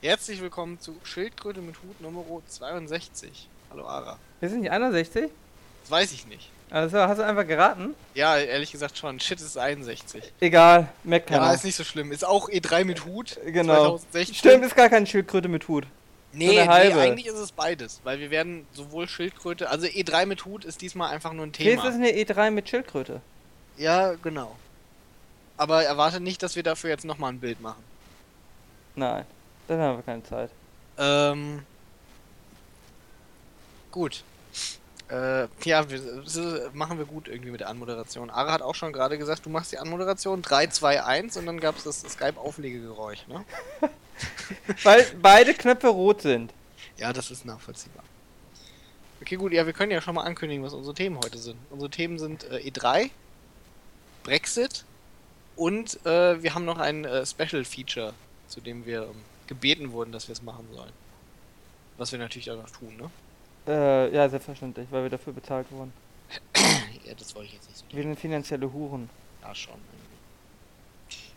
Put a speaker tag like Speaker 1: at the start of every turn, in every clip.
Speaker 1: Herzlich willkommen zu Schildkröte mit Hut Nummer 62. Hallo Ara.
Speaker 2: Wir sind nicht 61?
Speaker 1: Das weiß ich nicht.
Speaker 2: Also hast du einfach geraten?
Speaker 1: Ja, ehrlich gesagt schon. Shit ist 61.
Speaker 2: Egal, merkt keiner.
Speaker 1: Ja, ist nicht so schlimm. Ist auch E3 mit Hut.
Speaker 2: Genau.
Speaker 1: 2016.
Speaker 2: Stimmt, ist gar keine Schildkröte mit Hut.
Speaker 1: Nee, nee, eigentlich ist es beides. Weil wir werden sowohl Schildkröte, also E3 mit Hut ist diesmal einfach nur ein Thema.
Speaker 2: ist eine E3 mit Schildkröte.
Speaker 1: Ja, genau. Aber erwarte nicht, dass wir dafür jetzt nochmal ein Bild machen.
Speaker 2: Nein, dann haben wir keine Zeit.
Speaker 1: Ähm. Gut. Äh, ja, wir, machen wir gut irgendwie mit der Anmoderation. Ara hat auch schon gerade gesagt, du machst die Anmoderation 3, 2, 1 und dann gab es das Skype-Auflegegeräusch, ne?
Speaker 2: Weil beide Knöpfe rot sind.
Speaker 1: Ja, das ist nachvollziehbar. Okay, gut, ja, wir können ja schon mal ankündigen, was unsere Themen heute sind. Unsere Themen sind äh, E3, Brexit und äh, wir haben noch ein äh, Special-Feature, zu dem wir ähm, gebeten wurden, dass wir es machen sollen. Was wir natürlich auch noch tun, ne?
Speaker 2: Äh, ja, selbstverständlich, weil wir dafür bezahlt wurden.
Speaker 1: Ja, das wollte ich jetzt nicht so
Speaker 2: Wir sind finanzielle Huren.
Speaker 1: Ja, schon.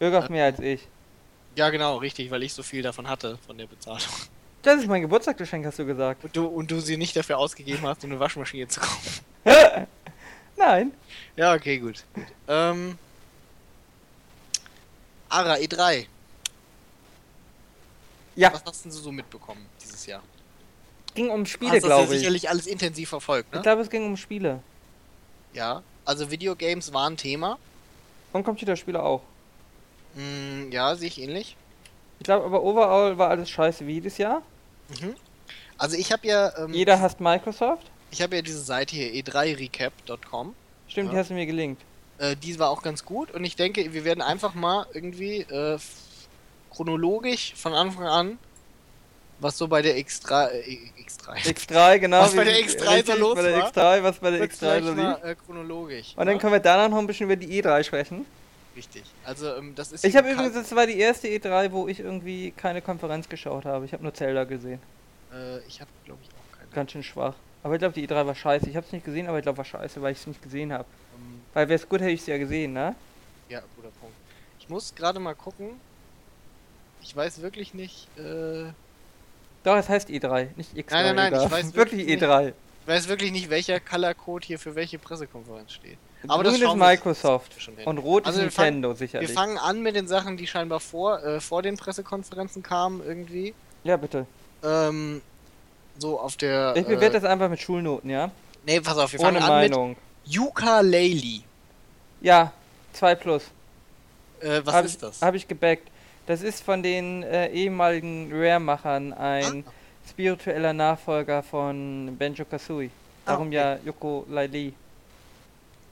Speaker 2: Irgendwas mehr als ich.
Speaker 1: Ja, genau, richtig, weil ich so viel davon hatte, von der Bezahlung.
Speaker 2: Das ist mein Geburtstagsgeschenk, hast du gesagt.
Speaker 1: Und du, und du sie nicht dafür ausgegeben hast, um eine Waschmaschine zu kaufen.
Speaker 2: Nein.
Speaker 1: Ja, okay, gut. gut. Ähm. Ara, E3.
Speaker 2: Ja,
Speaker 1: Was hast denn du so mitbekommen dieses Jahr?
Speaker 2: ging um Spiele,
Speaker 1: hast das ja
Speaker 2: glaube ich.
Speaker 1: sicherlich alles intensiv verfolgt,
Speaker 2: Ich
Speaker 1: ne?
Speaker 2: glaube, es ging um Spiele.
Speaker 1: Ja. Also Videogames waren Thema.
Speaker 2: Und Computerspiele auch.
Speaker 1: Hm, ja, sehe ich ähnlich.
Speaker 2: Ich glaube aber overall war alles scheiße wie jedes Jahr.
Speaker 1: Mhm. Also ich habe ja, ähm,
Speaker 2: Jeder hasst Microsoft.
Speaker 1: ich habe ja diese Seite hier, e e3recap.com.
Speaker 2: Stimmt,
Speaker 1: Ja.
Speaker 2: die hast du mir gelinkt.
Speaker 1: Äh, die war auch ganz gut und ich denke, wir werden einfach mal irgendwie äh, chronologisch von Anfang an, was so bei der X3, äh, X3,
Speaker 2: X3, genau.
Speaker 1: Was bei der X3 so
Speaker 2: richtig,
Speaker 1: los
Speaker 2: bei der
Speaker 1: war.
Speaker 2: X3, was bei der
Speaker 1: Wird
Speaker 2: X3
Speaker 1: vielleicht
Speaker 2: so
Speaker 1: mal
Speaker 2: lief.
Speaker 1: äh, chronologisch.
Speaker 2: Und dann
Speaker 1: ne?
Speaker 2: können wir danach noch ein bisschen über die E3 sprechen.
Speaker 1: Richtig. Also ähm, das ist
Speaker 2: Ich habe übrigens, das war die erste E3, wo ich irgendwie keine Konferenz geschaut habe. Ich habe nur Zelda gesehen.
Speaker 1: äh, ich habe glaube ich auch keine.
Speaker 2: Ganz schön schwach. Aber ich glaube, die E3 war scheiße. Ich habe es nicht gesehen, aber ich glaube, war scheiße, weil ich es nicht gesehen habe.
Speaker 1: Ähm,
Speaker 2: Weil wäre es gut, hätte ich es ja gesehen, ne?
Speaker 1: ja, guter Punkt. Ich muss gerade mal gucken. Ich weiß wirklich nicht. Äh, ich
Speaker 2: Doch, es heißt E3, nicht X3.
Speaker 1: Nein, nein, nein, ich weiß
Speaker 2: wirklich
Speaker 1: wirklich
Speaker 2: E3.
Speaker 1: weiß wirklich nicht, welcher Color-Code hier für welche Pressekonferenz steht. Aber das
Speaker 2: Grün ist
Speaker 1: wir-
Speaker 2: Microsoft und rot
Speaker 1: Also
Speaker 2: ist
Speaker 1: wir
Speaker 2: Nintendo
Speaker 1: Wir
Speaker 2: sicherlich.
Speaker 1: fangen an mit den Sachen, die scheinbar vor, äh, vor den Pressekonferenzen kamen irgendwie.
Speaker 2: Ja, bitte.
Speaker 1: Ähm, so auf der.
Speaker 2: Ich bewerte
Speaker 1: äh,
Speaker 2: das einfach mit Schulnoten, ja?
Speaker 1: nee, pass auf, wir
Speaker 2: Ohne
Speaker 1: fangen an mit
Speaker 2: Meinung.
Speaker 1: Yooka-Laylee.
Speaker 2: Ja, 2 plus.
Speaker 1: Äh, was
Speaker 2: hab
Speaker 1: ist
Speaker 2: ich,
Speaker 1: das?
Speaker 2: Habe ich gebackt. Das ist von den äh, ehemaligen Rare-Machern ein
Speaker 1: Ah.
Speaker 2: spiritueller Nachfolger von Benjo Kazooie.
Speaker 1: Ah,
Speaker 2: Darum
Speaker 1: okay.
Speaker 2: ja Yoko Laili.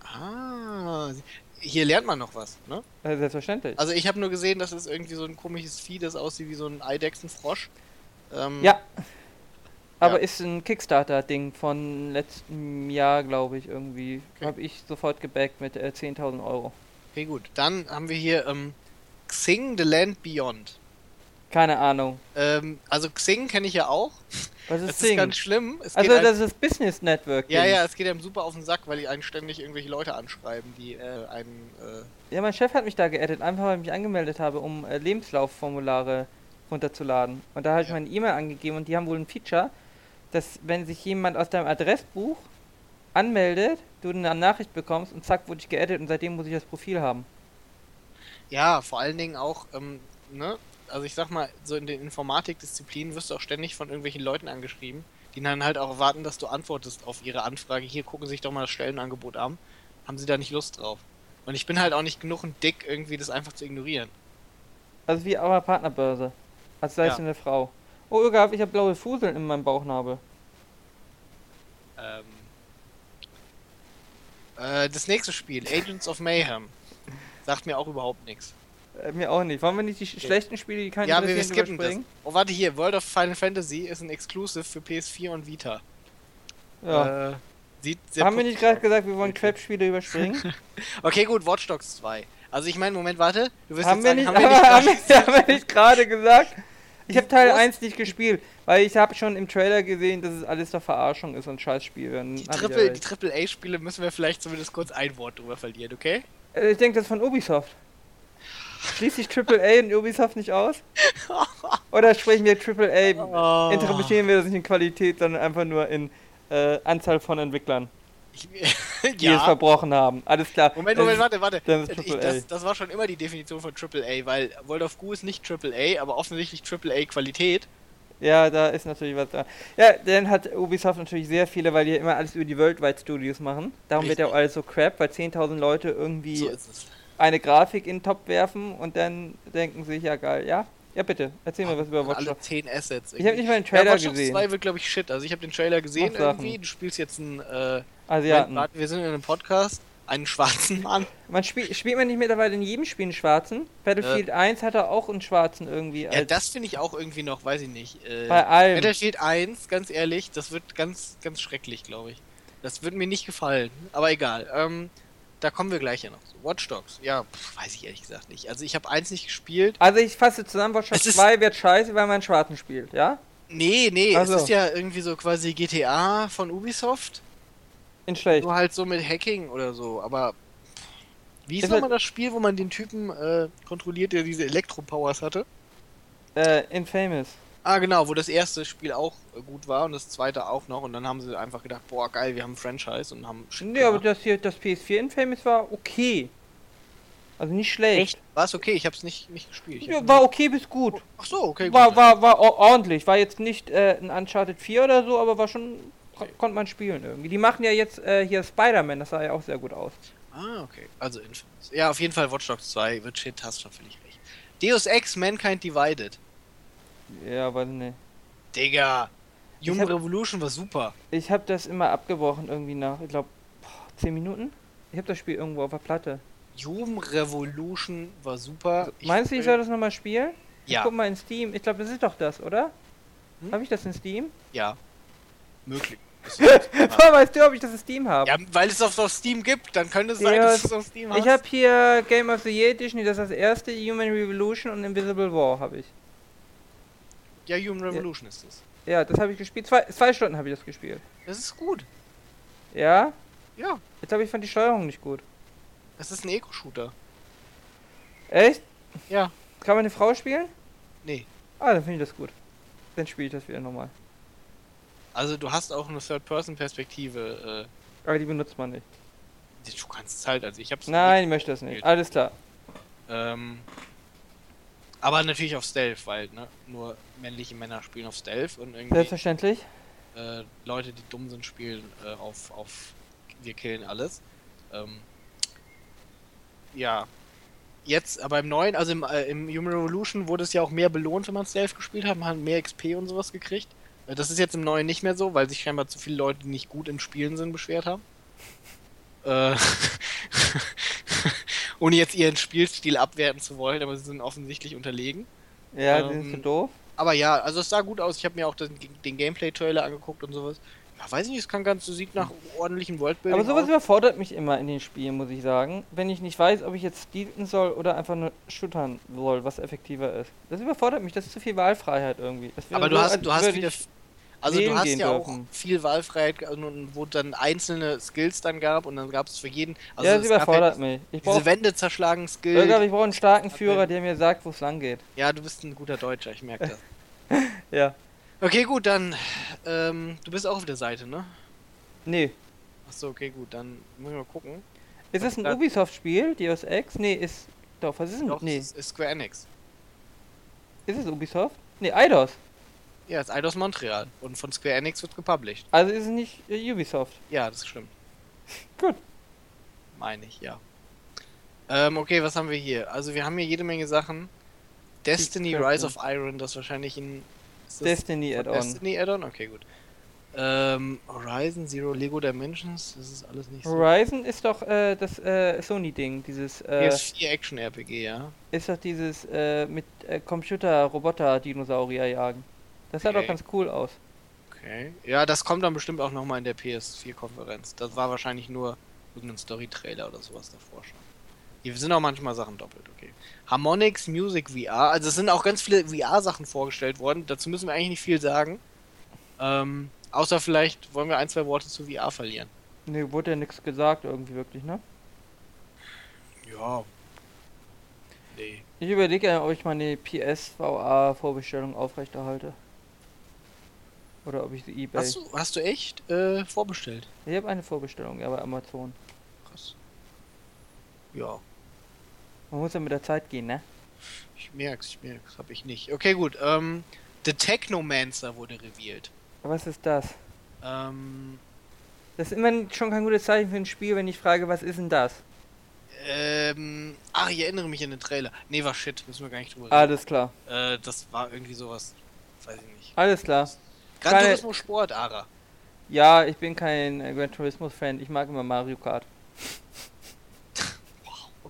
Speaker 1: Ah, hier lernt man noch was, ne?
Speaker 2: Äh, selbstverständlich.
Speaker 1: Also ich habe nur gesehen, dass es irgendwie so ein komisches Vieh, das aussieht wie so ein Eidechsenfrosch. Ähm,
Speaker 2: ja. Aber
Speaker 1: Ja.
Speaker 2: ist ein Kickstarter-Ding von letztem Jahr, glaube ich, irgendwie.
Speaker 1: Okay.
Speaker 2: Habe ich sofort gebackt mit äh, 10.000 Euro.
Speaker 1: Okay, gut. Dann haben wir hier ähm, Xing The Land Beyond.
Speaker 2: Keine Ahnung.
Speaker 1: Ähm, also Xing kenne ich ja auch.
Speaker 2: Was
Speaker 1: Das
Speaker 2: ist
Speaker 1: ist ganz schlimm. Es
Speaker 2: Also
Speaker 1: geht
Speaker 2: das ist Business Network.
Speaker 1: Ja, ja, es geht einem super auf den Sack, weil die einen ständig irgendwelche Leute anschreiben, die äh, einen. Äh,
Speaker 2: Ja, mein Chef hat mich da geaddet, einfach weil ich mich angemeldet habe, um äh, Lebenslaufformulare runterzuladen. Und da habe ich
Speaker 1: Ja.
Speaker 2: meine E-Mail angegeben und die haben wohl ein Feature, dass wenn sich jemand aus deinem Adressbuch anmeldet, du eine Nachricht bekommst und zack, wurde ich geaddet und seitdem muss ich das Profil haben.
Speaker 1: Ja, vor allen Dingen auch, ähm, ne? Also ich sag mal, so in den Informatikdisziplinen wirst du auch ständig von irgendwelchen Leuten angeschrieben, die dann halt auch erwarten, dass du antwortest auf ihre Anfrage. Hier gucken Sie sich doch mal das Stellenangebot an. Haben sie da nicht Lust drauf? Und ich bin halt auch nicht genug ein Dick, irgendwie das einfach zu ignorieren.
Speaker 2: Also wie eurer Partnerbörse. Als sei
Speaker 1: Ja.
Speaker 2: eine Frau. Oh, Irgaf, ich habe blaue Fuseln in meinem Bauchnabel.
Speaker 1: Ähm, äh, das nächste Spiel, Agents of Mayhem, sagt mir auch überhaupt nichts.
Speaker 2: Äh, mir auch nicht. Wollen wir nicht die sch schlechten Spiele, die keinen
Speaker 1: Ja, wir, skippen das. Oh, warte hier, World of Final Fantasy ist ein Exclusive für PS4 und Vita.
Speaker 2: Ja.
Speaker 1: Äh, sieht sehr
Speaker 2: Haben wir nicht gerade gesagt, wir wollen Crap-Spiele überspringen?
Speaker 1: Okay, gut, Watch Dogs 2. Also ich meine, Moment, warte. Du wirst
Speaker 2: haben,
Speaker 1: jetzt
Speaker 2: wir nicht,
Speaker 1: haben wir nicht
Speaker 2: haben,
Speaker 1: gerade-
Speaker 2: wir, nicht gerade gesagt? Ich habe Teil
Speaker 1: groß-
Speaker 2: 1 nicht gespielt, weil ich habe schon im Trailer gesehen, dass es alles doch Verarschung ist und Scheißspiel.
Speaker 1: Die
Speaker 2: hab ich ja
Speaker 1: Triple, die
Speaker 2: recht.
Speaker 1: Triple A-Spiele müssen wir vielleicht zumindest kurz ein Wort drüber verlieren, okay?
Speaker 2: Äh, ich denke, das ist von Ubisoft. Schließt sich AAA und Ubisoft nicht aus? Oder sprechen wir AAA,
Speaker 1: Oh.
Speaker 2: interpretieren wir das nicht in Qualität, sondern einfach nur in äh, Anzahl von Entwicklern,
Speaker 1: Ich,
Speaker 2: die es
Speaker 1: ja.
Speaker 2: verbrochen haben. Alles klar.
Speaker 1: Moment, Moment, warte, warte.
Speaker 2: das
Speaker 1: Ich, das, das war schon immer die Definition von AAA, weil World of Goo ist nicht AAA, aber offensichtlich AAA-Qualität.
Speaker 2: Ja, da ist natürlich was da. Ja, dann hat Ubisoft natürlich sehr viele, weil die ja immer alles über die Worldwide Studios machen. Darum wird ja auch alles so crap, weil 10.000 Leute irgendwie
Speaker 1: So
Speaker 2: eine Grafik in den Top werfen und dann denken sich, ja geil, ja? Ja, bitte, erzähl mir was über Watch
Speaker 1: Alle
Speaker 2: Dogs.
Speaker 1: 10 Assets.
Speaker 2: Ich habe nicht mal den
Speaker 1: ja,
Speaker 2: Trailer
Speaker 1: Watch Dogs
Speaker 2: gesehen.
Speaker 1: 2 wird, glaube ich, shit. Also ich habe den Trailer gesehen irgendwie. Du spielst jetzt einen, äh,
Speaker 2: Asiaten.
Speaker 1: Wir sind in einem Podcast, einen schwarzen Mann.
Speaker 2: Man spielt, spielt man nicht mittlerweile in jedem Spiel einen schwarzen? Battlefield 1 hat er auch einen schwarzen irgendwie.
Speaker 1: Ja, das finde ich auch irgendwie noch, weiß ich nicht. Äh,
Speaker 2: bei allem.
Speaker 1: Battlefield 1, ganz ehrlich, das wird ganz, ganz schrecklich, glaube ich. Das wird mir nicht gefallen. Aber egal. Ähm, da kommen wir gleich ja noch. Watch Dogs, ja, pf, weiß ich ehrlich gesagt nicht. Also ich habe eins nicht gespielt.
Speaker 2: Also ich fasse zusammen, Watch Dogs
Speaker 1: Es ist-
Speaker 2: 2 wird scheiße, weil man einen schwarzen spielt, ja?
Speaker 1: Nee, nee,
Speaker 2: Ach
Speaker 1: es ist ja irgendwie so quasi GTA von Ubisoft.
Speaker 2: In schlecht.
Speaker 1: Nur halt so mit Hacking oder so. Aber wie ist nochmal das Spiel, wo man den Typen äh, kontrolliert, der diese Elektropowers hatte?
Speaker 2: Äh, Infamous.
Speaker 1: Ah, genau, wo das erste Spiel auch äh, gut war und das zweite auch noch. Und dann haben sie einfach gedacht, boah, geil, wir haben ein Franchise und haben Shit
Speaker 2: Nee, aber das hier, das PS4 Infamous war okay. Also nicht schlecht.
Speaker 1: War es okay? Ich hab's nicht, nicht gespielt.
Speaker 2: Ja, war okay bis gut.
Speaker 1: Ach so, okay, gut.
Speaker 2: War, war, war or- ordentlich. War jetzt nicht äh, ein Uncharted 4 oder so, aber war schon. Kon- Konnte man spielen irgendwie. Die machen ja jetzt äh, hier Spider-Man, das sah ja auch sehr gut aus.
Speaker 1: Ah, okay. Also. Ja, auf jeden Fall Watch Dogs 2 wird shit, hast schon völlig recht. Deus Ex Mankind Divided.
Speaker 2: Ja, aber ne.
Speaker 1: Digga. Human
Speaker 2: hab-
Speaker 1: Revolution war super.
Speaker 2: Ich habe das immer abgebrochen irgendwie nach, ich glaube, 10 Minuten. Ich habe das Spiel irgendwo auf der Platte.
Speaker 1: Human Revolution war super.
Speaker 2: Meinst du, ich soll das nochmal spielen? Ich
Speaker 1: Ja,
Speaker 2: guck mal in Steam. Ich glaube, das ist doch das, oder?
Speaker 1: Hm?
Speaker 2: Habe ich das in Steam?
Speaker 1: ja. Möglich.
Speaker 2: Woher weißt du, ob ich das in Steam habe?
Speaker 1: ja, weil es auf, auf Steam gibt, dann könnte es sein,
Speaker 2: Ja,
Speaker 1: dass es auf Steam
Speaker 2: Ich habe hier Game of the Year Edition, das ist das erste, Human Revolution und Invisible War habe ich.
Speaker 1: Ja, Human Revolution ist es.
Speaker 2: Ja, das habe ich gespielt. Zwei, zwei Stunden habe ich das gespielt.
Speaker 1: Das ist gut.
Speaker 2: Ja?
Speaker 1: Ja,
Speaker 2: Jetzt habe ich fand die Steuerung nicht gut.
Speaker 1: das ist ein Eco-Shooter.
Speaker 2: Echt?
Speaker 1: Ja.
Speaker 2: Kann man eine Frau spielen?
Speaker 1: Nee.
Speaker 2: Ah, dann finde ich das gut. Dann spiele ich das wieder nochmal.
Speaker 1: Also du hast auch eine Third-Person-Perspektive.
Speaker 2: Aber die benutzt man nicht.
Speaker 1: Äh, du kannst es halt, also ich hab's
Speaker 2: Nein, ich möchte das nicht. Alles klar.
Speaker 1: Ähm, aber natürlich auf Stealth, weil ne, nur männliche Männer spielen auf Stealth und irgendwie
Speaker 2: Selbstverständlich.
Speaker 1: äh, Leute, die dumm sind, spielen äh, auf, auf wir killen alles. Ähm, ja. Jetzt, aber im neuen, also im, äh, im Human Revolution wurde es ja auch mehr belohnt, wenn man Stealth gespielt hat. Man hat mehr XP und sowas gekriegt. Das ist jetzt im neuen nicht mehr so, weil sich scheinbar zu viele Leute, die nicht gut im Spielen sind, beschwert haben. Äh, ohne jetzt ihren Spielstil abwerten zu wollen, aber sie sind offensichtlich unterlegen.
Speaker 2: Ja, die sind
Speaker 1: Ähm,
Speaker 2: so doof.
Speaker 1: Aber ja, also es sah gut aus. Ich habe mir auch den, den Gameplay-Trailer angeguckt und sowas. Ja, weiß ich nicht, es kann ganz, sieht nach ordentlichem Worldbuilding
Speaker 2: Aber sowas
Speaker 1: aus.
Speaker 2: überfordert mich immer in den Spielen, muss ich sagen. Wenn ich nicht weiß, ob ich jetzt stealten soll oder einfach nur shootern soll, was effektiver ist. Das überfordert mich, das ist zu viel Wahlfreiheit irgendwie.
Speaker 1: Aber du
Speaker 2: so,
Speaker 1: hast, du hast wieder, also du hast ja auch
Speaker 2: dürfen.
Speaker 1: viel Wahlfreiheit, und wo dann einzelne Skills dann gab und dann gab es für jeden, also
Speaker 2: ja, das überfordert
Speaker 1: halt
Speaker 2: mich. Ich
Speaker 1: diese
Speaker 2: brauche
Speaker 1: Wände zerschlagen Skill.
Speaker 2: ich brauch einen starken Führer, der mir sagt, wo es lang geht.
Speaker 1: Ja, du bist ein guter Deutscher, ich merke das.
Speaker 2: Ja.
Speaker 1: Okay, gut, dann, ähm, du bist auch auf der Seite, ne?
Speaker 2: Nee.
Speaker 1: Achso, okay, gut, dann muss ich mal gucken.
Speaker 2: Ist es ein Ubisoft-Spiel, Deus Ex? Nee, ist. Doch, was ist denn?
Speaker 1: Doch,
Speaker 2: nee.
Speaker 1: es ist, ist Square Enix.
Speaker 2: Ist es Ubisoft? Nee, Eidos.
Speaker 1: Ja, es ist Eidos Montreal und von Square Enix wird gepublished.
Speaker 2: Also ist es nicht äh, Ubisoft.
Speaker 1: Ja, das stimmt.
Speaker 2: Gut.
Speaker 1: Meine ich, ja. Ähm, okay, was haben wir hier? Also wir haben hier jede Menge Sachen. Destiny. Rise of Iron, das wahrscheinlich ein
Speaker 2: Destiny Add-on.
Speaker 1: Destiny Add-on? Okay, gut. Ähm, Horizon Zero Lego Dimensions, das ist alles nicht so.
Speaker 2: Horizon ist doch äh, das äh, Sony-Ding, dieses. Äh,
Speaker 1: PS4 Action RPG, ja.
Speaker 2: ist doch dieses äh, mit äh, Computer-Roboter-Dinosaurier jagen. Das sah
Speaker 1: Okay.
Speaker 2: doch ganz cool aus.
Speaker 1: Okay. Ja, das kommt dann bestimmt auch nochmal in der PS4-Konferenz. Das war wahrscheinlich nur irgendein Story-Trailer oder sowas davor schon. Hier sind auch manchmal Sachen doppelt, okay. Harmonix Music VR, also es sind auch ganz viele VR-Sachen vorgestellt worden. Dazu müssen wir eigentlich nicht viel sagen. Ähm, außer vielleicht wollen wir ein, zwei Worte zu VR verlieren.
Speaker 2: Ne, wurde ja nichts gesagt irgendwie wirklich, ne?
Speaker 1: Ja. Nee.
Speaker 2: Ich überlege ja, ob ich meine PSVA-Vorbestellung aufrechterhalte. Oder ob ich sie eBay.
Speaker 1: Hast du, hast du echt äh, vorbestellt?
Speaker 2: Ich habe eine Vorbestellung, ja, bei Amazon.
Speaker 1: Krass. Ja,
Speaker 2: Man muss ja mit der Zeit gehen, ne?
Speaker 1: ich merk's, ich merk's. Hab ich nicht. Okay, gut. Ähm, The Technomancer wurde revealed.
Speaker 2: Was ist das?
Speaker 1: Ähm,
Speaker 2: Das ist immer schon kein gutes Zeichen für ein Spiel, wenn ich frage, was ist denn das?
Speaker 1: ähm, ach, ich erinnere mich an den Trailer. Nee, war shit, müssen wir gar nicht drüber reden.
Speaker 2: Alles klar.
Speaker 1: Äh, das war irgendwie sowas, weiß ich nicht.
Speaker 2: Alles klar.
Speaker 1: Gran
Speaker 2: Keine-
Speaker 1: Turismo Sport, Ara.
Speaker 2: Ja, ich bin kein äh, Gran Turismo Fan. Ich mag immer Mario Kart.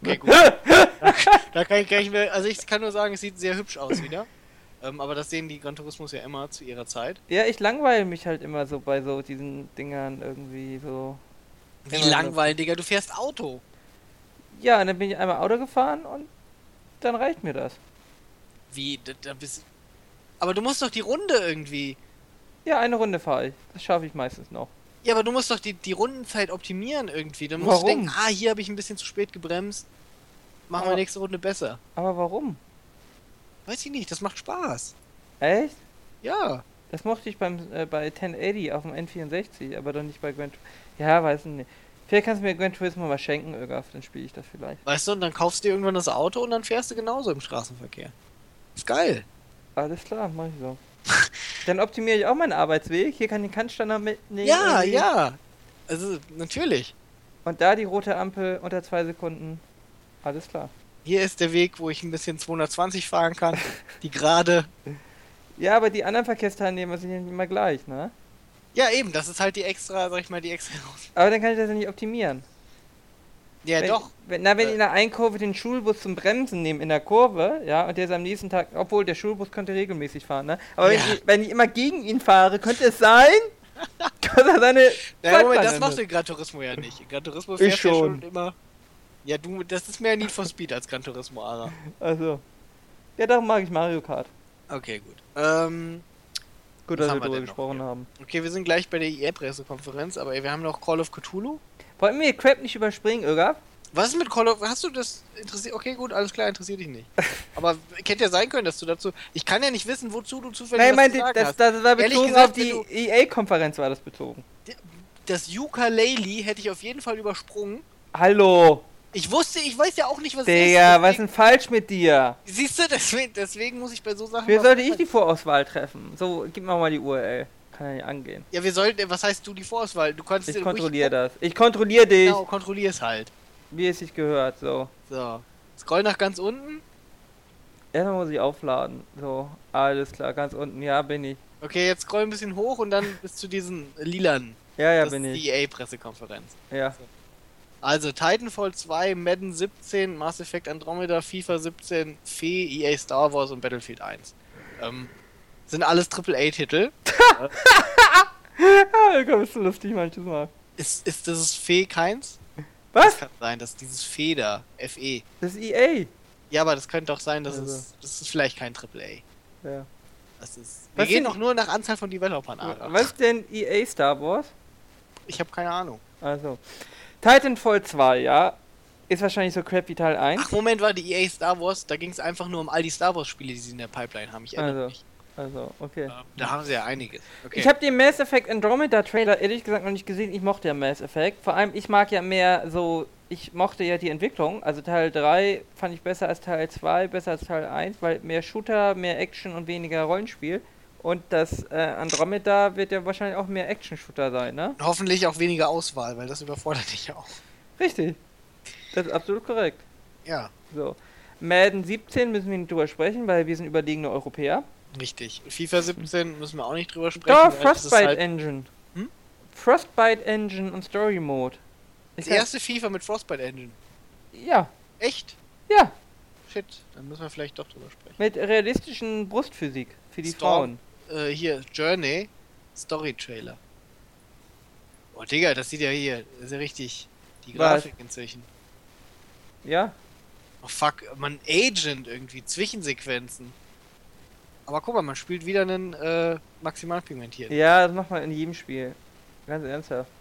Speaker 1: Okay, gut. da, da kann ich gleich mehr, also ich kann nur sagen, es sieht sehr hübsch aus wieder. Ähm, aber das sehen die Gran Turismos ja immer zu ihrer Zeit.
Speaker 2: Ja, ich langweile mich halt immer so bei so diesen Dingern irgendwie so.
Speaker 1: Wie langweilig, Digga, du fährst Auto.
Speaker 2: Ja, und dann bin ich einmal Auto gefahren und dann reicht mir das.
Speaker 1: Wie, da, da bist Aber du musst doch die Runde irgendwie.
Speaker 2: Ja, eine Runde fahre ich. Das schaffe ich meistens noch.
Speaker 1: Ja, aber du musst doch die, die Rundenzeit optimieren irgendwie. Dann musst
Speaker 2: Warum?
Speaker 1: du denken, ah, hier habe ich ein bisschen zu spät gebremst. Machen wir nächste Runde besser.
Speaker 2: Aber warum?
Speaker 1: Weiß ich nicht, das macht Spaß.
Speaker 2: Echt?
Speaker 1: Ja.
Speaker 2: Das mochte ich beim äh, bei 1080 auf dem N64, aber doch nicht bei Gran Turismo. Ja, weiß ich nicht. Vielleicht kannst du mir Gran Turismo mal schenken, Ögaf, dann spiele ich das vielleicht.
Speaker 1: Weißt du, und dann kaufst du dir irgendwann das Auto und dann fährst du genauso im Straßenverkehr. Ist geil.
Speaker 2: Alles klar, mach ich so. dann optimiere ich auch meinen Arbeitsweg. Hier kann ich den Kantstanner mitnehmen.
Speaker 1: Ja,
Speaker 2: irgendwie.
Speaker 1: ja. Also, natürlich.
Speaker 2: Und da die rote Ampel unter zwei Sekunden. Alles klar.
Speaker 1: Hier ist der Weg, wo ich ein bisschen 220 fahren kann. Die gerade.
Speaker 2: Ja, aber die anderen Verkehrsteilnehmer sind ja nicht immer gleich, ne?
Speaker 1: Ja, eben, das ist halt die extra, sag ich mal, die extra.
Speaker 2: Aber dann kann ich das ja nicht optimieren.
Speaker 1: Ja,
Speaker 2: wenn,
Speaker 1: doch.
Speaker 2: Wenn, na, wenn
Speaker 1: Äh.
Speaker 2: ich in der einen Kurve den Schulbus zum Bremsen nehme in der Kurve, ja, und der ist am nächsten Tag, obwohl der Schulbus könnte regelmäßig fahren, ne? Aber
Speaker 1: Ja.
Speaker 2: wenn, ich, wenn ich immer gegen ihn fahre, könnte es sein, dass er seine.
Speaker 1: Ja, Moment, das machst du in Gran Turismo ja nicht. In Gran Turismo
Speaker 2: Ich
Speaker 1: fährst du ja
Speaker 2: schon.
Speaker 1: schon immer. Ja, du, das ist mehr Need for Speed als Gran Turismo, Ara.
Speaker 2: Also. Ja, darum mag ich Mario Kart.
Speaker 1: Okay, gut. Ähm,
Speaker 2: Gut, dass wir darüber
Speaker 1: noch
Speaker 2: gesprochen
Speaker 1: hier?
Speaker 2: haben.
Speaker 1: okay, wir sind gleich bei der EA-Pressekonferenz, aber wir haben noch Call of Cthulhu.
Speaker 2: Wollten wir Crap nicht überspringen, Ögaf?
Speaker 1: Was ist mit Call of... Hast du das interessiert? Okay, gut, alles klar, interessiert dich nicht. Aber hätte ja sein können, dass du dazu... Ich kann ja nicht wissen, wozu du zufällig
Speaker 2: Nein, meinte, das, das war bezogen
Speaker 1: gesagt,
Speaker 2: auf die EA-Konferenz war das bezogen.
Speaker 1: Das Ukulele hätte ich auf jeden Fall übersprungen.
Speaker 2: Hallo,
Speaker 1: Ich wusste, ich weiß ja auch nicht, was
Speaker 2: Digga,
Speaker 1: es
Speaker 2: was
Speaker 1: ist.
Speaker 2: ist denn falsch mit dir?
Speaker 1: Siehst du, deswegen, deswegen muss ich bei so Sachen...
Speaker 2: Wer sollte ich die Vorauswahl treffen? So, gib mir mal die URL. Kann ja nicht angehen.
Speaker 1: Ja, wir sollten... Was heißt du die Vorauswahl? Du kannst
Speaker 2: Ich kontrolliere das. Ich kontrolliere dich,
Speaker 1: Genau, kontrollier's halt.
Speaker 2: wie es sich gehört. So.
Speaker 1: So. Scroll nach ganz unten.
Speaker 2: Erstmal muss ich aufladen. So, alles klar, ganz unten. Ja, bin ich.
Speaker 1: Okay, jetzt scroll ein bisschen hoch und dann bis zu diesen lilanen.
Speaker 2: Ja, ja,
Speaker 1: das
Speaker 2: bin
Speaker 1: ist
Speaker 2: ich.
Speaker 1: die EA-Pressekonferenz.
Speaker 2: Ja.
Speaker 1: Also Titanfall 2, Madden 17, Mass Effect Andromeda, FIFA 17, Fee, EA Star Wars und Battlefield 1. Ähm, sind alles AAA-Titel.
Speaker 2: Ah, komm, ist so lustig manches Mal.
Speaker 1: Ist, ist das Fee keins? Das
Speaker 2: Was?
Speaker 1: kann sein, dass dieses Fee da, FE.
Speaker 2: Das ist EA.
Speaker 1: Ja, aber das könnte auch sein, dass
Speaker 2: Also.
Speaker 1: es, das ist vielleicht kein AAA.
Speaker 2: Ja.
Speaker 1: Das ist, wir
Speaker 2: Was
Speaker 1: gehen doch nur nach Anzahl von Developern, Ara.
Speaker 2: Was ist denn EA Star Wars?
Speaker 1: Ich habe keine Ahnung.
Speaker 2: Also. Titanfall 2, ja. Ist wahrscheinlich so crap wie Teil 1.
Speaker 1: Ach, Moment, war die EA Star Wars, da ging es einfach nur um all die Star Wars Spiele, die sie in der Pipeline haben. Ich erinnere
Speaker 2: Also,
Speaker 1: mich.
Speaker 2: Also, okay.
Speaker 1: Ähm, Da haben sie ja einiges. Okay.
Speaker 2: Ich habe den Mass Effect Andromeda Trailer ehrlich gesagt noch nicht gesehen. Ich mochte ja Mass Effect. Vor allem, ich mag ja mehr so. Ich mochte ja die Entwicklung. Also Teil 3 fand ich besser als Teil 2, besser als Teil 1, weil mehr Shooter, mehr Action und weniger Rollenspiel. Und das äh, Andromeda wird ja wahrscheinlich auch mehr Action-Shooter sein, ne?
Speaker 1: Hoffentlich auch weniger Auswahl, weil das überfordert dich ja auch.
Speaker 2: Richtig. Das ist absolut korrekt.
Speaker 1: Ja,
Speaker 2: So. Madden 17 müssen wir nicht drüber sprechen, weil wir sind überlegene Europäer.
Speaker 1: Richtig. FIFA 17 müssen wir auch nicht drüber sprechen. Ist
Speaker 2: Frostbite
Speaker 1: halt
Speaker 2: Engine.
Speaker 1: Hm?
Speaker 2: Frostbite Engine und Story Mode.
Speaker 1: das
Speaker 2: hab-
Speaker 1: erste FIFA mit Frostbite Engine.
Speaker 2: Ja,
Speaker 1: Echt?
Speaker 2: ja.
Speaker 1: Shit, dann müssen wir vielleicht doch drüber sprechen.
Speaker 2: Mit realistischen Brustphysik für die
Speaker 1: Storm.
Speaker 2: Frauen.
Speaker 1: Äh, hier, Journey, Story Trailer. Oh, Digga, das sieht ja hier, ist ja richtig die
Speaker 2: Was?
Speaker 1: Grafik inzwischen.
Speaker 2: Ja,
Speaker 1: Oh fuck, man Agent irgendwie, Zwischensequenzen. Aber guck mal, man spielt wieder einen äh, Maximalpigmentiert.
Speaker 2: ja, das macht man in jedem Spiel. Ganz ernsthaft.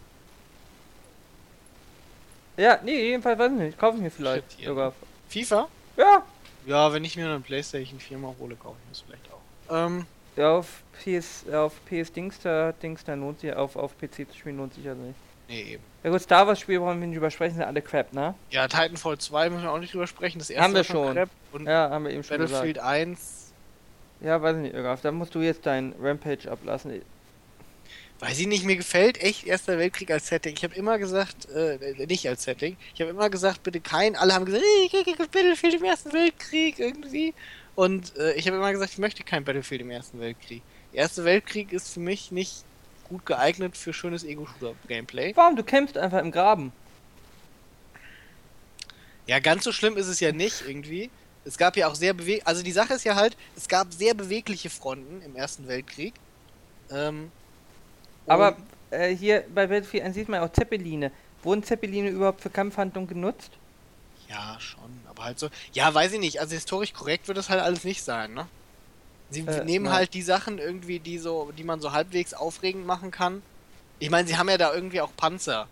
Speaker 2: Ja, nee, jedenfalls weiß ich nicht. Kaufe ich mir vielleicht
Speaker 1: Shit,
Speaker 2: sogar.
Speaker 1: FIFA?
Speaker 2: Ja,
Speaker 1: Ja, wenn ich mir eine Playstation 4 mal hole, kaufe ich das vielleicht auch. Ähm,
Speaker 2: Ja, auf PS, auf PS Dingster, Dingster lohnt sich, auf, auf PC zu spielen lohnt sich also nicht.
Speaker 1: nee, eben.
Speaker 2: Ja gut, Star Wars Spiele wollen wir nicht übersprechen, sind alle Crap, ne?
Speaker 1: Ja, Titanfall 2 müssen wir auch nicht drüber sprechen. Das erste
Speaker 2: Haben wir schon.
Speaker 1: Crap und
Speaker 2: Ja, haben wir eben schon
Speaker 1: Battlefield
Speaker 2: gesagt.
Speaker 1: 1,
Speaker 2: Ja, weiß ich nicht, Irgaf, da musst du jetzt dein Rampage ablassen.
Speaker 1: weiß ich nicht, mir gefällt echt Erster Weltkrieg als Setting. Ich habe immer gesagt, äh, nicht als Setting, ich habe immer gesagt, bitte kein, alle haben gesagt, "Ey, ich Battlefield im Ersten Weltkrieg irgendwie. Und äh, ich habe immer gesagt, ich möchte kein Battlefield im Ersten Weltkrieg. Der Erste Weltkrieg ist für mich nicht gut geeignet für schönes Ego-Shooter-Gameplay.
Speaker 2: Warum? Du kämpfst einfach im Graben.
Speaker 1: Ja, ganz so schlimm ist es ja nicht irgendwie. Es gab ja auch sehr beweg... Also die Sache ist ja halt, es gab sehr bewegliche Fronten im Ersten Weltkrieg. Ähm,
Speaker 2: Aber äh, hier bei Battlefield 1 sieht man auch Zeppeline. Wurden Zeppeline überhaupt für Kampfhandlungen genutzt?
Speaker 1: Ja, schon, aber halt so. Ja, weiß ich nicht. Also historisch korrekt wird das halt alles nicht sein, ne? Sie
Speaker 2: Äh,
Speaker 1: nehmen
Speaker 2: nein.
Speaker 1: halt die Sachen irgendwie, die so, die man so halbwegs aufregend machen kann. Ich meine, sie haben ja da irgendwie auch Panzer,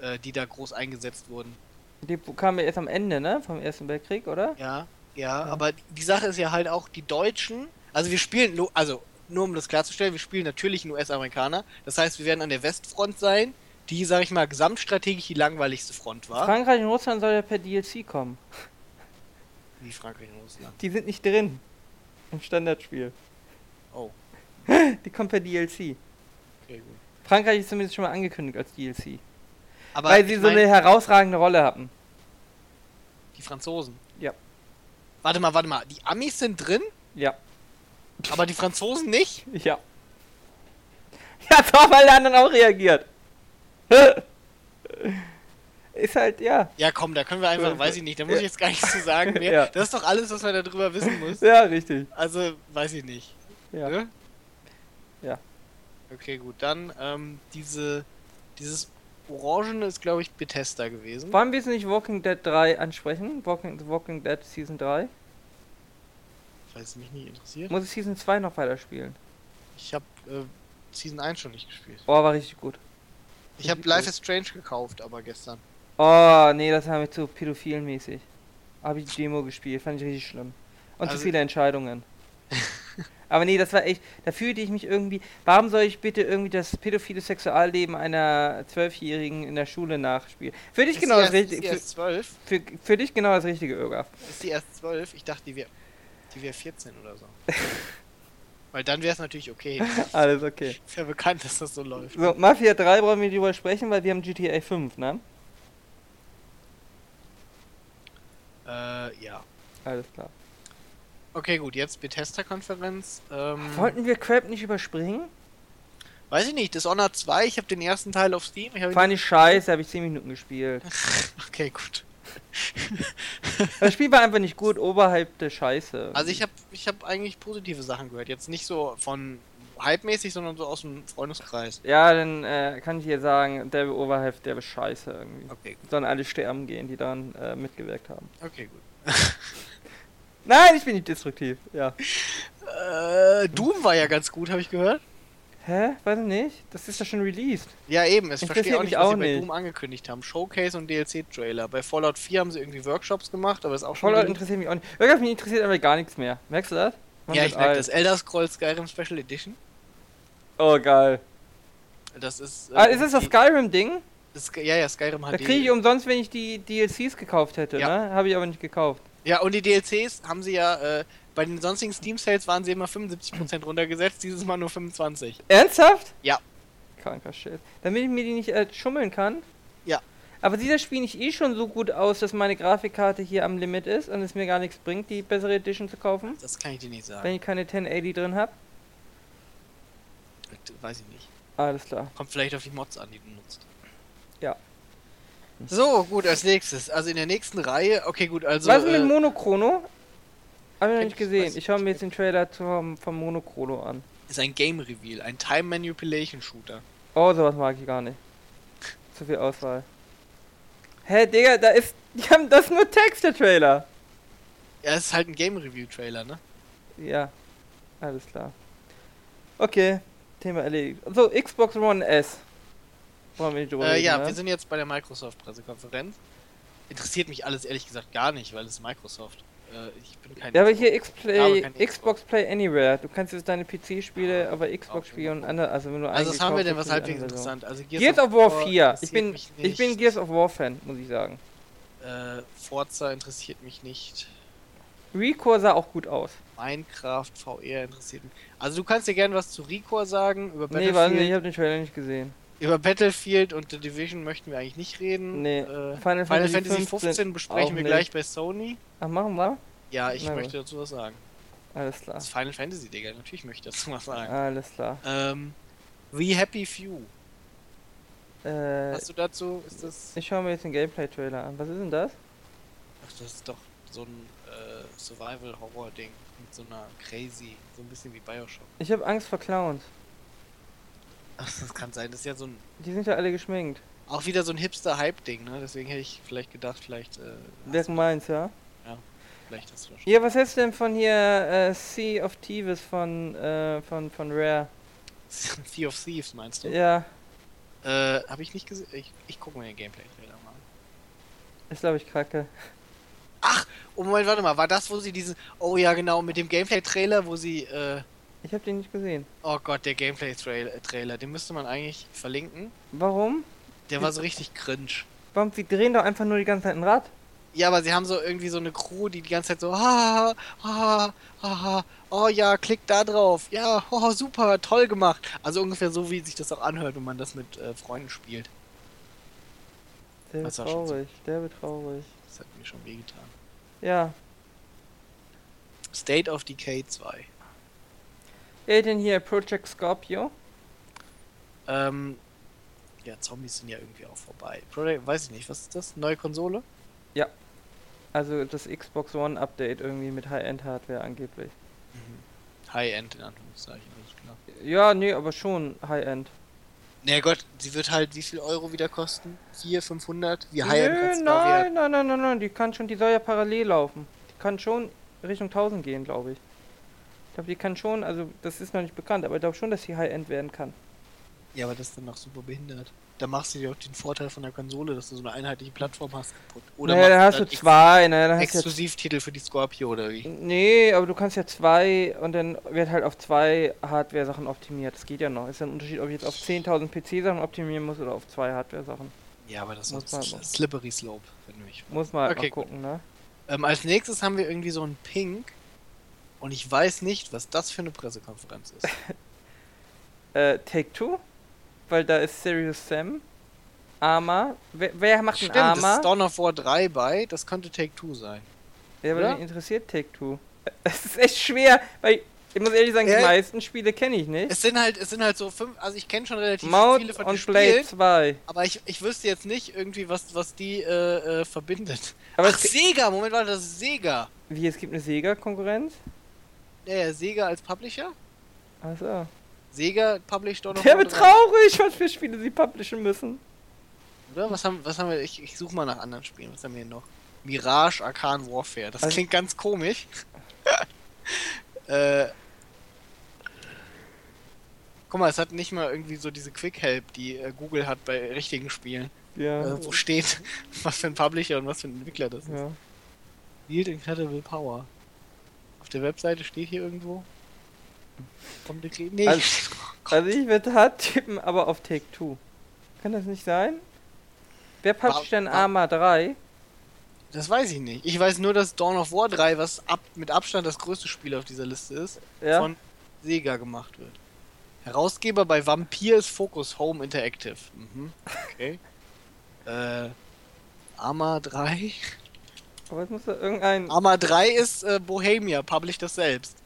Speaker 1: äh, die da groß eingesetzt wurden.
Speaker 2: Die kamen ja erst am Ende, ne? Vom Ersten Weltkrieg, oder?
Speaker 1: Ja, ja,
Speaker 2: Ja.
Speaker 1: aber die Sache ist ja halt auch, die Deutschen, also wir spielen, also nur um das klarzustellen, wir spielen natürlich einen US-Amerikaner. Das heißt, wir werden an der Westfront sein, die, sag ich mal, gesamtstrategisch die langweiligste Front war.
Speaker 2: Frankreich und Russland soll ja per DLC kommen.
Speaker 1: Wie Frankreich und Russland.
Speaker 2: Die sind nicht drin. Im Standardspiel.
Speaker 1: Oh,
Speaker 2: Die kommen per DLC.
Speaker 1: okay, gut.
Speaker 2: Frankreich ist zumindest schon mal angekündigt als DLC.
Speaker 1: Aber
Speaker 2: weil sie so eine herausragende Rolle hatten.
Speaker 1: Die Franzosen. Warte mal, warte mal. Die Amis sind drin,
Speaker 2: Ja.
Speaker 1: aber die Franzosen nicht?
Speaker 2: Ja. Ja, doch, weil der anderen auch reagiert. ist halt, ja.
Speaker 1: Ja, komm, da können wir einfach, weiß ich nicht, da muss ich jetzt gar nichts zu sagen mehr.
Speaker 2: Ja.
Speaker 1: Das ist doch alles, was man darüber wissen muss.
Speaker 2: Ja, richtig.
Speaker 1: Also, weiß ich nicht.
Speaker 2: Ja.
Speaker 1: Ne?
Speaker 2: Ja.
Speaker 1: Okay, gut, dann ähm, diese, dieses Orangene ist, glaube ich, Bethesda gewesen.
Speaker 2: Wollen wir jetzt nicht Walking Dead 3 ansprechen? Walking, Walking Dead Season 3?
Speaker 1: Falls es mich nicht interessiert.
Speaker 2: Muss ich Season 2 noch weiterspielen?
Speaker 1: Ich habe äh, Season 1 schon nicht gespielt.
Speaker 2: Oh, war richtig gut.
Speaker 1: Ich habe Life is Strange gekauft, aber gestern.
Speaker 2: Oh, nee, das haben wir zu pädophilmäßig. Habe ich die Demo gespielt, fand ich richtig schlimm. Und zu
Speaker 1: Also-
Speaker 2: viele Entscheidungen. Aber nee, das war echt, da fühlte ich mich irgendwie, warum soll ich bitte irgendwie das pädophile Sexualleben einer Zwölfjährigen in der Schule nachspielen? Für dich
Speaker 1: Ist
Speaker 2: genau
Speaker 1: die
Speaker 2: das
Speaker 1: erst, ist die
Speaker 2: richtige, für,
Speaker 1: erst 12?
Speaker 2: für, für dich genau das richtige, Irgaf.
Speaker 1: Ist die erst 12? Ich dachte, die wäre die wär 14 oder so. Weil dann wäre es natürlich okay.
Speaker 2: Alles okay.
Speaker 1: Ist ja bekannt, dass das so läuft.
Speaker 2: So, Mafia 3 brauchen wir nicht drüber sprechen, weil wir haben GTA 5, ne?
Speaker 1: Äh, ja.
Speaker 2: Alles klar.
Speaker 1: Okay, gut, jetzt Bethesda-Konferenz. Ähm,
Speaker 2: Wollten wir Crap nicht überspringen?
Speaker 1: weiß ich nicht, Dishonored 2, ich habe den ersten Teil auf Steam. Ich
Speaker 2: Fand ich scheiße, habe ich 10 Minuten gespielt.
Speaker 1: Okay, gut.
Speaker 2: Das Spiel war einfach nicht gut, oberhalb der Scheiße.
Speaker 1: Also ich habe ich hab eigentlich positive Sachen gehört. Jetzt nicht so von hype-mäßig, sondern so aus dem Freundeskreis.
Speaker 2: Ja, dann äh, kann ich dir sagen, der Overhead, der war scheiße irgendwie.
Speaker 1: Okay, gut.
Speaker 2: Sollen alle sterben gehen, die daran äh, mitgewirkt haben.
Speaker 1: Okay, gut.
Speaker 2: Nein, ich bin nicht destruktiv. Ja.
Speaker 1: Äh, Doom war ja ganz gut, habe ich gehört.
Speaker 2: Hä? Weiß ich nicht. Das ist doch schon released.
Speaker 1: Ja, eben. Es verstehe auch nicht, was
Speaker 2: auch
Speaker 1: sie bei
Speaker 2: nicht.
Speaker 1: Doom angekündigt haben. Showcase und DLC-Trailer. Bei Fallout 4 haben sie irgendwie Workshops gemacht, aber ist auch schon...
Speaker 2: Fallout interessiert mich auch nicht. Irgendwas mich interessiert aber gar nichts mehr. Merkst du das? Man
Speaker 1: ja, ich merke das. Elder Scrolls Skyrim Special Edition.
Speaker 2: Oh, geil.
Speaker 1: Das ist... äh,
Speaker 2: Ah, ist das das Skyrim-Ding?
Speaker 1: Ja, ja, Skyrim
Speaker 2: Da
Speaker 1: HD.
Speaker 2: kriege ich umsonst, wenn ich die DLCs gekauft hätte,
Speaker 1: Ja.
Speaker 2: ne? Habe ich aber nicht gekauft.
Speaker 1: Ja, und die DLCs haben sie ja... Äh, bei den sonstigen Steam-Sales waren sie immer 75% runtergesetzt, dieses Mal nur 25%.
Speaker 2: Ernsthaft?
Speaker 1: Ja.
Speaker 2: Kranker Shit. Damit ich mir die nicht äh, schummeln kann?
Speaker 1: Ja.
Speaker 2: Aber das Spiel nicht eh schon so gut aus, dass meine Grafikkarte hier am Limit ist und es mir gar nichts bringt, die bessere Edition zu kaufen?
Speaker 1: Das kann ich dir nicht sagen.
Speaker 2: Wenn ich keine 1080 drin habe?
Speaker 1: Weiß ich nicht.
Speaker 2: Alles klar.
Speaker 1: Kommt vielleicht auf die Mods an, die du nutzt.
Speaker 2: Ja.
Speaker 1: So, gut, als nächstes. Also in der nächsten Reihe. Okay, gut, also.
Speaker 2: Was ist
Speaker 1: äh,
Speaker 2: mit Monochrono? Hab ich noch nicht
Speaker 1: ich-
Speaker 2: gesehen. Ich schaue mir jetzt den Trailer zum, vom Monochrono an.
Speaker 1: ist ein Game Reveal, ein Time Manipulation Shooter.
Speaker 2: Oh, sowas mag ich gar nicht. Zu viel Auswahl. Hä, Digga, da ist. Die haben das ist nur Text, der Trailer.
Speaker 1: Ja, es ist halt ein Game Review Trailer, ne?
Speaker 2: Ja, alles klar. Okay, Thema erledigt. So, Xbox One S. Wollen wir nicht drüber
Speaker 1: Äh,
Speaker 2: reden,
Speaker 1: ja,
Speaker 2: ne?
Speaker 1: wir sind jetzt bei der Microsoft Pressekonferenz. Interessiert mich alles ehrlich gesagt gar nicht, weil es ist Microsoft. Äh, ich bin kein
Speaker 2: Ja, aber hier
Speaker 1: Xbox-
Speaker 2: X-Play, Xbox Play Anywhere. Du kannst jetzt deine PC-Spiele, aber Xbox
Speaker 1: Auch
Speaker 2: spielen und andere. Also wenn du
Speaker 1: Also was haben wir denn, was halbwegs interessant? Also
Speaker 2: Gears of War 4. Ich bin, ich bin. Gears of War Fan, muss ich sagen.
Speaker 1: Äh, Forza interessiert mich nicht.
Speaker 2: Recore sah auch gut aus.
Speaker 1: Minecraft VR interessiert mich. Also du kannst dir gerne was zu Recore sagen. Über
Speaker 2: Nee, warte, ich habe den Trailer nicht gesehen.
Speaker 1: Über Battlefield und The Division möchten wir eigentlich nicht reden.
Speaker 2: Nee,
Speaker 1: Äh,
Speaker 2: Final
Speaker 1: Final,
Speaker 2: Fantasy
Speaker 1: Fantasy
Speaker 2: 15
Speaker 1: 15 besprechen wir
Speaker 2: nicht.
Speaker 1: gleich bei Sony.
Speaker 2: Ach, machen wir?
Speaker 1: Ja, ich
Speaker 2: Na
Speaker 1: möchte dazu was sagen.
Speaker 2: Alles klar.
Speaker 1: Das ist Final Fantasy, Digga. Natürlich möchte ich dazu was sagen.
Speaker 2: Alles klar.
Speaker 1: Ähm, We Happy Few.
Speaker 2: Äh,
Speaker 1: Hast du dazu? Ist das.
Speaker 2: ich schaue mir jetzt den Gameplay-Trailer an. Was ist denn das?
Speaker 1: Ach, das ist doch so ein äh, Survival-Horror-Ding. Mit so einer Crazy. So ein bisschen wie Bioshock.
Speaker 2: Ich habe Angst vor Clowns.
Speaker 1: Ach, das kann sein. Das ist ja so ein.
Speaker 2: Die sind ja alle geschminkt.
Speaker 1: Auch wieder so ein Hipster-Hype-Ding, ne? Deswegen hätte ich vielleicht gedacht, vielleicht. Äh, hast,
Speaker 2: meins, ja?
Speaker 1: vielleicht hast du das
Speaker 2: Ja, was hältst du denn von hier äh, Sea of Thieves von, äh, von, von Rare?
Speaker 1: schon. Sea of Thieves meinst du?
Speaker 2: Ja,
Speaker 1: Äh, hab ich nicht gesehen. Ich, ich gucke mir den Gameplay-Trailer mal an.
Speaker 2: ist glaube ich kacke.
Speaker 1: Oh, Moment, warte mal. War das, wo sie diesen. Oh ja, genau, mit dem Gameplay-Trailer, wo sie. Äh,
Speaker 2: Ich habe den nicht gesehen.
Speaker 1: oh Gott, der Gameplay-Trailer. Den müsste man eigentlich verlinken.
Speaker 2: Warum?
Speaker 1: Der war so richtig cringe.
Speaker 2: Warum? Sie drehen doch einfach nur die ganze Zeit ein Rad.
Speaker 1: Ja, aber sie haben so irgendwie so eine Crew, die die ganze Zeit so, ha, ha, ha, ha, oh ja, klick da drauf, ja, oh, super, toll gemacht. Also ungefähr so, wie sich das auch anhört, wenn man das mit äh, Freunden spielt.
Speaker 2: Der wird
Speaker 1: schon so.
Speaker 2: traurig, der wird traurig.
Speaker 1: Das hat mir schon wehgetan.
Speaker 2: Ja.
Speaker 1: State of Decay 2.
Speaker 2: Wer denn hier Project Scorpio?
Speaker 1: Ähm, ja, Zombies sind ja irgendwie auch vorbei. Project, weiß ich nicht, was ist das? Neue Konsole?
Speaker 2: Also das Xbox One Update irgendwie mit High-End-Hardware angeblich.
Speaker 1: High-End in Anführungszeichen, alles klar.
Speaker 2: Ja, nee, aber schon High-End.
Speaker 1: Na Gott, sie wird halt wie viel Euro wieder kosten? 4, 500? Wie
Speaker 2: Nö,
Speaker 1: kann's da
Speaker 2: nein, nein, nein, nein, nein, die kann schon, die soll ja parallel laufen. Die kann schon Richtung 1000 gehen, glaube ich. Ich glaube, die kann schon, also das ist noch nicht bekannt, aber ich glaube schon, dass sie High-End werden kann.
Speaker 1: Ja, aber das ist dann noch super behindert. Da machst du dir auch den Vorteil von der Konsole, dass du so eine einheitliche Plattform hast, kaputt. Oder
Speaker 2: naja, da
Speaker 1: machst
Speaker 2: hast du zwei, naja, dann hast du ja
Speaker 1: Exklusivtitel für die Scorpio oder wie?
Speaker 2: Nee, aber du kannst ja zwei und dann wird halt auf zwei Hardware-Sachen optimiert. Das geht ja noch. Ist ja ein Unterschied, ob ich jetzt auf 10.000 PC-Sachen optimieren muss oder auf zwei Hardware-Sachen.
Speaker 1: Ja, aber das
Speaker 2: Muss
Speaker 1: ist
Speaker 2: machen.
Speaker 1: slippery slope, wenn du mich
Speaker 2: Muss man halt
Speaker 1: Okay,
Speaker 2: mal gucken, ne?
Speaker 1: ähm, Als nächstes haben wir irgendwie so ein Pink und ich weiß nicht, was das für eine Pressekonferenz ist.
Speaker 2: Äh, Take Two, weil da ist Serious Sam. Arma. Wer, wer macht
Speaker 1: Stimmt,
Speaker 2: einen
Speaker 1: das ist
Speaker 2: Arma?
Speaker 1: Dawn of War 3 bei, das könnte Take-Two sein.
Speaker 2: Ja, aber wen interessiert Take Two? Es ist echt schwer, weil ich muss ehrlich sagen,
Speaker 1: Ja.
Speaker 2: die meisten Spiele kenne ich nicht.
Speaker 1: Es sind halt, es sind halt so fünf, also ich kenne schon relativ
Speaker 2: Maut
Speaker 1: viele von den
Speaker 2: und Blade
Speaker 1: Spielen,
Speaker 2: 2.
Speaker 1: aber ich, ich wüsste jetzt nicht irgendwie, was, was die äh, äh, verbindet.
Speaker 2: Aber
Speaker 1: Ach, Sega, Moment, warte, das ist Sega.
Speaker 2: wie, es gibt eine Sega-Konkurrenz?
Speaker 1: Ja, ja, Sega als Publisher?
Speaker 2: Achso.
Speaker 1: Sega published Dawn of
Speaker 2: Der wird
Speaker 1: 3.
Speaker 2: traurig, was für Spiele sie publishen müssen.
Speaker 1: Oder? Was haben, was haben wir? Ich, ich suche mal nach anderen Spielen. Was haben wir hier noch? Mirage Arcan Warfare. Das
Speaker 2: Also-
Speaker 1: klingt ganz komisch. äh. Guck mal, es hat nicht mal irgendwie so diese Quick Help, die äh, Google hat bei richtigen Spielen.
Speaker 2: Ja.
Speaker 1: Äh, wo steht, was für ein Publisher und was für ein Entwickler das ist.
Speaker 2: ja.
Speaker 1: Yield Incredible Power. Auf der Webseite steht hier irgendwo. Nee.
Speaker 2: Also- Also ich würde hart tippen, aber auf Take Two. Kann das nicht sein? Wer publisht denn Arma 3?
Speaker 1: Das weiß ich nicht. Ich weiß nur, dass Dawn of War 3, was ab, mit Abstand das größte Spiel auf dieser Liste ist,
Speaker 2: Ja.
Speaker 1: von Sega gemacht wird. Herausgeber bei Vampir ist Focus Home Interactive. Mhm. Okay. äh, Arma 3.
Speaker 2: aber es muss doch irgendein.
Speaker 1: Arma 3 ist äh, Bohemia, published das selbst.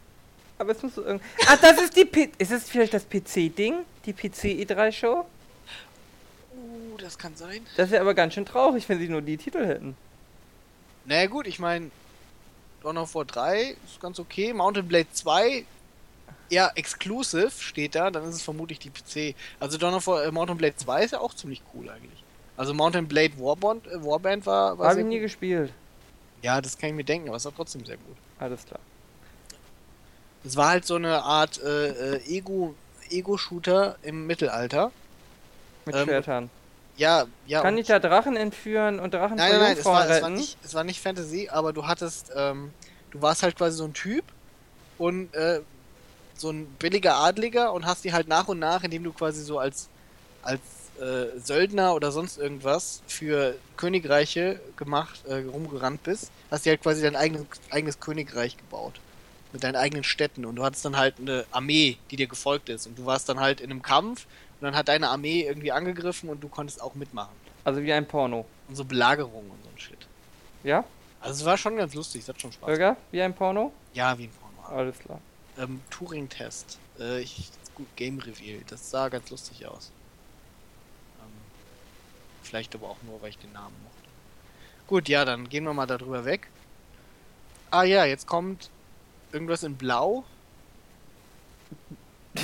Speaker 2: Aber es muss doch irgend. Ah, das ist die P Ist es vielleicht das PC-Ding? Die PC E3 Show?
Speaker 1: Uh, das kann sein.
Speaker 2: Das wäre aber ganz schön traurig, wenn sie nur die Titel hätten.
Speaker 1: Naja gut, ich meine, Dawn of War 3 ist ganz okay. Mountain Blade 2, ja, exclusive steht da, dann ist es vermutlich die PC. Also Dawn of War, äh, Mountain Blade 2 ist ja auch ziemlich cool eigentlich. Also Mountain Blade Warband, äh, Warband war, war
Speaker 2: Habe ich nie
Speaker 1: gut.
Speaker 2: gespielt.
Speaker 1: Ja, das kann ich mir denken, aber es war trotzdem sehr gut.
Speaker 2: Alles klar.
Speaker 1: Es war halt so eine Art äh, äh, Ego, Ego-Shooter im Mittelalter.
Speaker 2: Mit
Speaker 1: Ähm,
Speaker 2: Schwertern.
Speaker 1: Ja, ja.
Speaker 2: Kann ich da Drachen entführen und Drachen
Speaker 1: Nein, nein, nein, es war, es, war nicht, es war nicht Fantasy, aber du hattest, ähm, Du warst halt quasi so ein Typ und äh, so ein billiger Adliger und hast die halt nach und nach, indem du quasi so als, als äh, Söldner oder sonst irgendwas für Königreiche gemacht, äh, rumgerannt bist, hast du halt quasi dein eigenes, eigenes Königreich gebaut. Mit deinen eigenen Städten. Und du hattest dann halt eine Armee, die dir gefolgt ist. Und du warst dann halt in einem Kampf und dann hat deine Armee irgendwie angegriffen und du konntest auch mitmachen.
Speaker 2: Also wie ein Porno.
Speaker 1: Und so Belagerungen und so ein Shit.
Speaker 2: Ja?
Speaker 1: Also es war schon ganz lustig, es hat schon Spaß.
Speaker 2: Bürger? Wie ein Porno?
Speaker 1: Ja, wie ein Porno.
Speaker 2: Alles klar.
Speaker 1: Ähm, Turing-Test. Äh, ich, Game Reveal. Das sah ganz lustig aus. Vielleicht aber auch nur, weil ich den Namen mochte. Gut, ja, dann gehen wir mal darüber weg. Ah ja, jetzt kommt irgendwas in Blau.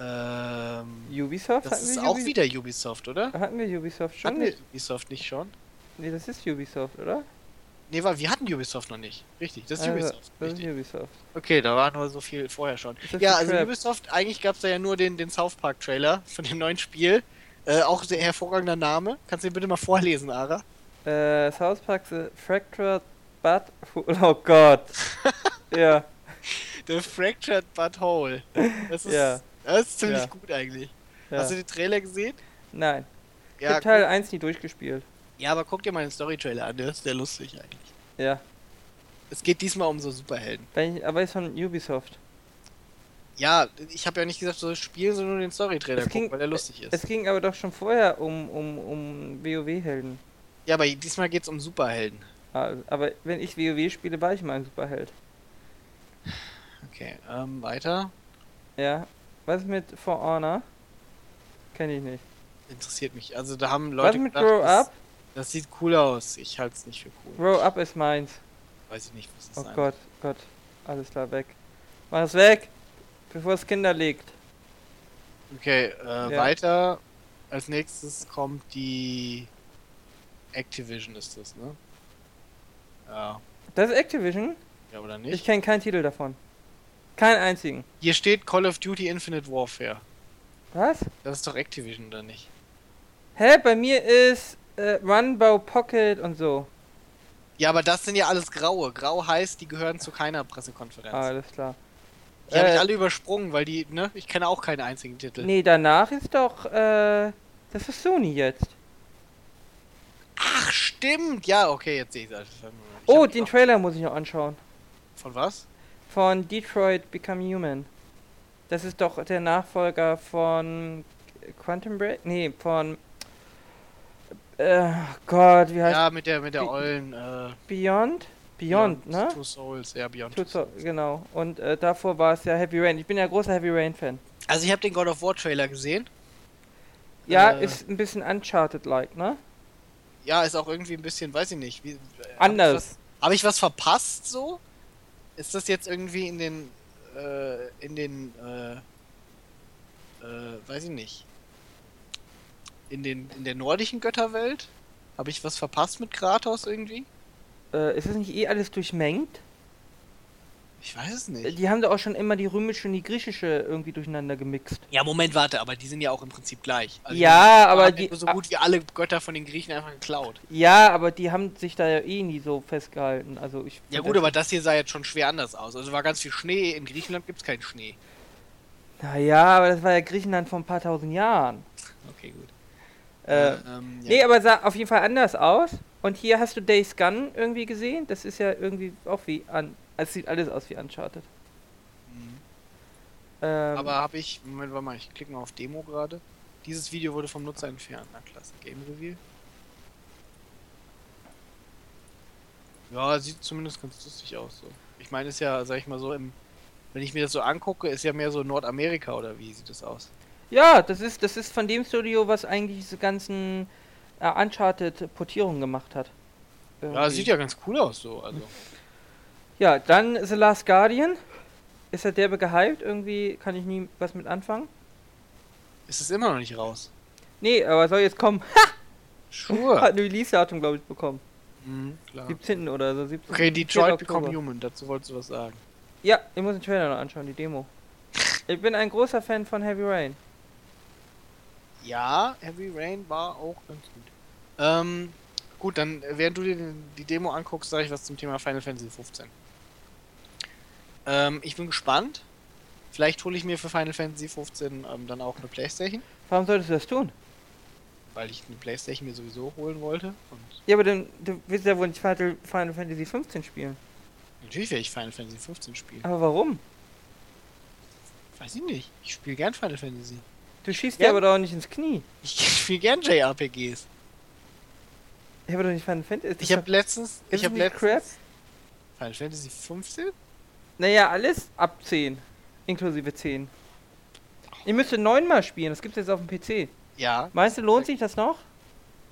Speaker 1: ähm,
Speaker 2: Ubisoft?
Speaker 1: das ist auch
Speaker 2: Ubi-
Speaker 1: wieder Ubisoft, oder?
Speaker 2: Hatten wir Ubisoft schon
Speaker 1: Hatten wir? Ubisoft nicht schon?
Speaker 2: Nee, das ist Ubisoft, oder?
Speaker 1: Nee, weil wir hatten Ubisoft noch nicht. Richtig, das ist
Speaker 2: Also,
Speaker 1: Ubisoft.
Speaker 2: Das ist
Speaker 1: Richtig.
Speaker 2: Ubisoft.
Speaker 1: Okay, da war nur so viel vorher schon.
Speaker 2: Ist
Speaker 1: Ja, also? Ubisoft, eigentlich gab es da ja nur den, den South Park Trailer von dem neuen Spiel. Äh, auch sehr hervorragender Name. Kannst du den bitte mal vorlesen, Ara?
Speaker 2: Äh, South Park The Fractured But... Oh Gott. ja.
Speaker 1: The Fractured But Whole. Das ist,
Speaker 2: Ja.
Speaker 1: das ist ziemlich
Speaker 2: Ja.
Speaker 1: gut eigentlich.
Speaker 2: ja.
Speaker 1: Hast du den Trailer gesehen?
Speaker 2: Nein. Ich
Speaker 1: Ja,
Speaker 2: hab Teil
Speaker 1: guck,
Speaker 2: 1 nie durchgespielt.
Speaker 1: ja, aber guck dir mal den Story-Trailer an, der ist sehr lustig eigentlich.
Speaker 2: Ja.
Speaker 1: Es geht diesmal um so Superhelden.
Speaker 2: Ich, aber ist von Ubisoft.
Speaker 1: Ja, ich habe ja nicht gesagt, so spielen, sondern nur den Story-Trailer gucken, weil der lustig ist.
Speaker 2: Es ging aber doch schon vorher um, um, um WoW-Helden.
Speaker 1: Ja, aber diesmal geht's um Superhelden.
Speaker 2: Ah, Aber wenn ich WoW spiele, war ich mal ein Superheld.
Speaker 1: Okay, ähm, weiter.
Speaker 2: Ja. Was ist mit For Honor? Kenn ich nicht.
Speaker 1: Interessiert mich. Also da haben
Speaker 2: Was
Speaker 1: Leute
Speaker 2: mit
Speaker 1: gedacht,
Speaker 2: Grow
Speaker 1: das,
Speaker 2: Up?
Speaker 1: das sieht cool aus. Ich halte es nicht für cool.
Speaker 2: Grow Up ist meins.
Speaker 1: Weiß ich nicht, was das
Speaker 2: Oh
Speaker 1: sein
Speaker 2: Gott, Gott. Alles klar, weg. Mach es weg! Bevor es Kinder legt.
Speaker 1: Okay, äh,
Speaker 2: Ja.
Speaker 1: weiter. Als nächstes kommt die Activision ist das, ne? Ja.
Speaker 2: Das ist Activision?
Speaker 1: Ja, oder
Speaker 2: Ich
Speaker 1: nicht?
Speaker 2: kenne keinen Titel davon. Keinen einzigen.
Speaker 1: Hier steht Call of Duty Infinite Warfare.
Speaker 2: Was?
Speaker 1: Das ist doch Activision, oder nicht?
Speaker 2: Hä? Bei mir ist äh, Runbow Pocket und so.
Speaker 1: Ja, aber das sind ja alles Graue. Grau heißt, die gehören zu keiner Pressekonferenz.
Speaker 2: Ah, alles klar.
Speaker 1: Die habe ich
Speaker 2: äh,
Speaker 1: alle übersprungen, weil die, ne? Ich kenne auch keinen einzigen Titel.
Speaker 2: Nee, danach ist doch, äh, das ist Sony jetzt.
Speaker 1: Ach, stimmt! Ja, okay, jetzt sehe ich es.
Speaker 2: Oh, den Trailer muss ich noch anschauen.
Speaker 1: Von was?
Speaker 2: Von Detroit Become Human. Das ist doch der Nachfolger von Quantum Break? Nee, von. Äh, Gott, wie heißt
Speaker 1: Ja, mit der, mit der
Speaker 2: Wie-
Speaker 1: ollen, äh,
Speaker 2: Beyond? Beyond, ne?
Speaker 1: Two Souls, ja, Beyond
Speaker 2: Two
Speaker 1: Two
Speaker 2: Souls,
Speaker 1: Souls.
Speaker 2: genau. Und äh, davor war es ja Heavy Rain. Ich bin ja großer Heavy Rain-Fan.
Speaker 1: Also ich habe den God of War Trailer gesehen.
Speaker 2: Ja,
Speaker 1: Äh.
Speaker 2: ist ein bisschen Uncharted-like, ne?
Speaker 1: Ja, ist auch irgendwie ein bisschen, weiß ich nicht. Wie,
Speaker 2: Anders.
Speaker 1: Habe ich was verpasst so? Ist das jetzt irgendwie in den, äh, in den, äh, äh, weiß ich nicht. In den, in der nordischen Götterwelt? Habe ich was verpasst mit Kratos irgendwie?
Speaker 2: Äh, ist es nicht eh alles durchmengt?
Speaker 1: Ich weiß es
Speaker 2: Äh,
Speaker 1: nicht.
Speaker 2: Die haben doch auch schon immer die römische und die griechische irgendwie durcheinander gemixt.
Speaker 1: Ja, Moment, warte, aber die sind ja auch im Prinzip gleich. Also
Speaker 2: Ja,
Speaker 1: die
Speaker 2: aber
Speaker 1: haben
Speaker 2: die-
Speaker 1: so gut wie alle Götter von den Griechen einfach geklaut.
Speaker 2: Ja, aber die haben sich da ja eh nie so festgehalten. Also ich.
Speaker 1: Ja gut,
Speaker 2: das-
Speaker 1: aber das hier sah jetzt schon schwer anders aus. Also war ganz viel Schnee. In Griechenland gibt es keinen Schnee.
Speaker 2: Naja, aber das war ja Griechenland vor ein paar tausend Jahren.
Speaker 1: Okay, gut.
Speaker 2: Äh,
Speaker 1: ähm, ja.
Speaker 2: Nee, aber sah auf jeden Fall anders aus. Und hier hast du Days Gun irgendwie gesehen. Das ist ja irgendwie auch wie an. Es sieht alles aus wie Uncharted.
Speaker 1: Mhm.
Speaker 2: Ähm,
Speaker 1: Aber habe ich. Moment, warte mal, ich klicke mal auf Demo gerade. Dieses Video wurde vom Nutzer entfernt. Na klasse. Game Reveal. Ja, sieht zumindest ganz lustig aus. So. Ich meine, ist ja, sag ich mal so, im, wenn ich mir das so angucke, ist ja mehr so Nordamerika oder wie sieht das aus?
Speaker 2: ja, das ist, das ist von dem Studio, was eigentlich diese ganzen äh, Uncharted-Portierungen gemacht hat.
Speaker 1: Ja,
Speaker 2: Irgendwie.
Speaker 1: sieht ja ganz cool aus so. Also.
Speaker 2: Ja, dann The Last Guardian. Ist er derbe gehypt? Irgendwie kann ich nie was mit anfangen.
Speaker 1: Ist es immer noch nicht raus?
Speaker 2: Nee, aber soll jetzt kommen.
Speaker 1: Sure.
Speaker 2: Hat ein Release-Datum, glaube ich, bekommen.
Speaker 1: mhm, klar.
Speaker 2: 17. oder so. 17.
Speaker 1: Okay,
Speaker 2: 4.
Speaker 1: Detroit. Become Human, dazu wolltest du was sagen.
Speaker 2: Ja, ich muss den Trailer noch anschauen, die Demo. Ich bin ein großer Fan von Heavy Rain.
Speaker 1: Ja, Heavy Rain war auch ganz gut. Ähm, Gut, dann äh, während du dir die Demo anguckst, sage ich was zum Thema Final Fantasy 15. Ähm, ich bin gespannt. Vielleicht hole ich mir für Final Fantasy 15 ähm, dann auch eine Playstation,
Speaker 2: Warum solltest du das tun?
Speaker 1: weil ich eine Playstation mir sowieso holen wollte. Und
Speaker 2: Ja, aber dann, du willst ja wohl nicht Final Final Fantasy 15 spielen.
Speaker 1: natürlich werde ich Final Fantasy 15 spielen.
Speaker 2: Aber warum?
Speaker 1: Weiß ich nicht. Ich spiele gern Final Fantasy.
Speaker 2: Du schießt
Speaker 1: Ja.
Speaker 2: dir aber doch nicht ins Knie.
Speaker 1: Ich spiele gern JRPGs.
Speaker 2: Ich habe doch nicht Final Fantasy.
Speaker 1: Ich habe letztens. Ich
Speaker 2: es
Speaker 1: habe letztens.
Speaker 2: Crap?
Speaker 1: Final Fantasy 15?
Speaker 2: Naja, alles ab 10. Inklusive 10. Ihr müsst neunmal spielen, das gibt's jetzt auf dem PC.
Speaker 1: Ja.
Speaker 2: Meinst du, lohnt sich das noch?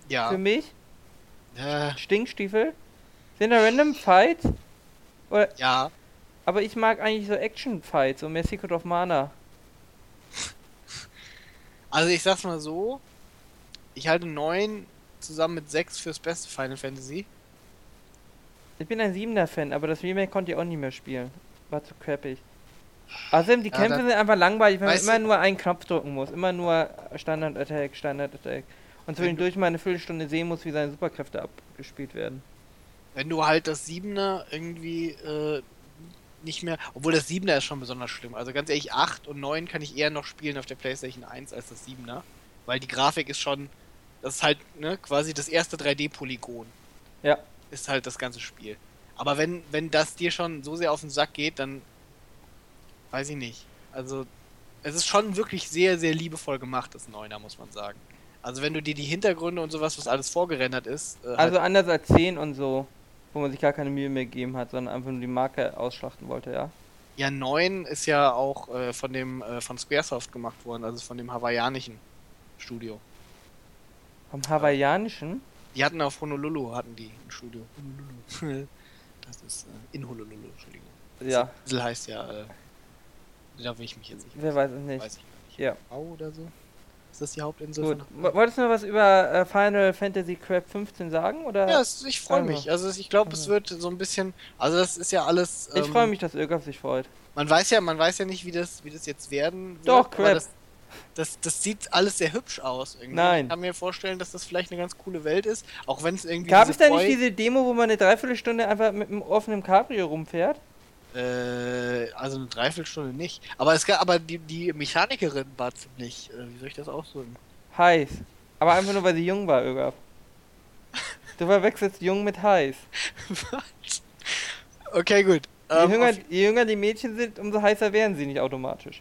Speaker 1: Ja.
Speaker 2: Für mich?
Speaker 1: Äh,
Speaker 2: Stinkstiefel? Sind da random Fights?
Speaker 1: ja.
Speaker 2: Aber ich mag eigentlich so Action-Fights, so mehr Secret of Mana.
Speaker 1: Also ich sag's mal so. Ich halte 9 zusammen mit 6 fürs beste Final Fantasy.
Speaker 2: Ich bin ein 7er-Fan, aber das Remake konnte ich auch nicht mehr spielen. War zu crappig. Außerdem, die
Speaker 1: Ja,
Speaker 2: Kämpfe sind einfach langweilig, wenn man immer nur einen Knopf drücken muss. Immer nur Standard-Attack, Standard-Attack. Und zwischendurch mal eine Viertelstunde sehen muss, wie seine Superkräfte abgespielt werden.
Speaker 1: Wenn du halt das 7er irgendwie äh, nicht mehr. Obwohl das 7er ist schon besonders schlimm. Also ganz ehrlich, 8 und 9 kann ich eher noch spielen auf der PlayStation 1 als das 7er. Weil die Grafik ist schon. Das ist halt ne, quasi das erste 3D-Polygon.
Speaker 2: Ja.
Speaker 1: Ist halt das ganze Spiel. Aber wenn, wenn das dir schon so sehr auf den Sack geht, dann. Weiß ich nicht. Also. Es ist schon wirklich sehr, sehr liebevoll gemacht, das 9er, muss man sagen. Also wenn du dir die Hintergründe und sowas, was alles vorgerendert ist. Äh,
Speaker 2: Also
Speaker 1: halt,
Speaker 2: anders als 10 und so, wo man sich gar keine Mühe mehr gegeben hat, sondern einfach nur die Marke ausschlachten wollte, ja.
Speaker 1: Ja, 9 ist ja auch äh, von dem äh, von Squaresoft gemacht worden, also von dem hawaiianischen Studio.
Speaker 2: Vom Hawaiianischen?
Speaker 1: Die hatten auf Honolulu hatten die ein Studio. Honolulu. das ist äh, in Honolulu, Entschuldigung.
Speaker 2: Ja,
Speaker 1: Insel heißt ja, äh, da will ich mich jetzt nicht.
Speaker 2: wer weiß es nicht.
Speaker 1: Weiß ich nicht.
Speaker 2: Ja.
Speaker 1: Au oder so? Ist das die Hauptinsel
Speaker 2: Gut.
Speaker 1: von
Speaker 2: Wo- Wolltest du noch was über äh, Final Fantasy Crap 15 sagen? Oder?
Speaker 1: Ja, es, ich freue mich. Also ich glaube, es wird so ein bisschen. Also das ist ja alles.
Speaker 2: ich
Speaker 1: ähm,
Speaker 2: freue mich, dass Irgaf sich freut.
Speaker 1: Man weiß ja, man weiß ja nicht, wie das, wie das jetzt werden wird.
Speaker 2: Doch, Crap.
Speaker 1: Das, das, das sieht alles sehr hübsch aus. Irgendwie.
Speaker 2: Nein.
Speaker 1: Ich kann mir vorstellen, dass das vielleicht eine ganz coole Welt ist, auch wenn es irgendwie.
Speaker 2: Gab es da nicht diese Demo, wo man eine Dreiviertelstunde einfach mit einem offenen Cabrio rumfährt?
Speaker 1: Äh, also eine Dreiviertelstunde nicht. Aber es gab, aber die, die Mechanikerin war ziemlich. Äh, wie soll ich das ausdrücken?
Speaker 2: Heiß. Aber einfach nur, weil sie jung war, Irgaf. Du verwechselst jung mit heiß.
Speaker 1: Was? Okay, gut.
Speaker 2: Je,
Speaker 1: Ähm,
Speaker 2: jünger, je jünger die Mädchen sind, umso heißer werden sie nicht automatisch.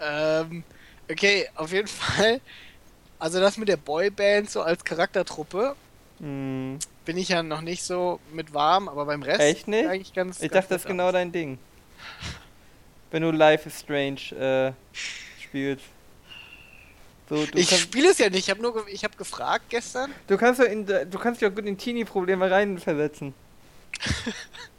Speaker 1: Ähm, okay, auf jeden Fall. Also das mit der Boyband so als Charaktertruppe
Speaker 2: Hm.
Speaker 1: bin ich ja noch nicht so mit warm, aber beim Rest
Speaker 2: Echt nicht?
Speaker 1: eigentlich ganz.
Speaker 2: Ich
Speaker 1: ganz
Speaker 2: dachte, das ist genau
Speaker 1: aus.
Speaker 2: dein Ding. Wenn du Life is Strange äh, spielst. So, du,
Speaker 1: Ich spiele es ja nicht. Ich habe nur, ge ich habe gefragt gestern.
Speaker 2: du kannst doch in, du kannst dich auch gut in Teenie-Probleme reinversetzen.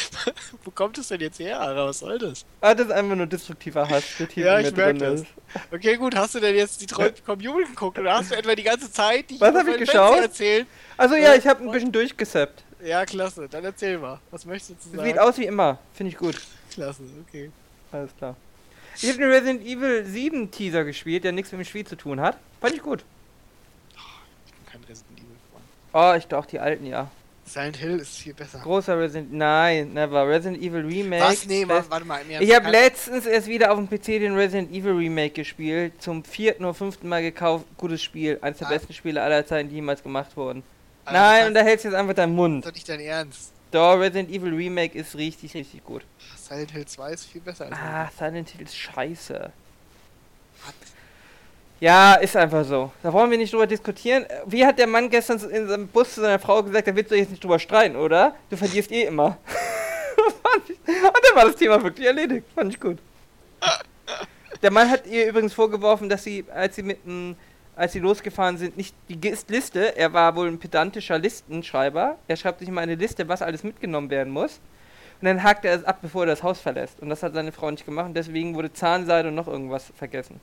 Speaker 1: Wo kommt es denn jetzt her? Alter? Was soll das?
Speaker 2: Ah, das ist einfach nur destruktiver Hass, der tief
Speaker 1: Ja, ich merk
Speaker 2: drin
Speaker 1: das.
Speaker 2: ist.
Speaker 1: Okay, gut. Hast du denn jetzt die Troll Commune geguckt oder hast du etwa die ganze Zeit die
Speaker 2: Was
Speaker 1: über
Speaker 2: hab ich geschaut?
Speaker 1: Erzählen?
Speaker 2: Also ja, ich habe ein bisschen durchgesappt.
Speaker 1: Ja, klasse. Dann erzähl mal. Was möchtest du zu
Speaker 2: Sieht
Speaker 1: sagen?
Speaker 2: aus wie immer. Finde ich gut.
Speaker 1: Klasse. Okay.
Speaker 2: Alles klar. Ich habe den Resident Evil 7 Teaser gespielt, der nichts mit dem Spiel zu tun hat. Fand ich gut.
Speaker 1: Ich bin kein Resident Evil Freund.
Speaker 2: Oh, ich doch, die alten, ja.
Speaker 1: Silent Hill ist viel besser.
Speaker 2: Großer Resident... Nein, never. Resident Evil Remake.
Speaker 1: Was? Nee,
Speaker 2: Best-
Speaker 1: wa- warte mal.
Speaker 2: Ich habe letztens erst wieder auf dem PC den Resident Evil Remake gespielt. Zum vierten oder fünften Mal gekauft. Gutes Spiel. Eines der
Speaker 1: Ah.
Speaker 2: besten Spiele aller Zeiten, die jemals gemacht wurden.
Speaker 1: Alter,
Speaker 2: Nein,
Speaker 1: das
Speaker 2: und da hältst du jetzt einfach deinen
Speaker 1: ist
Speaker 2: Mund.
Speaker 1: doch nicht dein Ernst.
Speaker 2: Doch, Resident Evil Remake ist richtig, richtig gut.
Speaker 1: Silent Hill 2 ist viel besser als
Speaker 2: Ah, Silent Hill ist scheiße. Ja, ist einfach so. Da wollen wir nicht drüber diskutieren. Wie hat der Mann gestern in seinem Bus zu seiner Frau gesagt, da willst du jetzt nicht drüber streiten, oder? Du verlierst eh immer. Und dann war das Thema wirklich erledigt. Fand ich gut. Der Mann hat ihr übrigens vorgeworfen, dass sie, als sie mit dem, als sie losgefahren sind, nicht die Liste, er war wohl ein pedantischer Listenschreiber, er schreibt sich immer eine Liste, was alles mitgenommen werden muss. Und dann hakt er es ab, bevor er das Haus verlässt. Und das hat seine Frau nicht gemacht und deswegen wurde Zahnseide und noch irgendwas vergessen.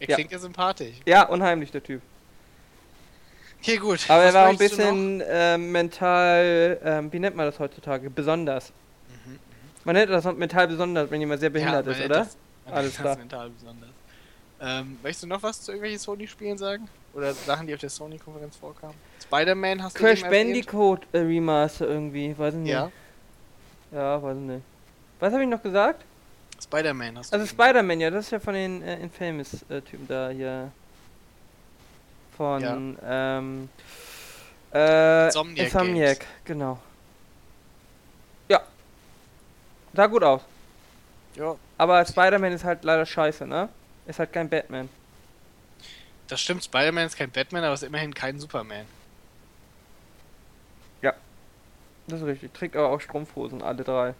Speaker 1: Er
Speaker 2: Ja.
Speaker 1: klingt ja sympathisch.
Speaker 2: Ja, unheimlich, der Typ.
Speaker 1: Okay, gut.
Speaker 2: Aber er
Speaker 1: Was
Speaker 2: war auch ein
Speaker 1: du
Speaker 2: bisschen ähm, mental, ähm, wie nennt man das heutzutage? Besonders.
Speaker 1: Mhm.
Speaker 2: Man nennt das mental besonders, wenn jemand sehr behindert
Speaker 1: man
Speaker 2: ist, oder?
Speaker 1: das-
Speaker 2: Alles klar.
Speaker 1: mental besonders. Ähm, möchtest du noch was zu irgendwelchen Sony-Spielen sagen? Oder Sachen, die auf der Sony-Konferenz vorkamen? Spider-Man hast du
Speaker 2: Crash
Speaker 1: eben erwähnt?
Speaker 2: Bandicoot äh, Remaster irgendwie, weiß ich nicht.
Speaker 1: Ja,
Speaker 2: Ja, weiß ich nicht. Was habe ich noch gesagt?
Speaker 1: Spider-Man hast du
Speaker 2: Also Spider-Man, ja, das ist ja von den äh, Infamous-Typen da hier. Von, ähm, äh,
Speaker 1: Insomniac
Speaker 2: Insomniac, genau. Ja. Sah gut aus.
Speaker 1: Ja,
Speaker 2: Aber Spider-Man ist halt leider scheiße, ne? Ist halt kein Batman.
Speaker 1: das stimmt. Spider-Man ist kein Batman, aber ist immerhin kein Superman.
Speaker 2: Das ist richtig. Trägt aber auch Strumpfhosen, alle drei.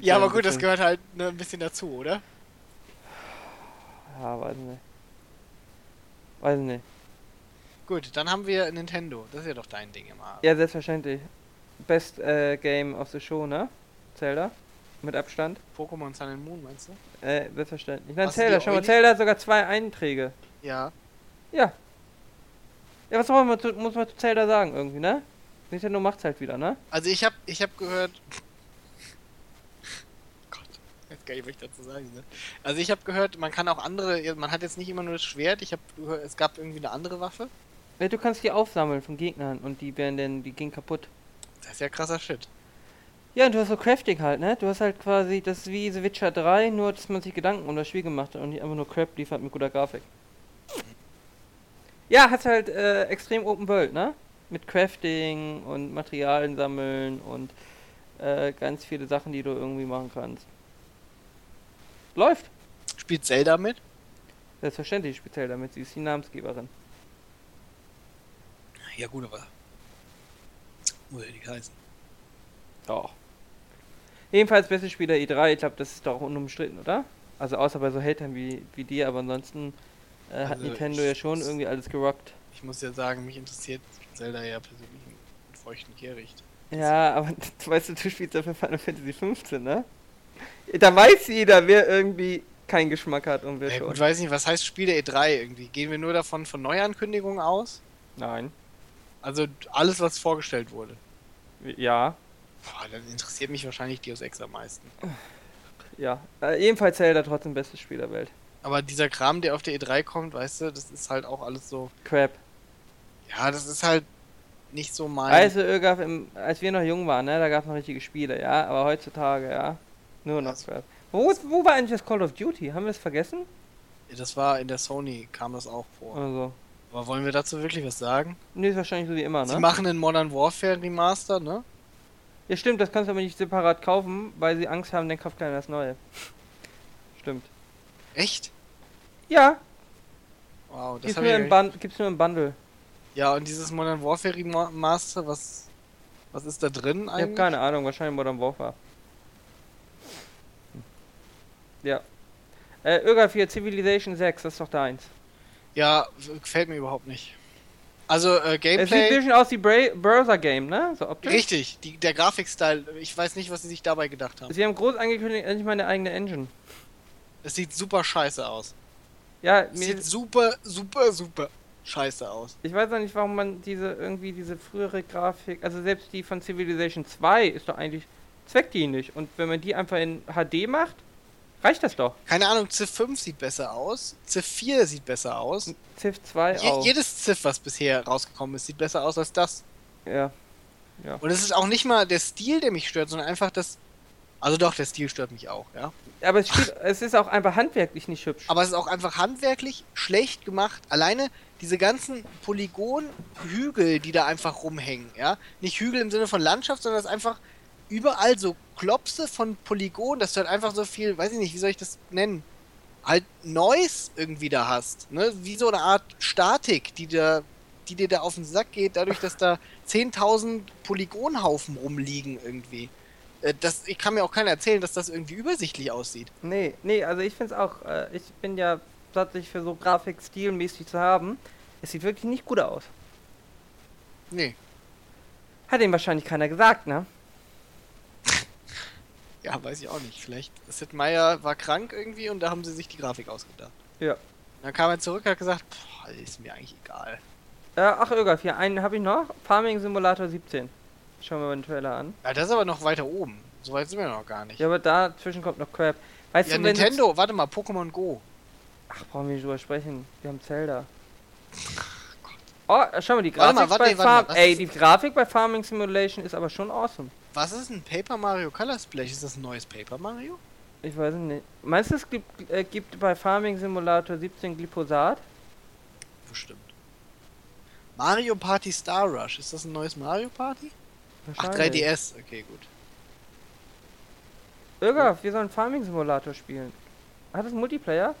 Speaker 1: Ja, aber gut, das gehört halt ne, ein bisschen dazu, oder?
Speaker 2: Ja, weiß nicht. Weiß nicht.
Speaker 1: Gut, dann haben wir Nintendo. Das ist ja doch dein Ding immer.
Speaker 2: Ja, selbstverständlich. Best äh, Game of the Show, ne? Zelda. Mit Abstand.
Speaker 1: Pokémon Sun and Moon, meinst du?
Speaker 2: Äh, selbstverständlich. Nein,
Speaker 1: Was
Speaker 2: Zelda, schau mal? Zelda hat sogar zwei Einträge.
Speaker 1: Ja.
Speaker 2: Ja. Ja, was soll man zu, muss man zu Zelda sagen irgendwie, ne? Nintendo macht's halt wieder, ne?
Speaker 1: Also ich hab, ich hab gehört. Gott, ich ich dazu sagen soll. Also ich hab gehört, man kann auch andere, man hat jetzt nicht immer nur das Schwert, ich hab gehört, es gab irgendwie eine andere Waffe.
Speaker 2: Ja, du kannst die aufsammeln von Gegnern und die werden dann, die gehen kaputt.
Speaker 1: Das ist ja krasser Shit.
Speaker 2: Ja, und du hast so Crafting halt, ne? Du hast halt quasi, das ist wie The Witcher 3, nur dass man sich Gedanken um das Spiel gemacht hat und nicht einfach nur Crap liefert mit guter Grafik. Ja, hast halt äh, extrem Open World, ne? Mit Crafting und Materialien sammeln und äh, ganz viele Sachen, die du irgendwie machen kannst. Läuft.
Speaker 1: Spielt Zelda mit?
Speaker 2: Selbstverständlich speziell damit, sie ist die Namensgeberin.
Speaker 1: Ja gut, aber. Muss ja nicht heißen.
Speaker 2: Doch. Jedenfalls beste Spieler E3, ich glaube, das ist doch unumstritten, oder? Also außer bei so Hatern wie, wie dir, aber ansonsten äh, hat
Speaker 1: Also
Speaker 2: Nintendo
Speaker 1: ich-
Speaker 2: ja schon irgendwie alles gerockt.
Speaker 1: Ich muss ja sagen, mich interessiert Zelda ja persönlich mit feuchten Kehricht.
Speaker 2: Ja, aber du weißt du, du spielst ja für Final Fantasy 15, ne? Da weiß jeder, wer irgendwie keinen Geschmack hat und wer
Speaker 1: Ja,
Speaker 2: schon.
Speaker 1: gut, weiß nicht, was heißt Spiel der E3 irgendwie? Gehen wir nur davon von Neuankündigungen aus?
Speaker 2: Nein.
Speaker 1: Also alles, was vorgestellt wurde.
Speaker 2: Ja,
Speaker 1: Boah, dann interessiert mich wahrscheinlich Deus Ex am meisten.
Speaker 2: ja. Äh, jedenfalls Zelda trotzdem bestes Spiel der Welt.
Speaker 1: Aber dieser Kram, der auf der E3 kommt, weißt du, das ist halt auch alles so.
Speaker 2: Crap.
Speaker 1: Ja, das ist halt nicht so mein.
Speaker 2: Also, Irgaf, als wir noch jung waren, ne, da gab es noch richtige Spiele, ja, aber heutzutage, ja, nur noch Crap. Wo, ist- wo war eigentlich das Call of Duty? Haben wir es vergessen?
Speaker 1: das war in der Sony, kam das auch vor.
Speaker 2: Also,
Speaker 1: Aber wollen wir dazu wirklich was sagen?
Speaker 2: nee, ist wahrscheinlich so wie immer,
Speaker 1: Sie
Speaker 2: ne?
Speaker 1: machen einen Modern Warfare Remaster, ne?
Speaker 2: Ja, stimmt, das kannst du aber nicht separat kaufen, weil sie Angst haben, dann kauft keiner das Neue. Stimmt.
Speaker 1: Echt?
Speaker 2: Ja,
Speaker 1: Wow, das
Speaker 2: gibt's nur,
Speaker 1: ich.
Speaker 2: im
Speaker 1: ja
Speaker 2: Bun gibt's nur im Bundle.
Speaker 1: Ja, und dieses Modern Warfare Remaster, was, was ist da drin
Speaker 2: Ich
Speaker 1: eigentlich?
Speaker 2: habe keine Ahnung, wahrscheinlich Modern Warfare. Ja. Äh, Irga 4, Civilization 6, das ist doch deins.
Speaker 1: Ja, gefällt mir überhaupt nicht. Also, äh,
Speaker 2: Es sieht ein
Speaker 1: Gameplay.
Speaker 2: bisschen aus wie Bra Browser Game, ne? So optisch.
Speaker 1: Richtig, die, der Grafikstyle, ich weiß nicht, was sie sich dabei gedacht haben.
Speaker 2: Sie haben groß angekündigt, endlich mal eine eigene Engine.
Speaker 1: Es sieht super scheiße aus.
Speaker 2: Ja,
Speaker 1: Es
Speaker 2: mir,
Speaker 1: sieht super, super, super scheiße aus.
Speaker 2: ich weiß auch nicht, warum man diese irgendwie diese frühere Grafik, also selbst die von Civilization 2 ist doch eigentlich zweckdienlich. Und wenn man die einfach in HD macht, reicht das doch.
Speaker 1: Keine Ahnung, Civ 5 sieht besser aus, Civ 4 sieht besser aus.
Speaker 2: Civ 2
Speaker 1: Je,
Speaker 2: auch.
Speaker 1: jedes Civ, was bisher rausgekommen ist, sieht besser aus als das.
Speaker 2: Ja.
Speaker 1: Und es ist auch nicht mal der Stil, der mich stört, sondern einfach das. Also doch, der Stil stört mich auch, ja.
Speaker 2: Aber es, spielt, es ist auch einfach handwerklich nicht hübsch.
Speaker 1: Aber es ist auch einfach handwerklich schlecht gemacht. Alleine diese ganzen Polygon-Hügel, die da einfach rumhängen, ja. Nicht Hügel im Sinne von Landschaft, sondern es ist einfach überall so Klopse von Polygon, dass du halt einfach so viel, weiß ich nicht, wie soll ich das nennen? Halt Noise irgendwie da hast, ne? Wie so eine Art Statik, die da, die dir da auf den Sack geht, dadurch, dass da 10.000 Polygonhaufen rumliegen irgendwie. Äh, Das, ich kann mir auch keiner erzählen, dass das irgendwie übersichtlich aussieht.
Speaker 2: Nee, nee, also ich finde es auch, äh, ich bin ja plötzlich für so Grafik stilmäßig zu haben. Es sieht wirklich nicht gut aus.
Speaker 1: Nee.
Speaker 2: Hat ihm wahrscheinlich keiner gesagt, ne?
Speaker 1: Ja, weiß ich auch nicht. Vielleicht. Sid Meier war krank irgendwie und da haben sie sich die Grafik ausgedacht.
Speaker 2: Ja.
Speaker 1: Dann kam er zurück und hat gesagt, boah, ist mir eigentlich egal.
Speaker 2: Äh, ach, Irgaf, hier einen habe ich noch. Farming Simulator 17. Schauen wir mal den Trailer an.
Speaker 1: Ja, das ist aber noch weiter oben. So weit sind wir noch gar nicht.
Speaker 2: Ja, aber dazwischen kommt noch Crap. Weißt
Speaker 1: Ja,
Speaker 2: du-
Speaker 1: Nintendo, warte mal, Pokémon Go.
Speaker 2: Ach, brauchen wir nicht drüber sprechen. Wir haben Zelda. Oh, schau mal, die
Speaker 1: Warte
Speaker 2: Grafik
Speaker 1: mal, warte,
Speaker 2: bei
Speaker 1: warte
Speaker 2: Farm
Speaker 1: was
Speaker 2: Ey, die Grafik bei Farming Simulation ist aber schon awesome.
Speaker 1: Was ist ein Paper Mario Color Splash? Ist das ein neues Paper Mario?
Speaker 2: Ich weiß es nicht. Meinst du, es gibt, äh, gibt bei Farming Simulator 17 Glyphosat?
Speaker 1: Bestimmt. Mario Party Star Rush. Ist das ein neues Mario Party? Ach,
Speaker 2: Wahrscheinlich.
Speaker 1: 3DS. Okay, gut.
Speaker 2: Irga, wir sollen Farming Simulator spielen. Hat es Multiplayer?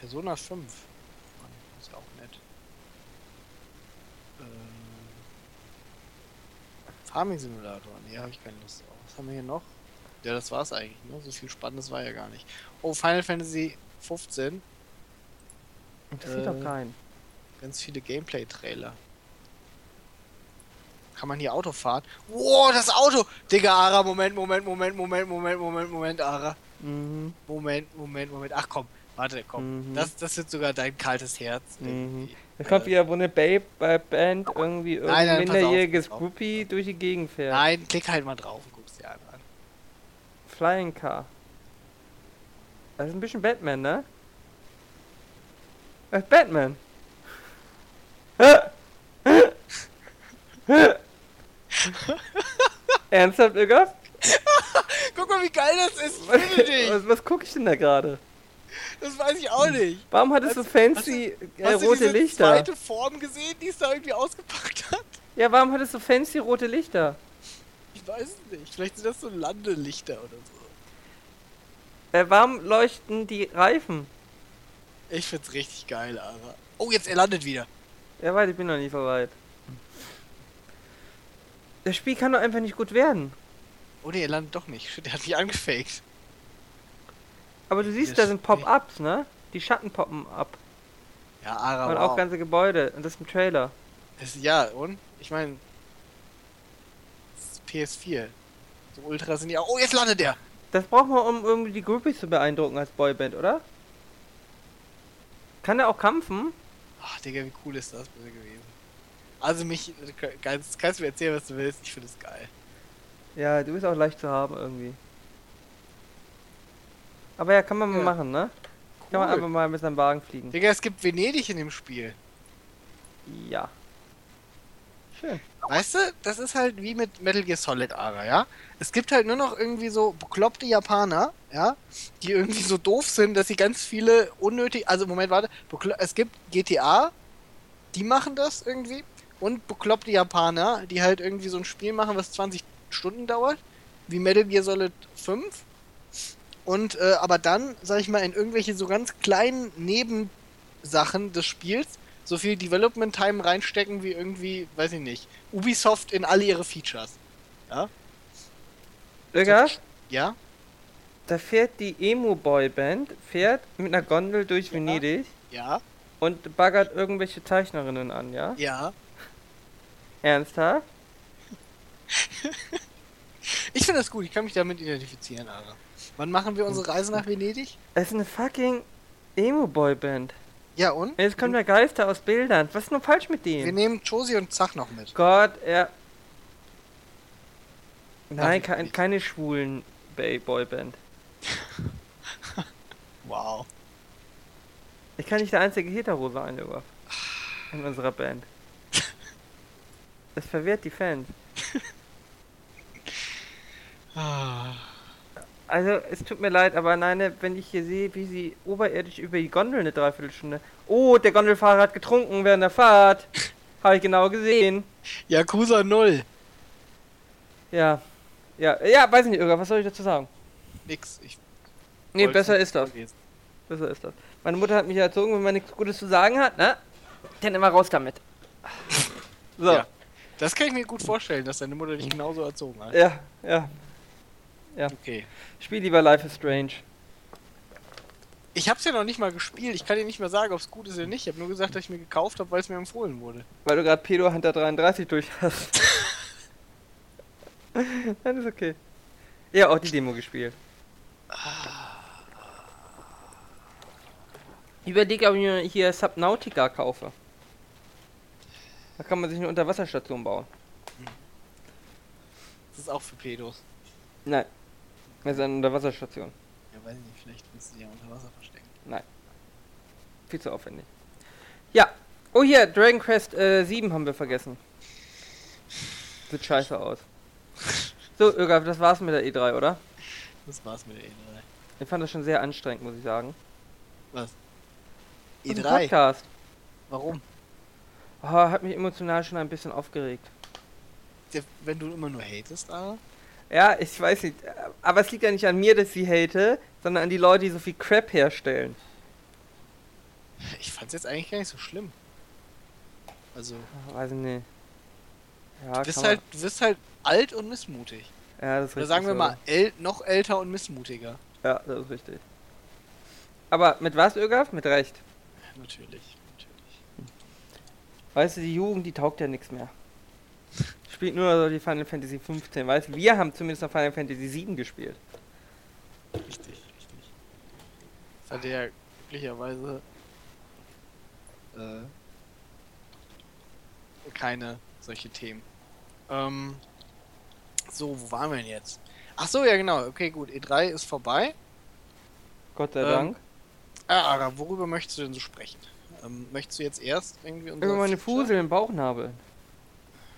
Speaker 1: Persona 5. Mann, ist ja auch nett. Ähm, Farming Simulator. Nee, habe ich keine Lust drauf. Was haben wir hier noch? Ja, das war's eigentlich. Ne? So viel Spannendes war ja gar nicht. Oh, Final Fantasy 15.
Speaker 2: Interessiert
Speaker 1: Äh.
Speaker 2: doch keinen.
Speaker 1: Ganz viele Gameplay-Trailer. Kann man hier Auto fahren? Wow, das Auto! Digga, Ara, Moment, Moment, Moment, Moment, Moment, Moment, Moment, Ara.
Speaker 2: Mhm.
Speaker 1: Moment, Moment, Moment. Ach komm, warte, komm.
Speaker 2: Mhm.
Speaker 1: Das, das wird sogar dein kaltes Herz.
Speaker 2: Mhm.
Speaker 1: Irgendwie.
Speaker 2: Da kommt
Speaker 1: Äh,
Speaker 2: wieder, wo eine Babe-Band irgendwie
Speaker 1: Nein,
Speaker 2: irgendein
Speaker 1: nein, pass auf,
Speaker 2: minderjähriges
Speaker 1: auf.
Speaker 2: Groupie durch die Gegend fährt.
Speaker 1: Nein, klick halt mal drauf und guck's dir an.
Speaker 2: Flying Car. Das ist ein bisschen Batman, ne? Das ist Batman. Ernsthaft, Irga?
Speaker 1: Guck mal, wie geil das ist. Dich.
Speaker 2: Was, was gucke ich denn da gerade?
Speaker 1: Das weiß ich auch nicht.
Speaker 2: Warum hat es so
Speaker 1: Hast-
Speaker 2: fancy äh,
Speaker 1: Hast du
Speaker 2: rote
Speaker 1: diese
Speaker 2: Lichter?
Speaker 1: zweite Form gesehen, die es da irgendwie ausgepackt hat?
Speaker 2: Ja, warum hat es so fancy rote Lichter?
Speaker 1: Ich weiß es nicht. Vielleicht sind das so Landelichter oder so.
Speaker 2: Äh, warum leuchten die Reifen?
Speaker 1: Ich find's richtig geil, aber. Oh, jetzt er landet wieder.
Speaker 2: Ja, warte, ich bin noch nicht so weit. Das Spiel kann doch einfach nicht gut werden.
Speaker 1: Oh nee, er landet doch nicht. Shit, er hat mich angefaked.
Speaker 2: Aber du siehst, da sind Pop-Ups, ne? Die Schatten poppen ab.
Speaker 1: Ja, Ara,
Speaker 2: Und
Speaker 1: wow.
Speaker 2: auch ganze Gebäude. Und das ist ein Trailer.
Speaker 1: Das, ja, und? Ich meine. PS4. So Ultra sind die auch. Oh, jetzt landet er!
Speaker 2: Das braucht man, um irgendwie die Groupies zu beeindrucken als Boyband, oder? Kann er auch kämpfen?
Speaker 1: Ach, Digga, wie cool ist das bitte gewesen? Also, mich. Kannst, kannst du mir erzählen, was du willst? Ich finde es geil.
Speaker 2: Ja, du bist auch leicht zu haben irgendwie. Aber ja, kann man mal
Speaker 1: Ja.
Speaker 2: machen, ne? Kann man
Speaker 1: Cool.
Speaker 2: einfach mal mit seinem Wagen fliegen.
Speaker 1: Digga, es gibt Venedig in dem Spiel.
Speaker 2: Ja. Schön.
Speaker 1: Weißt du, das ist halt wie mit Metal Gear Solid Ara, ja? Es gibt halt nur noch irgendwie so bekloppte Japaner, ja? Die irgendwie so doof sind, dass sie ganz viele unnötig. Also, Moment, warte. Es gibt GTA, die machen das irgendwie. Und bekloppte Japaner, die halt irgendwie so ein Spiel machen, was 20 Stunden dauert. Wie Metal Gear Solid 5. Und, äh, aber dann, sag ich mal, in irgendwelche so ganz kleinen Nebensachen des Spiels so viel Development Time reinstecken wie irgendwie, weiß ich nicht, Ubisoft in alle ihre Features.
Speaker 2: Digga,
Speaker 1: Ja?
Speaker 2: da fährt die Emo-Boy-Band, fährt mit einer Gondel durch
Speaker 1: Ja.
Speaker 2: Venedig
Speaker 1: Ja?
Speaker 2: und baggert irgendwelche Zeichnerinnen an, ja?
Speaker 1: Ja.
Speaker 2: Ernsthaft?
Speaker 1: Ich finde das gut, ich kann mich damit identifizieren, Ara. Wann machen wir unsere Reise nach Venedig?
Speaker 2: Es ist eine fucking Emo-Boy-Band.
Speaker 1: Ja, und?
Speaker 2: Jetzt kommen da Geister aus Bildern. Was ist nur falsch mit
Speaker 1: Wir
Speaker 2: denen?
Speaker 1: nehmen Josie und Zach noch mit.
Speaker 2: Gott, er. Nein, kein, keine schwulen Boyband.
Speaker 1: Wow.
Speaker 2: Ich kann nicht der einzige Hetero sein, Junge. In unserer Band. Das verwirrt die Fans.
Speaker 1: Ah.
Speaker 2: Also, es tut mir leid, aber nein, wenn ich hier sehe, wie sie oberirdisch über die Gondel eine Dreiviertelstunde. Oh, der Gondelfahrer hat getrunken während der Fahrt. Habe ich genau gesehen.
Speaker 1: Yakuza 0.
Speaker 2: Ja. Ja, ja, weiß nicht, Irga, was soll ich dazu sagen?
Speaker 1: Nix. Ich
Speaker 2: Nee, besser ist das.
Speaker 1: vorlesen.
Speaker 2: Besser ist das. Meine Mutter hat mich erzogen, wenn man nichts Gutes zu sagen hat, ne? Dann immer raus damit. So.
Speaker 1: Ja. Das kann ich mir gut vorstellen, dass deine Mutter dich genauso erzogen hat.
Speaker 2: Ja, ja.
Speaker 1: Okay.
Speaker 2: Spiel lieber Life is Strange.
Speaker 1: Ich hab's ja noch nicht mal gespielt. Ich kann dir nicht mehr sagen, ob es gut ist oder nicht. Ich habe nur gesagt, dass ich mir gekauft habe, weil es mir empfohlen wurde.
Speaker 2: Weil du gerade Pedo Hunter 33 durch hast. Dann ist okay. Ja, auch die Demo gespielt. Ich überlege, ob ich mir hier Subnautica kaufe. Da kann man sich eine Unterwasserstation bauen.
Speaker 1: Das ist auch für Pedos.
Speaker 2: Nein. Das ist eine Unterwasserstation.
Speaker 1: Ja, weiß ich nicht. Vielleicht willst du die ja unter Wasser verstecken.
Speaker 2: Nein. Viel zu aufwendig. Ja. Oh hier, Dragon Quest äh, 7 haben wir vergessen. Sieht scheiße aus. So, Ögaf, das war's mit der E3, oder?
Speaker 1: Das war's mit der E3.
Speaker 2: Ich fand das schon sehr anstrengend, muss ich sagen.
Speaker 1: Was?
Speaker 2: Und ein
Speaker 1: E3?
Speaker 2: Podcast.
Speaker 1: Warum?
Speaker 2: Oh, hat mich emotional schon ein bisschen aufgeregt.
Speaker 1: Der, wenn du immer nur hatest, aber?
Speaker 2: Ja, ich weiß nicht. Aber es liegt ja nicht an mir, dass ich hate, sondern an die Leute, die so viel Crap herstellen.
Speaker 1: Ich fand's jetzt eigentlich gar nicht so schlimm. Also,
Speaker 2: Oh, weiß ich nicht. Ja,
Speaker 1: du bist halt, du bist halt alt und missmutig.
Speaker 2: Ja, das ist
Speaker 1: Oder
Speaker 2: richtig.
Speaker 1: sagen wir
Speaker 2: so.
Speaker 1: mal, äl noch älter und missmutiger.
Speaker 2: Ja, das ist richtig. Aber mit was, Ögaf? Mit Recht.
Speaker 1: Natürlich, natürlich.
Speaker 2: Weißt du, die Jugend, die taugt ja nichts mehr. Spielt nur so die Final Fantasy 15, weißt du? Wir haben zumindest noch Final Fantasy 7 gespielt.
Speaker 1: Richtig, richtig. Das hatte ja glücklicherweise äh, keine solche Themen. Ähm, so, wo waren wir denn jetzt? Ach so, ja genau. Okay, gut. E3 ist vorbei.
Speaker 2: Gott sei
Speaker 1: Ähm,
Speaker 2: Dank.
Speaker 1: Ah, Ara, worüber möchtest du denn so sprechen? Ähm, möchtest du jetzt erst irgendwie
Speaker 2: Über meine? Fusel im Bauchnabel.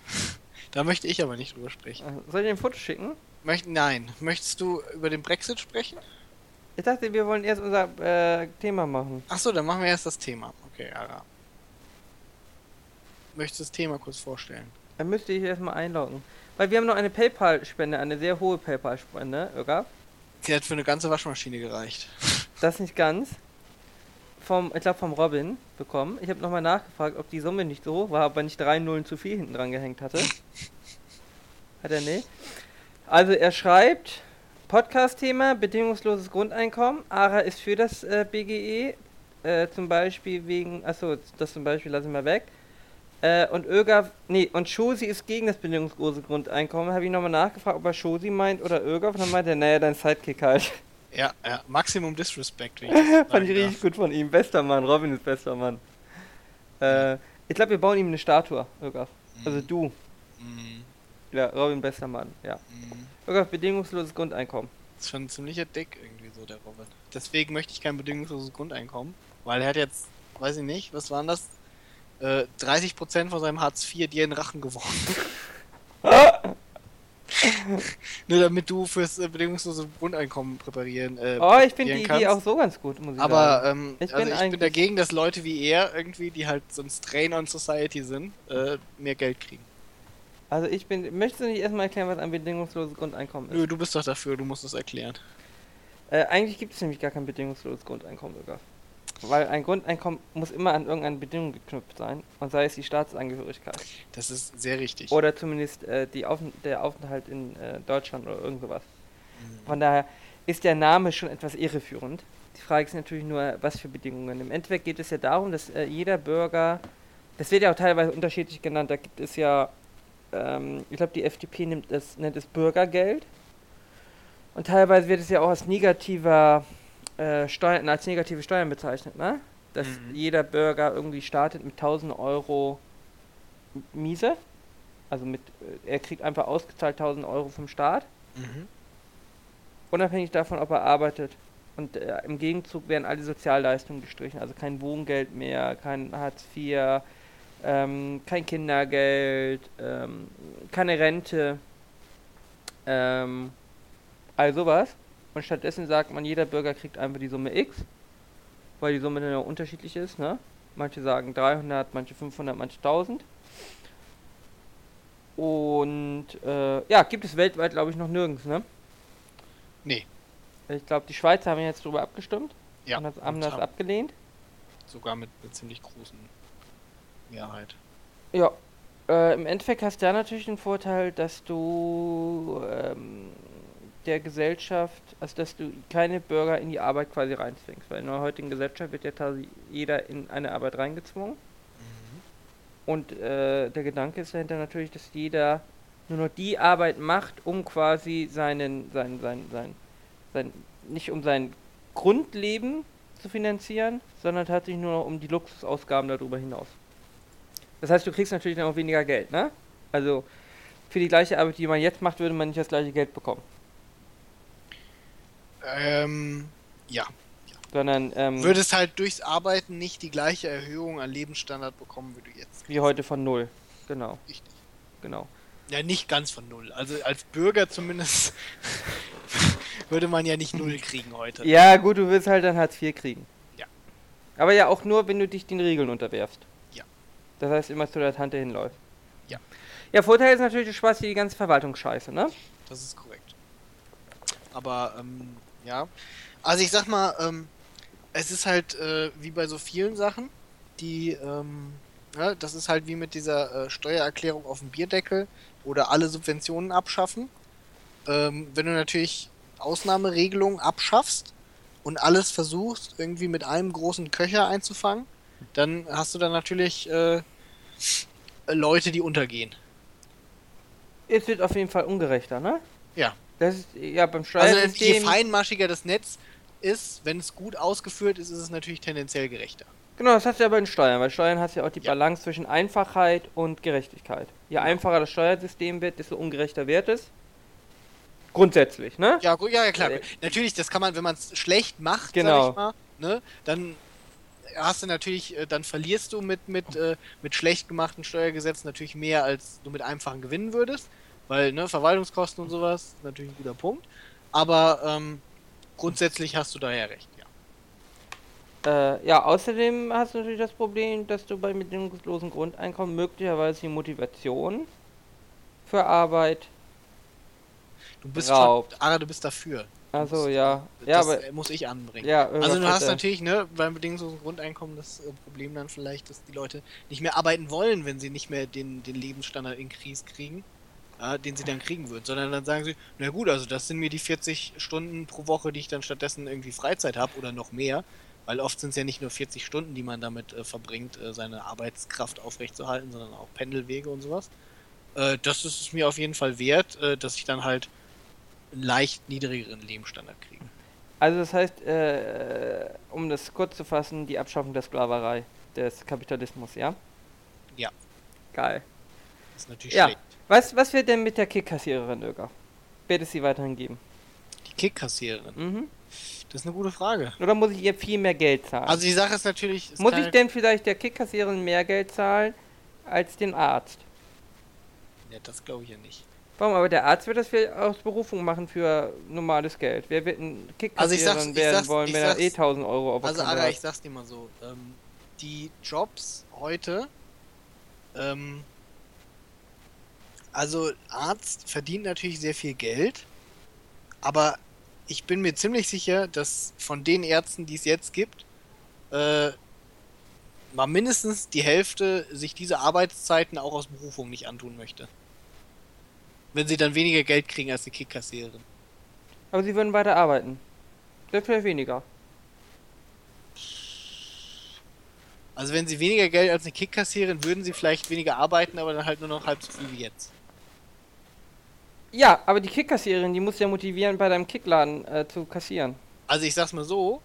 Speaker 1: Da möchte ich aber nicht drüber sprechen.
Speaker 2: Äh, Soll ich dir ein Foto schicken?
Speaker 1: Möcht, nein. Möchtest du über den Brexit sprechen?
Speaker 2: Ich dachte, wir wollen erst unser äh, Thema machen.
Speaker 1: Ach so, dann machen wir erst das Thema. Okay, Ara. Möchtest du das Thema kurz vorstellen?
Speaker 2: Dann müsste ich erstmal einloggen. Weil wir haben noch eine PayPal-Spende, eine sehr hohe PayPal-Spende, Ögaf.
Speaker 1: Die hat für eine ganze Waschmaschine gereicht.
Speaker 2: Das nicht ganz. Vom, ich glaube vom Robin bekommen. Ich habe nochmal nachgefragt, ob die Summe nicht so hoch war, aber nicht drei Nullen zu viel hinten dran gehängt hatte. Hat er nicht. Also er schreibt, Podcast-Thema, bedingungsloses Grundeinkommen. ARA ist für das äh, BGE. Äh, zum Beispiel wegen, achso, das zum Beispiel lassen wir weg. Äh, und Ögaf, nee, und Shosi ist gegen das bedingungslose Grundeinkommen. Habe ich nochmal nachgefragt, ob er Shosi meint oder Ögaf. Und dann meinte er, naja, dein Sidekick halt.
Speaker 1: Ja, ja, Maximum Disrespect. Wie ich
Speaker 2: Fand ich richtig gut von ihm. Bester Mann, Robin ist bester Mann. Äh, ich glaube, wir bauen ihm eine Statue,
Speaker 1: darf.
Speaker 2: Also du.
Speaker 1: Mm,
Speaker 2: Ja, Robin, bester Mann, ja.
Speaker 1: mm.
Speaker 2: Ögaf, bedingungsloses Grundeinkommen.
Speaker 1: Das ist schon ein ziemlicher Dick irgendwie so, der Robin. Deswegen möchte ich kein bedingungsloses Grundeinkommen. Weil er hat jetzt, weiß ich nicht, was waren das? Äh, 30% von seinem Hartz IV dir in Rachen geworfen. Nur damit du fürs äh, bedingungslose Grundeinkommen präparieren. Äh,
Speaker 2: Oh, ich finde die Idee auch so ganz gut, muss ich
Speaker 1: Aber
Speaker 2: sagen.
Speaker 1: ähm,
Speaker 2: Ich
Speaker 1: also
Speaker 2: bin
Speaker 1: ich bin dagegen, dass Leute wie er irgendwie, die halt so ein Strain on Society sind, äh, mehr Geld kriegen.
Speaker 2: Also ich bin, möchtest du nicht erstmal erklären, was ein bedingungsloses Grundeinkommen ist?
Speaker 1: Nö, du bist doch dafür, du musst es erklären.
Speaker 2: Äh, eigentlich gibt es nämlich gar kein bedingungsloses Grundeinkommen, Ögaf. Weil ein Grundeinkommen muss immer an irgendeine Bedingung geknüpft sein. Und sei es die Staatsangehörigkeit.
Speaker 1: Das ist sehr richtig.
Speaker 2: Oder zumindest äh, die Aufent der Aufenthalt in äh, Deutschland oder irgend sowas.
Speaker 1: Mhm.
Speaker 2: Von daher ist der Name schon etwas irreführend. Die Frage ist natürlich nur, was für Bedingungen. Im Endeffekt geht es ja darum, dass äh, jeder Bürger, das wird ja auch teilweise unterschiedlich genannt, da gibt es ja, ähm, ich glaube, die FDP nimmt es, nennt es Bürgergeld. Und teilweise wird es ja auch als negativer äh, Steuern, als negative Steuern bezeichnet, ne? Dass
Speaker 1: Mhm.
Speaker 2: jeder Bürger irgendwie startet mit 1000 Euro Miese. Also mit, äh, er kriegt einfach ausgezahlt 1000 Euro vom Staat
Speaker 1: Mhm.
Speaker 2: unabhängig davon, ob er arbeitet. Und äh, im Gegenzug werden alle Sozialleistungen gestrichen, also kein Wohngeld mehr, kein Hartz IV, ähm, kein Kindergeld, ähm, keine Rente, ähm, all sowas. Und stattdessen sagt man, jeder Bürger kriegt einfach die Summe X, weil die Summe dann ja unterschiedlich ist, ne? Manche sagen 300, manche 500, manche 1000. Und äh, ja, gibt es weltweit, glaube ich, noch nirgends, ne?
Speaker 1: Nee,
Speaker 2: Ich glaube, die Schweizer haben jetzt darüber abgestimmt
Speaker 1: ja.
Speaker 2: und das,
Speaker 1: und
Speaker 2: haben das
Speaker 1: haben
Speaker 2: abgelehnt.
Speaker 1: Sogar mit einer ziemlich großen Mehrheit.
Speaker 2: Ja. Äh, Im Endeffekt hast du ja natürlich den Vorteil, dass du ähm, der Gesellschaft, also dass du keine Bürger in die Arbeit quasi reinzwingst. Weil in der heutigen Gesellschaft wird ja quasi jeder in eine Arbeit reingezwungen.
Speaker 1: Mhm.
Speaker 2: Und äh, der Gedanke ist dahinter natürlich, dass jeder nur noch die Arbeit macht, um quasi seinen, sein, sein, sein, sein, nicht um sein Grundleben zu finanzieren, sondern tatsächlich nur noch um die Luxusausgaben darüber hinaus. Das heißt, du kriegst natürlich dann auch weniger Geld, ne? Also für die gleiche Arbeit, die man jetzt macht, würde man nicht das gleiche Geld bekommen.
Speaker 1: Ähm, ja.
Speaker 2: Sondern ähm,
Speaker 1: Würdest halt durchs Arbeiten nicht die gleiche Erhöhung an Lebensstandard bekommen, wie du jetzt.
Speaker 2: wie heute von null. Genau,
Speaker 1: Richtig.
Speaker 2: genau.
Speaker 1: Ja, nicht ganz von null. Also als Bürger zumindest würde man ja nicht null kriegen heute.
Speaker 2: Ja, gut, du willst halt dann Hartz IV kriegen.
Speaker 1: Ja.
Speaker 2: Aber ja auch nur, wenn du dich den Regeln unterwerfst.
Speaker 1: Ja.
Speaker 2: Das heißt, immer zu der Tante hinläufst.
Speaker 1: Ja.
Speaker 2: Ja, Vorteil ist natürlich, du sparst dir die ganze Verwaltungsscheiße, ne?
Speaker 1: Das ist korrekt. Aber, ähm, ja. Also ich sag mal, ähm, es ist halt äh, wie bei so vielen Sachen, die, ähm, ja, das ist halt wie mit dieser äh, Steuererklärung auf dem Bierdeckel oder alle Subventionen abschaffen. Ähm, wenn du natürlich Ausnahmeregelungen abschaffst und alles versuchst, irgendwie mit einem großen Köcher einzufangen, dann hast du dann natürlich äh, Leute, die untergehen.
Speaker 2: Es wird auf jeden Fall ungerechter, ne?
Speaker 1: Ja.
Speaker 2: Das ist, ja, beim
Speaker 1: Also je
Speaker 2: Steuersystem...
Speaker 1: feinmaschiger das Netz ist, wenn es gut ausgeführt ist, ist es natürlich tendenziell gerechter.
Speaker 2: Genau, das hast du ja bei den Steuern, weil Steuern hast ja auch die
Speaker 1: Ja.
Speaker 2: Balance zwischen Einfachheit und Gerechtigkeit. Je einfacher das Steuersystem wird, desto ungerechter wird es. Grundsätzlich, ne?
Speaker 1: Ja, ja, ja klar.
Speaker 2: Äh,
Speaker 1: natürlich, das kann man, wenn man es schlecht macht,
Speaker 2: Genau.
Speaker 1: sag ich mal, ne, dann hast du natürlich, äh, dann verlierst du mit, mit, äh, mit schlecht gemachten Steuergesetzen natürlich mehr, als du mit einfachen gewinnen würdest. Weil, ne, Verwaltungskosten und sowas natürlich ein guter Punkt. Aber ähm, grundsätzlich hast du daher recht, ja.
Speaker 2: Äh, ja, außerdem hast du natürlich das Problem, dass du bei bedingungslosen Grundeinkommen möglicherweise die Motivation für Arbeit,
Speaker 1: Du bist
Speaker 2: Raubt.
Speaker 1: schon, Ara, du bist dafür.
Speaker 2: Also ja, ja,
Speaker 1: das
Speaker 2: aber
Speaker 1: muss ich anbringen.
Speaker 2: ja,
Speaker 1: Also du hast
Speaker 2: er-
Speaker 1: natürlich, ne, beim bedingungslosen Grundeinkommen das äh, Problem dann vielleicht, dass die Leute nicht mehr arbeiten wollen, wenn sie nicht mehr den, den Lebensstandard in Krise kriegen, äh, den sie dann kriegen würden, sondern dann sagen sie, na gut, also das sind mir die 40 Stunden pro Woche, die ich dann stattdessen irgendwie Freizeit habe oder noch mehr, weil oft sind es ja nicht nur 40 Stunden, die man damit äh, verbringt, äh, seine Arbeitskraft aufrechtzuerhalten, sondern auch Pendelwege und sowas. Äh, das ist es mir auf jeden Fall wert, äh, dass ich dann halt einen leicht niedrigeren Lebensstandard kriege.
Speaker 2: Also das heißt, äh, um das kurz zu fassen, die Abschaffung der Sklaverei, des Kapitalismus, ja?
Speaker 1: Ja.
Speaker 2: Geil.
Speaker 1: Das ist natürlich
Speaker 2: Ja.
Speaker 1: schlecht.
Speaker 2: Was, was wird denn mit der Kickkassiererin, Öger? Wird es sie weiterhin geben?
Speaker 1: Die Kickkassiererin.
Speaker 2: Mhm.
Speaker 1: Das ist eine gute Frage.
Speaker 2: Oder muss ich ihr viel mehr Geld zahlen?
Speaker 1: Also die Sache ist natürlich. es
Speaker 2: muss ich denn vielleicht der Kickkassiererin mehr Geld zahlen als dem Arzt?
Speaker 1: Ja, das glaube ich ja nicht.
Speaker 2: Warum? Aber der Arzt wird das für aus Berufung machen für normales Geld. Wer wird ein
Speaker 1: Also
Speaker 2: Kickkassiererin
Speaker 1: ich
Speaker 2: werden wollen, wenn er eh 1000 Euro auf
Speaker 1: Also
Speaker 2: hat?
Speaker 1: ich sag's dir mal so. Ähm, die Jobs heute. Ähm, also Arzt verdient natürlich sehr viel Geld. Aber ich bin mir ziemlich sicher, dass von den Ärzten, die es jetzt gibt, äh, mal mindestens die Hälfte sich diese Arbeitszeiten auch aus Berufung nicht antun möchte. Wenn sie dann weniger Geld kriegen als die Kickkassiererin.
Speaker 2: Aber sie würden weiter arbeiten. Sehr viel weniger.
Speaker 1: Also wenn sie weniger Geld als eine Kick kassieren, würden sie vielleicht weniger arbeiten, aber dann halt nur noch halb so viel wie jetzt.
Speaker 2: Ja, aber die Kickkassiererin, die muss ja motivieren, bei deinem Kickladen äh, zu kassieren.
Speaker 1: Also ich sag's mal so,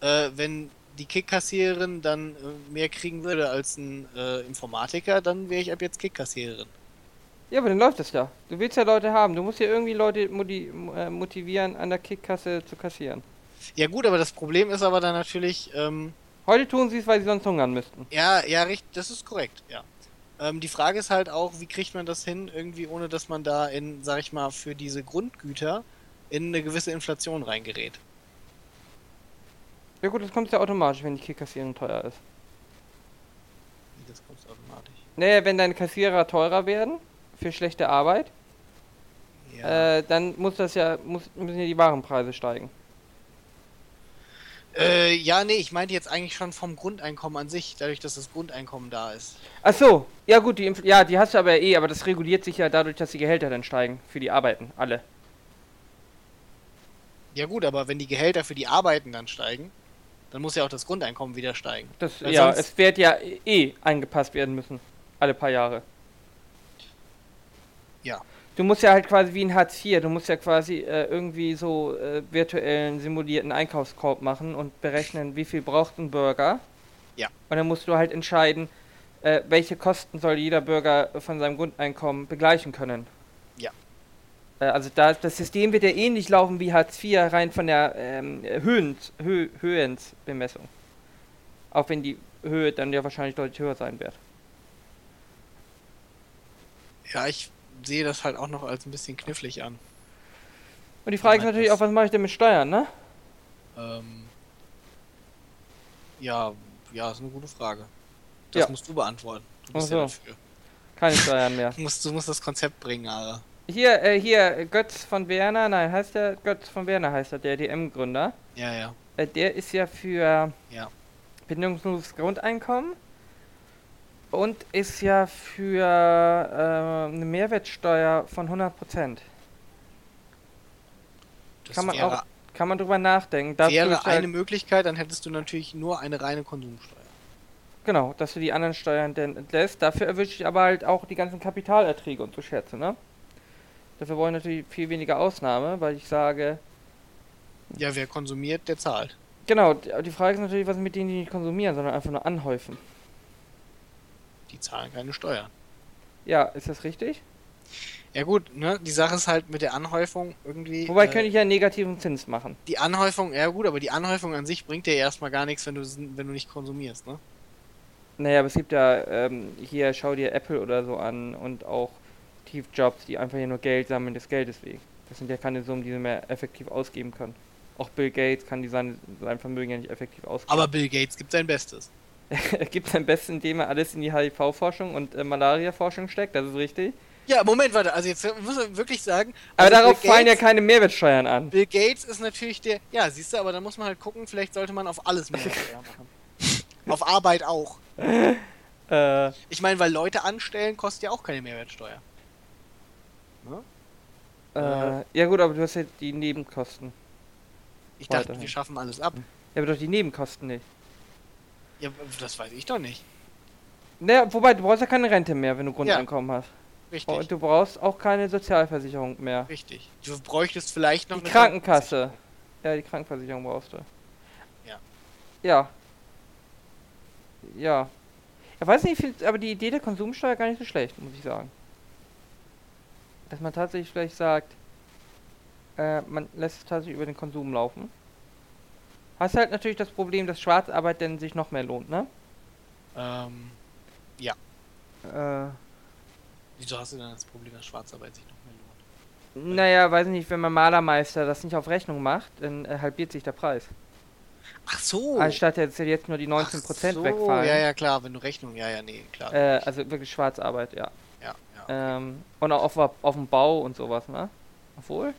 Speaker 1: äh, wenn die Kick-Kassiererin dann äh, mehr kriegen würde als ein äh, Informatiker, dann wäre ich ab jetzt Kick-Kassiererin.
Speaker 2: Ja, aber dann läuft das ja. Du willst ja Leute haben. Du musst ja irgendwie Leute äh, motivieren, an der Kickkasse zu kassieren.
Speaker 1: Ja gut, aber das Problem ist aber dann natürlich, ähm,
Speaker 2: Heute tun sie es, weil sie sonst hungern müssten.
Speaker 1: ja, ja, richtig, das ist korrekt, ja. Ähm, die Frage ist halt auch, wie kriegt man das hin, irgendwie ohne dass man da in, sag ich mal, für diese Grundgüter in eine gewisse Inflation reingerät.
Speaker 2: Ja gut, das kommt ja automatisch, wenn die Kickkassierung teuer ist.
Speaker 1: Das kommt automatisch.
Speaker 2: Naja, wenn deine Kassierer teurer werden für schlechte Arbeit,
Speaker 1: Ja.
Speaker 2: äh, dann muss das ja, muss, müssen ja die Warenpreise steigen.
Speaker 1: Äh, ja, nee, ich meinte jetzt eigentlich schon vom Grundeinkommen an sich, dadurch, dass das Grundeinkommen da ist.
Speaker 2: Ach so, ja gut, die, Inf ja, die hast du aber eh, aber das reguliert sich ja dadurch, dass die Gehälter dann steigen für die Arbeiten, alle.
Speaker 1: Ja gut, aber wenn die Gehälter für die Arbeiten dann steigen, dann muss ja auch das Grundeinkommen wieder steigen.
Speaker 2: Das,
Speaker 1: Weil
Speaker 2: ja, es wird ja eh angepasst werden müssen, alle paar Jahre.
Speaker 1: Ja.
Speaker 2: Du musst ja halt quasi wie ein Hartz IV, du musst ja quasi äh, irgendwie so äh, virtuellen, simulierten Einkaufskorb machen und berechnen, wie viel braucht ein Bürger.
Speaker 1: Ja.
Speaker 2: Und dann musst du halt entscheiden, äh, welche Kosten soll jeder Bürger von seinem Grundeinkommen begleichen können.
Speaker 1: Ja.
Speaker 2: Äh, also da, das System wird ja ähnlich laufen wie Hartz IV, rein von der ähm, Höhen, Hö, Höhensbemessung. Auch wenn die Höhe dann ja wahrscheinlich deutlich höher sein wird.
Speaker 1: Ja, ich sehe das halt auch noch als ein bisschen knifflig an.
Speaker 2: Und die Frage ist natürlich auch, was mache ich denn mit Steuern, ne?
Speaker 1: Ähm, ja, ja, ist eine gute Frage. Das
Speaker 2: Ja.
Speaker 1: musst du beantworten. Du bist
Speaker 2: Ach
Speaker 1: ja
Speaker 2: so.
Speaker 1: dafür.
Speaker 2: Keine Steuern mehr.
Speaker 1: Du musst, du musst das Konzept bringen, Ara.
Speaker 2: Hier, äh, hier, Götz von Werner, nein, heißt der, Götz von Werner heißt er, der DM-Gründer.
Speaker 1: Ja, ja.
Speaker 2: Äh, der ist ja für
Speaker 1: Ja.
Speaker 2: bedingungsloses Grundeinkommen und ist ja für äh, eine Mehrwertsteuer von 100%.
Speaker 1: Das
Speaker 2: Kann man auch Kann man drüber nachdenken. Dafür
Speaker 1: wäre
Speaker 2: halt-
Speaker 1: eine Möglichkeit, dann hättest du natürlich nur eine reine Konsumsteuer.
Speaker 2: Genau, dass du die anderen Steuern denn entlässt. Dafür erwische ich aber halt auch die ganzen Kapitalerträge und so Schätze, ne? Dafür ich natürlich viel weniger Ausnahme, weil ich sage,
Speaker 1: Ja, wer konsumiert, der zahlt.
Speaker 2: genau, die die Frage ist natürlich, was mit denen, die nicht konsumieren, sondern einfach nur anhäufen.
Speaker 1: Die zahlen keine Steuern.
Speaker 2: Ja, ist das richtig?
Speaker 1: Ja gut, ne, die Sache ist halt mit der Anhäufung irgendwie.
Speaker 2: Wobei
Speaker 1: äh,
Speaker 2: könnte ich ja einen negativen Zins machen.
Speaker 1: Die Anhäufung, ja gut, aber die Anhäufung an sich bringt dir ja erstmal gar nichts, wenn du, wenn du nicht konsumierst, ne?
Speaker 2: Naja, aber es gibt ja, ähm, hier schau dir Apple oder so an und auch Steve Jobs, die einfach hier nur Geld sammeln des Geldes wegen. Das sind ja keine Summen, die sie mehr effektiv ausgeben können. Auch Bill Gates kann die sein, sein Vermögen ja nicht effektiv ausgeben.
Speaker 1: Aber Bill Gates gibt sein Bestes.
Speaker 2: gibt sein Bestes, indem er alles in die HIV-Forschung und äh, Malaria-Forschung steckt, das ist richtig.
Speaker 1: Ja, Moment, warte, also jetzt muss man wirklich sagen.
Speaker 2: Aber
Speaker 1: also
Speaker 2: darauf
Speaker 1: Bill
Speaker 2: fallen ja
Speaker 1: Gates-
Speaker 2: keine Mehrwertsteuern an.
Speaker 1: Bill Gates ist natürlich der. Ja, siehst du, aber da muss man halt gucken, vielleicht sollte man auf alles Mehrwertsteuer machen. auf Arbeit auch.
Speaker 2: Äh,
Speaker 1: Ich meine, weil Leute anstellen, kostet ja auch keine Mehrwertsteuer. Ne?
Speaker 2: äh, ja gut, aber du hast ja die Nebenkosten.
Speaker 1: Ich dachte,
Speaker 2: Weiterhin.
Speaker 1: wir schaffen alles ab.
Speaker 2: Ja, aber doch die Nebenkosten nicht.
Speaker 1: Ja, das weiß ich doch nicht.
Speaker 2: Naja, wobei, du brauchst ja keine Rente mehr, wenn du Grundeinkommen hast.
Speaker 1: Richtig.
Speaker 2: Und du brauchst auch keine Sozialversicherung mehr.
Speaker 1: Richtig. Du bräuchtest vielleicht noch
Speaker 2: Die
Speaker 1: eine
Speaker 2: Krankenkasse. Ja, die Krankenversicherung brauchst du.
Speaker 1: Ja.
Speaker 2: Ja. Ja. Ich weiß nicht, aber die Idee der Konsumsteuer gar nicht so schlecht, muss ich sagen. Dass man tatsächlich vielleicht sagt, äh, man lässt es tatsächlich über den Konsum laufen. Hast halt natürlich das Problem, dass Schwarzarbeit dann sich noch mehr lohnt, ne?
Speaker 1: Ähm,
Speaker 2: Äh,
Speaker 1: wieso hast du dann das Problem, dass Schwarzarbeit sich noch mehr lohnt?
Speaker 2: naja, weiß nicht, wenn man Malermeister das nicht auf Rechnung macht, dann äh, halbiert sich der Preis.
Speaker 1: Ach so.
Speaker 2: Anstatt jetzt, jetzt nur die 19%
Speaker 1: Ach so,
Speaker 2: wegfallen.
Speaker 1: Ja, ja, klar, wenn du Rechnung, ja, ja, nee, klar.
Speaker 2: Äh, also wirklich Schwarzarbeit, ja.
Speaker 1: ja, ja.
Speaker 2: Ähm, und auch auf, auf dem Bau und sowas, ne? Obwohl?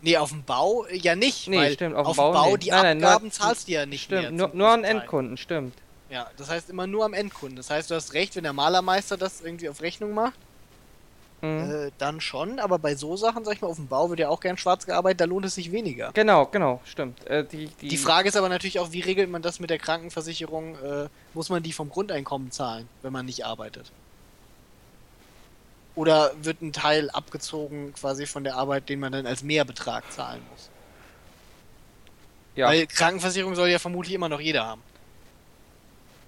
Speaker 1: Nee, auf dem Bau äh, ja nicht,
Speaker 2: Nee, stimmt, auf
Speaker 1: auf,
Speaker 2: dem Bau
Speaker 1: Bau
Speaker 2: nicht.
Speaker 1: die
Speaker 2: Nein, nein, nur-
Speaker 1: Abgaben zahlst du ja nicht mehr.
Speaker 2: Stimmt, nur,
Speaker 1: zum
Speaker 2: nur an. Endkunden, stimmt.
Speaker 1: Ja, das heißt immer nur am Endkunden. Das heißt, du hast recht, wenn der Malermeister das irgendwie auf Rechnung macht,
Speaker 2: Mhm.
Speaker 1: äh, dann schon, aber bei so Sachen, sag ich mal, auf dem Bau wird ja auch gern schwarz gearbeitet, da lohnt es sich weniger.
Speaker 2: Genau, genau, stimmt. Äh, die, die,
Speaker 1: Die Frage ist aber natürlich auch, wie regelt man das mit der Krankenversicherung? Äh, muss man die vom Grundeinkommen zahlen, wenn man nicht arbeitet? Oder wird ein Teil abgezogen quasi von der Arbeit, den man dann als Mehrbetrag zahlen muss?
Speaker 2: ja,
Speaker 1: Weil Krankenversicherung soll ja vermutlich immer noch jeder haben.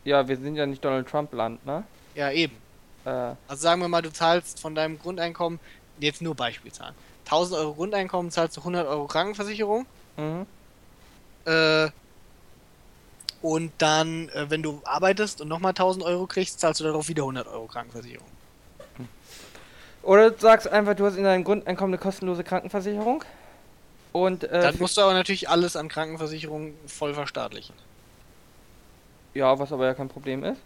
Speaker 2: ja, wir sind ja nicht Donald Trump-Land, ne?
Speaker 1: Ja, eben.
Speaker 2: Äh,
Speaker 1: Also sagen wir mal, du zahlst von deinem Grundeinkommen, jetzt nur Beispielzahlen, 1000 Euro Grundeinkommen zahlst du 100 Euro Krankenversicherung.
Speaker 2: mhm.
Speaker 1: Äh, und dann, äh, wenn du arbeitest und nochmal 1000 Euro kriegst, zahlst du darauf wieder 100 Euro Krankenversicherung.
Speaker 2: Oder du sagst einfach, du hast in deinem Grundeinkommen eine kostenlose Krankenversicherung. Und, äh,
Speaker 1: Dann musst du aber natürlich alles an Krankenversicherung voll verstaatlichen.
Speaker 2: ja, was aber ja kein Problem ist.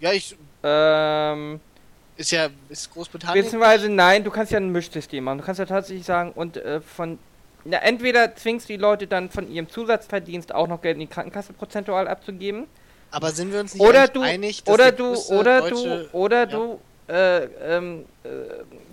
Speaker 1: Ja, ich,
Speaker 2: Ähm,
Speaker 1: ist ja, ist Großbritannien.
Speaker 2: Beziehungsweise nein, du kannst ja ein Mischsystem machen. Du kannst ja tatsächlich sagen, und äh, von. Ja, entweder zwingst du die Leute dann von ihrem Zusatzverdienst auch noch Geld in die Krankenkasse prozentual abzugeben.
Speaker 1: aber sind wir uns nicht
Speaker 2: Oder du,
Speaker 1: einig, dass
Speaker 2: oder du, oder
Speaker 1: deutsche-
Speaker 2: du, oder
Speaker 1: ja.
Speaker 2: du, äh, ähm, äh,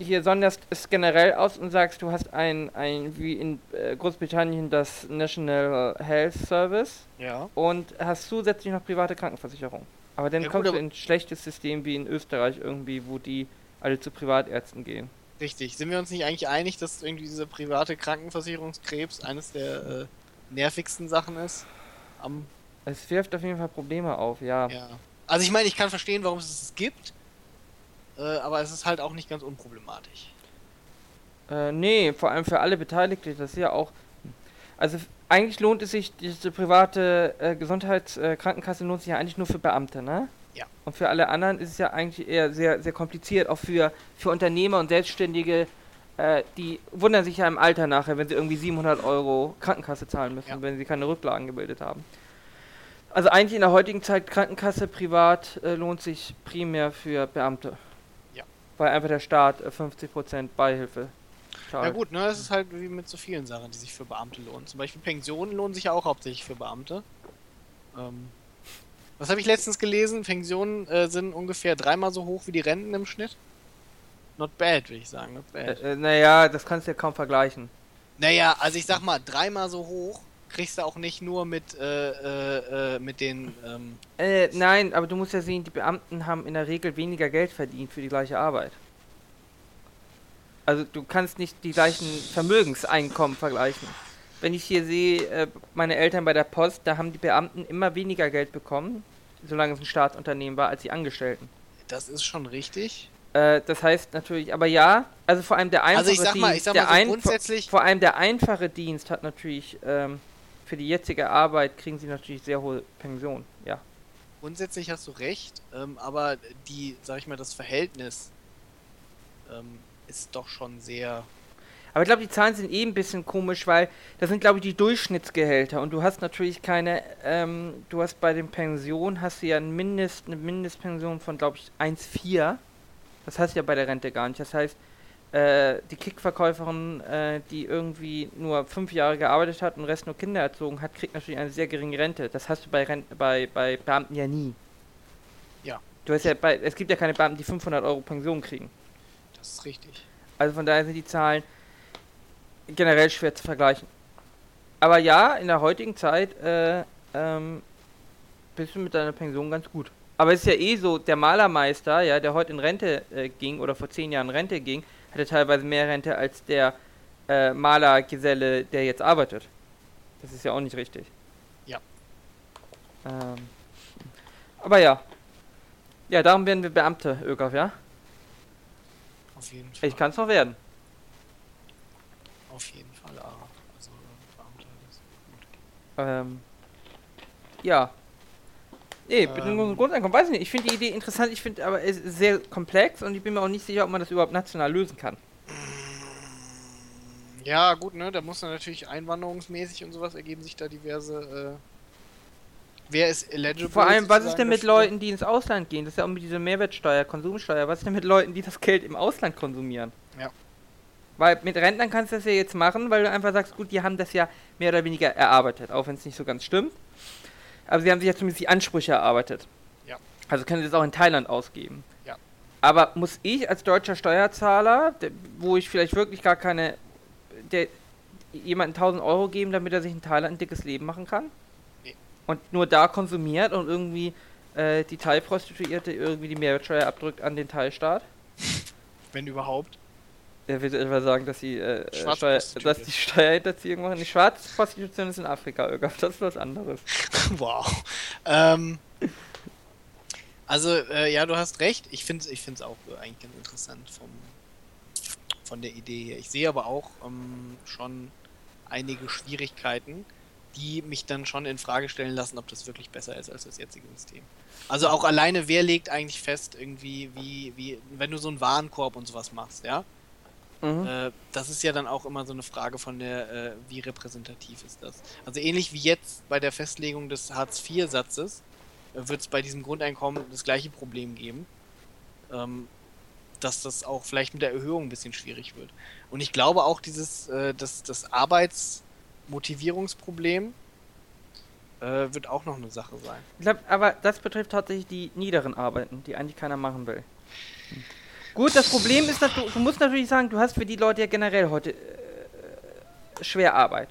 Speaker 2: hier sonderst es generell aus und sagst, du hast ein, ein wie in äh, Großbritannien das National Health Service
Speaker 1: Ja.
Speaker 2: und hast zusätzlich noch private Krankenversicherung. Aber dann
Speaker 1: Ja, gut,
Speaker 2: kommst du
Speaker 1: aber-
Speaker 2: in ein schlechtes System wie in Österreich irgendwie, wo die alle zu Privatärzten gehen.
Speaker 1: Richtig. Sind wir uns nicht eigentlich einig, dass irgendwie diese private Krankenversicherungskrebs eines der äh, nervigsten Sachen ist? Am,
Speaker 2: Es wirft auf jeden Fall Probleme auf, ja.
Speaker 1: ja. Also ich meine, ich kann verstehen, warum es es gibt, äh, aber es ist halt auch nicht ganz unproblematisch.
Speaker 2: Äh, nee, vor allem für alle Beteiligten. Das ist ja auch. Also eigentlich lohnt es sich, diese private äh, Gesundheitskrankenkasse äh, lohnt sich ja eigentlich nur für Beamte, ne?
Speaker 1: Ja.
Speaker 2: Und für alle anderen ist es ja eigentlich eher sehr, sehr kompliziert, auch für, für Unternehmer und Selbstständige. Äh, die wundern sich ja im Alter nachher, wenn sie irgendwie 700 Euro Krankenkasse zahlen müssen, ja. wenn sie keine Rücklagen gebildet haben. Also eigentlich in der heutigen Zeit Krankenkasse privat äh, lohnt sich primär für Beamte. Weil einfach der Staat 50% Beihilfe
Speaker 1: ja gut, ne, das ist halt wie mit so vielen Sachen, die sich für Beamte lohnen. Zum Beispiel Pensionen lohnen sich ja auch hauptsächlich für Beamte. Ähm, was habe ich letztens gelesen? Pensionen äh, sind ungefähr dreimal so hoch wie die Renten im Schnitt. Not bad, würde ich sagen. Not bad.
Speaker 2: Äh, äh, naja, das kannst du ja kaum vergleichen.
Speaker 1: Naja, also ich sag mal, dreimal so hoch kriegst du auch nicht nur mit, äh, äh, äh mit den. Ähm
Speaker 2: äh, nein, aber du musst ja sehen, die Beamten haben in der Regel weniger Geld verdient für die gleiche Arbeit. Also du kannst nicht die gleichen Vermögenseinkommen vergleichen. Wenn ich hier sehe, äh, meine Eltern bei der Post, da haben die Beamten immer weniger Geld bekommen, solange es ein Staatsunternehmen war, als die Angestellten.
Speaker 1: Das ist schon richtig.
Speaker 2: Äh, das heißt natürlich, aber ja, also vor allem der einfache
Speaker 1: also ich sag mal, ich sag
Speaker 2: mal
Speaker 1: so grundsätzlich
Speaker 2: vor allem der einfache Dienst hat natürlich ähm, für die jetzige Arbeit kriegen sie natürlich sehr hohe Pension, ja.
Speaker 1: Grundsätzlich hast du recht, ähm, aber die, sag ich mal, das Verhältnis ähm, ist doch schon sehr.
Speaker 2: Aber ich glaube, die Zahlen sind eh ein bisschen komisch, weil das sind, glaube ich, die Durchschnittsgehälter und du hast natürlich keine, ähm, du hast bei den Pensionen hast du ja ein Mindest, eine Mindestpension von, glaube ich, 1,4. Das hast du ja bei der Rente gar nicht. Das heißt, äh, die Kickverkäuferin, äh, die irgendwie nur fünf Jahre gearbeitet hat und den Rest nur Kinder erzogen hat, kriegt natürlich eine sehr geringe Rente. Das hast du bei, Rent bei, bei Beamten ja nie.
Speaker 1: Ja.
Speaker 2: Du hast ja bei, es gibt ja keine Beamten, die 500 Euro Pension kriegen.
Speaker 1: Das ist richtig.
Speaker 2: Also von daher sind die Zahlen generell schwer zu vergleichen. Aber ja, in der heutigen Zeit äh, ähm, bist du mit deiner Pension ganz gut. Aber es ist ja eh so, der Malermeister, ja, der heute in Rente äh, ging oder vor zehn Jahren in Rente ging, hatte teilweise mehr Rente als der äh, Malergeselle, der jetzt arbeitet. Das ist ja auch nicht richtig.
Speaker 1: Ja.
Speaker 2: Ähm, aber ja. Ja, darum werden wir Beamte, Ögaf, ja?
Speaker 1: Auf jeden Fall.
Speaker 2: Ich kann es noch werden.
Speaker 1: Auf jeden Fall, aber also Beamter ist gut.
Speaker 2: Ähm, ja. Nee, ähm, Grundeinkommen, weiß ich nicht. Ich finde die Idee interessant, ich finde aber es ist sehr komplex und ich bin mir auch nicht sicher, ob man das überhaupt national lösen kann.
Speaker 1: Ja, gut, ne, da muss dann natürlich einwanderungsmäßig und sowas ergeben sich da diverse äh, Wer ist eligible?
Speaker 2: Vor allem, was ist denn mit Leuten, die ins Ausland gehen? Das ist ja auch mit dieser Mehrwertsteuer, Konsumsteuer. Was ist denn mit Leuten, die das Geld im Ausland konsumieren?
Speaker 1: Ja.
Speaker 2: Weil mit Rentnern kannst du das ja jetzt machen, weil du einfach sagst, gut, die haben das ja mehr oder weniger erarbeitet, auch wenn es nicht so ganz stimmt. Aber sie haben sich ja zumindest die Ansprüche erarbeitet.
Speaker 1: Ja.
Speaker 2: Also können sie das auch in Thailand ausgeben.
Speaker 1: Ja.
Speaker 2: Aber muss ich als deutscher Steuerzahler, der, wo ich vielleicht wirklich gar keine, der jemanden 1000 Euro geben, damit er sich in Thailand ein dickes Leben machen kann? und nur da konsumiert und irgendwie äh, die Teilprostituierte irgendwie die Mehrwertsteuer abdrückt an den Teilstaat.
Speaker 1: Wenn überhaupt.
Speaker 2: Er will etwa sagen, dass sie äh, äh Steuer, dass die Steuerhinterziehung machen. Die Schwarzprostitution ist in Afrika, Ögaf, das ist was anderes.
Speaker 1: wow. Ähm, also, äh, ja, du hast recht. Ich finde es ich find's auch eigentlich ganz interessant vom, von der Idee her. Ich sehe aber auch ähm, schon einige Schwierigkeiten die mich dann schon in Frage stellen lassen, ob das wirklich besser ist als das jetzige System. Also auch alleine, wer legt eigentlich fest, irgendwie, wie, wie, wenn du so einen Warenkorb und sowas machst, ja? Mhm. Äh, das ist ja dann auch immer so eine Frage von der, äh, wie repräsentativ ist das. Also ähnlich wie jetzt bei der Festlegung des Hartz-IV-Satzes äh, wird es bei diesem Grundeinkommen das gleiche Problem geben. Ähm, dass das auch vielleicht mit der Erhöhung ein bisschen schwierig wird. Und ich glaube auch dieses, äh, das, das Arbeits, Motivierungsproblem äh, wird auch noch eine Sache sein.
Speaker 2: Ich glaub, aber das betrifft tatsächlich die niederen Arbeiten, die eigentlich keiner machen will. Gut, das Problem ist, dass du, du musst natürlich sagen, du hast für die Leute ja generell heute äh, schwer Arbeit.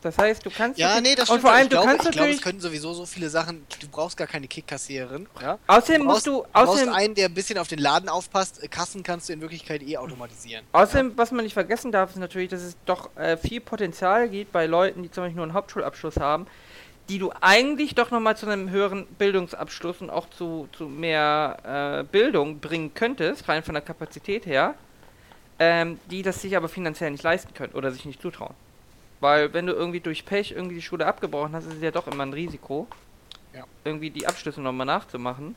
Speaker 2: Das heißt, du kannst.
Speaker 1: Ja, nee, das
Speaker 2: stimmt. Und vor allem, ich glaube,
Speaker 1: ich glaube, es könnten sowieso so viele Sachen. Du brauchst gar keine Kickkassiererin. Ja?
Speaker 2: Außerdem du brauchst, musst du. Außerdem,
Speaker 1: du brauchst einen, der ein bisschen auf den Laden aufpasst. Kassen kannst du in Wirklichkeit eh automatisieren.
Speaker 2: Außerdem, ja? was man nicht vergessen darf, ist natürlich, dass es doch äh, viel Potenzial gibt bei Leuten, die zum Beispiel nur einen Hauptschulabschluss haben, die du eigentlich doch nochmal zu einem höheren Bildungsabschluss und auch zu, zu mehr äh, Bildung bringen könntest, rein von der Kapazität her ähm, die das sich aber finanziell nicht leisten können oder sich nicht zutrauen. Weil wenn du irgendwie durch Pech irgendwie die Schule abgebrochen hast, ist es ja doch immer ein Risiko,
Speaker 1: Ja.
Speaker 2: irgendwie die Abschlüsse nochmal nachzumachen.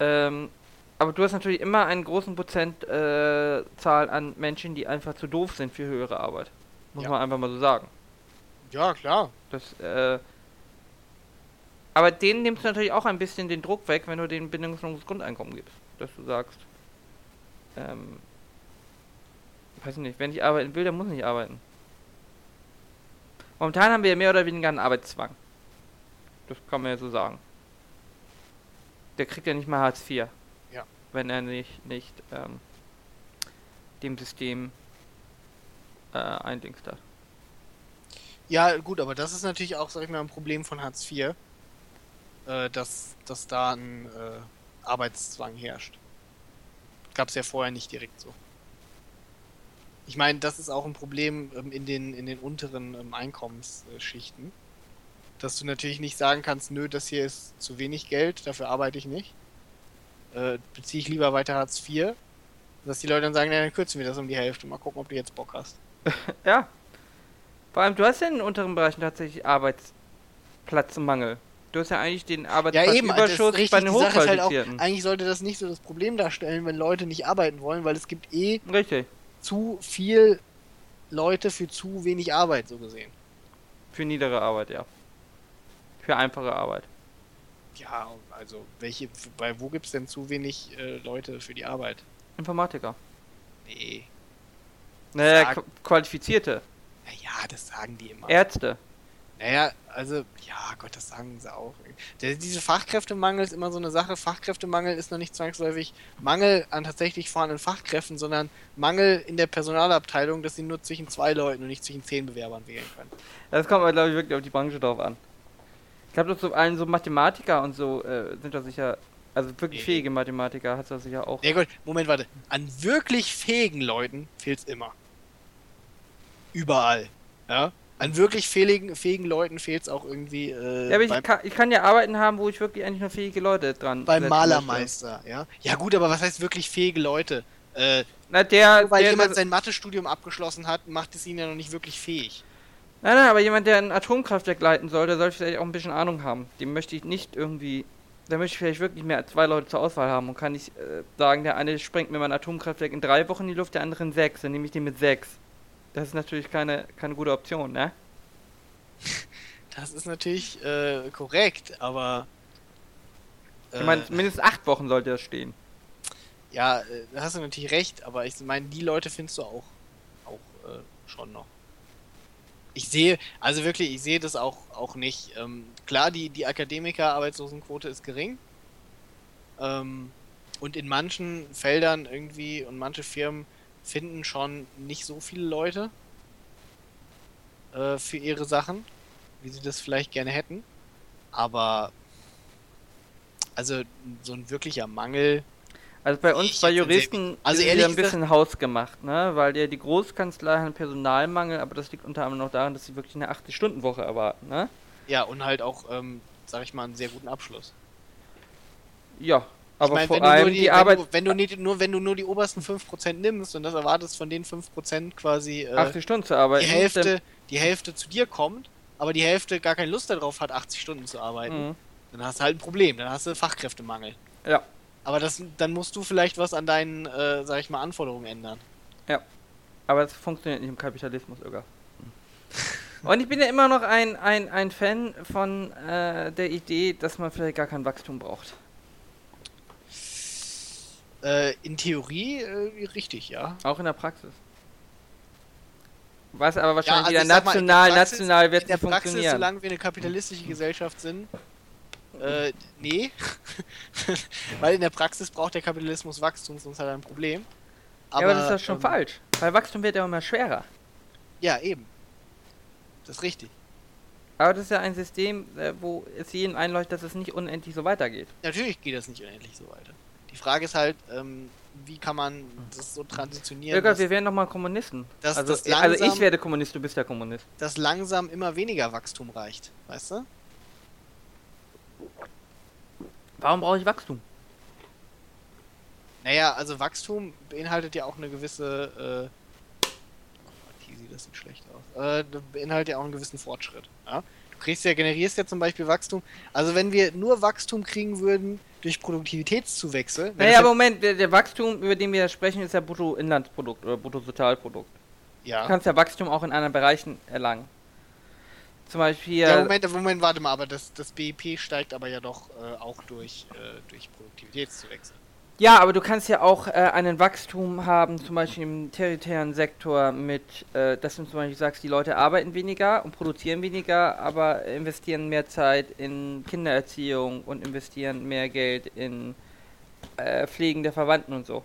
Speaker 2: Ähm, aber du hast natürlich immer einen großen Prozentzahl äh, an Menschen, die einfach zu doof sind für höhere Arbeit. Muss
Speaker 1: Ja.
Speaker 2: man einfach mal so sagen.
Speaker 1: Ja, klar.
Speaker 2: Das, äh, aber denen nimmst du natürlich auch ein bisschen den Druck weg, wenn du denen bedingungsloses Grundeinkommen gibst. Dass du sagst, ähm, weiß ich nicht, wenn ich arbeiten will, dann muss ich nicht arbeiten. Momentan haben wir ja mehr oder weniger einen Arbeitszwang. Das kann man ja so sagen. Der kriegt ja nicht mal Hartz IV.
Speaker 1: Ja.
Speaker 2: Wenn er nicht, nicht ähm, dem System äh, eindingst hat.
Speaker 1: Ja, gut, aber das ist natürlich auch, sag ich mal, ein Problem von Hartz IV, äh, dass, dass da ein äh, Arbeitszwang herrscht. Gab es ja vorher nicht direkt so. Ich meine, das ist auch ein Problem ähm, in, den, in den unteren ähm, Einkommensschichten. Dass du natürlich nicht sagen kannst, nö, das hier ist zu wenig Geld, dafür arbeite ich nicht. Äh, beziehe ich lieber weiter Hartz IV. Dass die Leute dann sagen, na, dann kürzen wir das um die Hälfte. Mal gucken, ob du jetzt Bock hast.
Speaker 2: Ja. Vor allem, du hast ja in den unteren Bereichen tatsächlich Arbeitsplatzmangel. Du hast ja eigentlich den
Speaker 1: Ja,
Speaker 2: Arbeitsplatzüberschuss
Speaker 1: richtig.
Speaker 2: bei den
Speaker 1: ist halt auch,
Speaker 2: Hochqualifizierten.
Speaker 1: eigentlich sollte das nicht so das Problem darstellen, wenn Leute nicht arbeiten wollen, weil es gibt eh
Speaker 2: Richtig.
Speaker 1: zu viel Leute für zu wenig Arbeit, so gesehen.
Speaker 2: Für niedere Arbeit, ja. Für einfache Arbeit.
Speaker 1: Ja, also welche, bei wo gibt's denn zu wenig äh, Leute für die Arbeit?
Speaker 2: Informatiker.
Speaker 1: Nee.
Speaker 2: Naja,
Speaker 1: Sag-
Speaker 2: qu qualifizierte.
Speaker 1: Naja, das sagen die immer.
Speaker 2: Ärzte.
Speaker 1: Naja, also, ja, Gott, das sagen sie auch. Der, diese Fachkräftemangel ist immer so eine Sache. Fachkräftemangel ist noch nicht zwangsläufig Mangel an tatsächlich vorhandenen Fachkräften, sondern Mangel in der Personalabteilung, dass sie nur zwischen zwei Leuten und nicht zwischen zehn Bewerbern wählen können.
Speaker 2: Das kommt aber, glaube ich, wirklich auf die Branche drauf an. Ich glaube, so allen so Mathematiker und so äh, sind da sicher, also wirklich
Speaker 1: Nee.
Speaker 2: fähige Mathematiker hat das sicher auch.
Speaker 1: Ja gut, Moment, warte. An wirklich fähigen Leuten fehlt's immer. Überall. Ja? An wirklich fähigen, fähigen Leuten fehlt's auch irgendwie äh,
Speaker 2: Ja, aber ich kann, ich kann ja Arbeiten haben, wo ich wirklich eigentlich nur fähige Leute dran
Speaker 1: beim Malermeister, ja. Ja gut, aber was heißt wirklich fähige Leute? Äh.
Speaker 2: Na, der,
Speaker 1: weil
Speaker 2: der,
Speaker 1: jemand sein Mathestudium abgeschlossen hat, macht es ihn ja noch nicht wirklich fähig.
Speaker 2: Nein, nein, aber jemand, der ein Atomkraftwerk leiten soll, der soll vielleicht auch ein bisschen Ahnung haben. Dem möchte ich nicht irgendwie. Da möchte ich vielleicht wirklich mehr als zwei Leute zur Auswahl haben und kann nicht äh, sagen, der eine sprengt mir mein Atomkraftwerk in drei Wochen in die Luft, der andere in sechs. Dann nehme ich den mit sechs. Das ist natürlich keine, keine gute Option, ne?
Speaker 1: Das ist natürlich äh, korrekt, aber
Speaker 2: Ich meine,
Speaker 1: äh,
Speaker 2: mindestens acht Wochen sollte das stehen.
Speaker 1: ja, äh, da hast du natürlich recht, aber ich meine, die Leute findest du auch, auch äh, schon noch. Ich sehe, also wirklich, ich sehe das auch, auch nicht. Ähm, klar, die, die Akademiker-Arbeitslosenquote ist gering. Ähm, und in manchen Feldern irgendwie und manche Firmen finden schon nicht so viele Leute äh, für ihre Sachen, wie sie das vielleicht gerne hätten. Aber also so ein wirklicher Mangel.
Speaker 2: Also bei uns, bei Juristen,
Speaker 1: Also
Speaker 2: ist ein bisschen hausgemacht, ne? Weil ja die Großkanzlei hat einen Personalmangel, aber das liegt unter anderem noch daran, dass sie wirklich eine 80-Stunden-Woche erwarten, ne?
Speaker 1: Ja, und halt auch, ähm, sag ich mal, einen sehr guten Abschluss.
Speaker 2: Ja, aber
Speaker 1: ich mein,
Speaker 2: vor
Speaker 1: wenn du nur
Speaker 2: allem die,
Speaker 1: wenn
Speaker 2: Arbeit.
Speaker 1: Du, wenn, du nicht, nur, wenn du nur die obersten 5% nimmst und das erwartest von den 5% quasi äh,
Speaker 2: 80 Stunden zu
Speaker 1: die,
Speaker 2: arbeiten. dann-
Speaker 1: Hälfte, die Hälfte zu dir kommt, aber die Hälfte gar keine Lust darauf hat, 80 Stunden zu arbeiten,
Speaker 2: Mhm.
Speaker 1: dann hast du halt ein Problem, dann hast du Fachkräftemangel.
Speaker 2: Ja.
Speaker 1: Aber das, dann musst du vielleicht was an deinen, äh, sag ich mal, Anforderungen ändern.
Speaker 2: Aber es funktioniert nicht im Kapitalismus, Irga. Und ich bin ja immer noch ein, ein, ein Fan von äh, der Idee, dass man vielleicht gar kein Wachstum braucht.
Speaker 1: Äh, in Theorie äh, richtig, ja.
Speaker 2: Auch in der Praxis. Was aber wahrscheinlich
Speaker 1: also
Speaker 2: wieder
Speaker 1: sag mal,
Speaker 2: national,
Speaker 1: Praxis-
Speaker 2: national wird
Speaker 1: in der
Speaker 2: nicht
Speaker 1: Praxis,
Speaker 2: funktionieren.
Speaker 1: solange wir eine kapitalistische Gesellschaft sind, äh, nee. Weil in der Praxis braucht der Kapitalismus Wachstum, sonst hat er ein Problem.
Speaker 2: ja, aber das ist doch schon
Speaker 1: ähm,
Speaker 2: falsch. Weil Wachstum wird ja immer schwerer.
Speaker 1: Ja, eben. Das ist richtig.
Speaker 2: Aber das ist ja ein System, äh, wo es jedem einleuchtet, dass es nicht unendlich so weitergeht.
Speaker 1: Natürlich geht das nicht unendlich so weiter. Die Frage ist halt, ähm, wie kann man das so transitionieren,
Speaker 2: Irga,
Speaker 1: dass,
Speaker 2: wir wären nochmal Kommunisten.
Speaker 1: dass,
Speaker 2: also,
Speaker 1: dass,
Speaker 2: also
Speaker 1: langsam,
Speaker 2: ich werde Kommunist, du bist ja Kommunist.
Speaker 1: dass langsam immer weniger Wachstum reicht. Weißt du?
Speaker 2: Warum brauche ich Wachstum?
Speaker 1: Naja, also Wachstum beinhaltet ja auch eine gewisse. Äh, oh, Teasy, das sieht schlecht aus. Äh, beinhaltet ja auch einen gewissen Fortschritt. Ja? Du kriegst ja, generierst ja zum Beispiel Wachstum. Also wenn wir nur Wachstum kriegen würden durch Produktivitätszuwächse.
Speaker 2: Naja, aber Moment, der, der Wachstum, über den wir sprechen, ist ja Bruttoinlandsprodukt oder Bruttosozialprodukt.
Speaker 1: ja.
Speaker 2: Du kannst ja Wachstum auch in anderen Bereichen erlangen. Zum Beispiel.
Speaker 1: Ja, Moment, Moment, warte mal, aber das, das BIP steigt aber ja doch äh, auch durch, äh, durch Produktivitätszuwächse.
Speaker 2: Ja, aber du kannst ja auch äh, einen Wachstum haben, zum Beispiel im territorialen Sektor mit, äh, dass du zum Beispiel sagst, die Leute arbeiten weniger und produzieren weniger, aber investieren mehr Zeit in Kindererziehung und investieren mehr Geld in äh, Pflegen der Verwandten und so.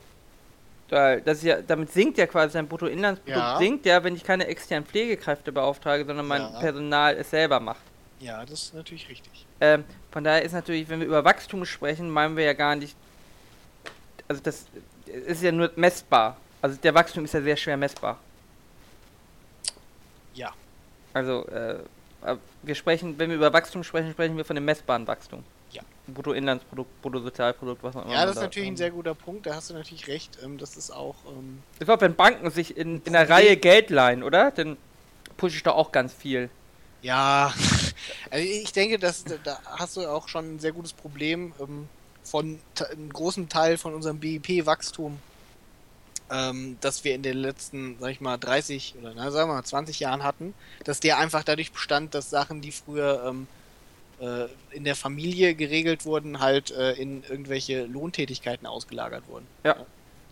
Speaker 2: Weil das ist ja, damit sinkt ja quasi dein Bruttoinlandsprodukt,
Speaker 1: Ja.
Speaker 2: sinkt ja, wenn ich keine externen Pflegekräfte beauftrage, sondern mein
Speaker 1: Ja.
Speaker 2: Personal es selber macht.
Speaker 1: Ja, das ist natürlich richtig.
Speaker 2: Ähm, von daher ist natürlich, wenn wir über Wachstum sprechen, meinen wir ja gar nicht. Also das ist ja nur messbar. Also der Wachstum ist ja sehr schwer messbar.
Speaker 1: Ja.
Speaker 2: Also äh, äh, wir sprechen, wenn wir über Wachstum sprechen, sprechen wir von dem messbaren Wachstum.
Speaker 1: Ja.
Speaker 2: Bruttoinlandsprodukt, Bruttosozialprodukt, was auch immer.
Speaker 1: Ja, das ist natürlich ein sehr guter Punkt, da hast du natürlich recht. Ähm, das ist auch. Ähm,
Speaker 2: Ich glaube, wenn Banken sich in, in der Reihe Geld leihen, oder? Dann pushe ich da auch ganz viel.
Speaker 1: ja, also ich denke, dass da hast du auch schon ein sehr gutes Problem ähm, von einem großen Teil von unserem BIP-Wachstum, ähm, das wir in den letzten, sag ich mal, 30 oder na, sagen wir mal 20 Jahren hatten, dass der einfach dadurch bestand, dass Sachen, die früher ähm, äh, in der Familie geregelt wurden, halt äh, in irgendwelche Lohntätigkeiten ausgelagert wurden.
Speaker 2: Ja.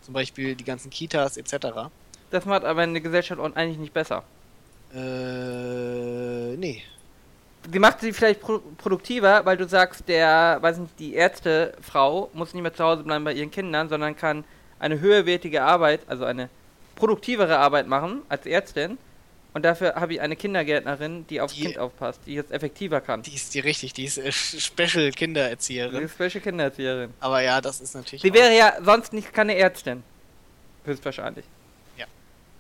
Speaker 1: Zum Beispiel die ganzen Kitas etc.
Speaker 2: Das macht aber eine Gesellschaft eigentlich nicht besser.
Speaker 1: Äh, nee.
Speaker 2: Sie macht sie vielleicht pro produktiver, weil du sagst, der, weiß nicht, die Ärztefrau muss nicht mehr zu Hause bleiben bei ihren Kindern, sondern kann eine höherwertige Arbeit, also eine produktivere Arbeit machen als Ärztin. Und dafür habe ich eine Kindergärtnerin, die aufs
Speaker 1: Die-
Speaker 2: Kind aufpasst, die jetzt effektiver kann.
Speaker 1: Die ist die richtig, die ist äh, Special
Speaker 2: Die
Speaker 1: Kindererzieherin.
Speaker 2: ist welche Kindererzieherin.
Speaker 1: Aber ja, das ist natürlich.
Speaker 2: Sie wäre ja sonst nicht keine Ärztin. Höchstwahrscheinlich.
Speaker 1: Ja.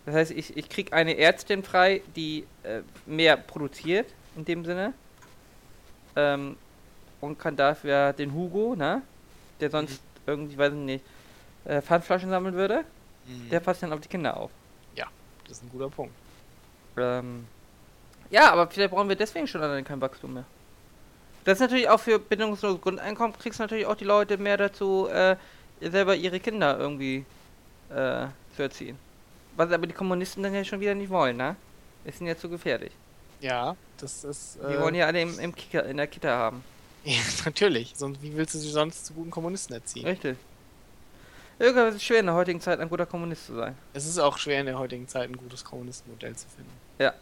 Speaker 2: Das heißt, ich, ich kriege eine Ärztin frei, die äh, mehr produziert, in dem Sinne. Ähm, und kann dafür den Hugo, ne? Der sonst irgendwie, weiß ich nicht, äh, Pfandflaschen sammeln würde,
Speaker 1: Mhm.
Speaker 2: der passt dann auf die Kinder auf.
Speaker 1: das ist ein guter Punkt.
Speaker 2: Ähm, ja, aber vielleicht brauchen wir deswegen schon allein kein Wachstum mehr. Das ist natürlich auch für bedingungsloses Grundeinkommen, kriegst du natürlich auch die Leute mehr dazu, äh, selber ihre Kinder irgendwie äh, zu erziehen. Was aber die Kommunisten dann ja schon wieder nicht wollen, ne? Ist ihnen ja zu gefährlich.
Speaker 1: Ja, das ist.
Speaker 2: Die
Speaker 1: Äh,
Speaker 2: wollen ja alle im, im Kita, in der Kita haben.
Speaker 1: ja, natürlich. Sonst, wie willst du sie sonst zu guten Kommunisten erziehen?
Speaker 2: Richtig. Irgendwann ist es schwer in der heutigen Zeit ein guter Kommunist zu sein.
Speaker 1: Es ist auch schwer in der heutigen Zeit ein gutes Kommunistenmodell zu finden.
Speaker 2: Ja.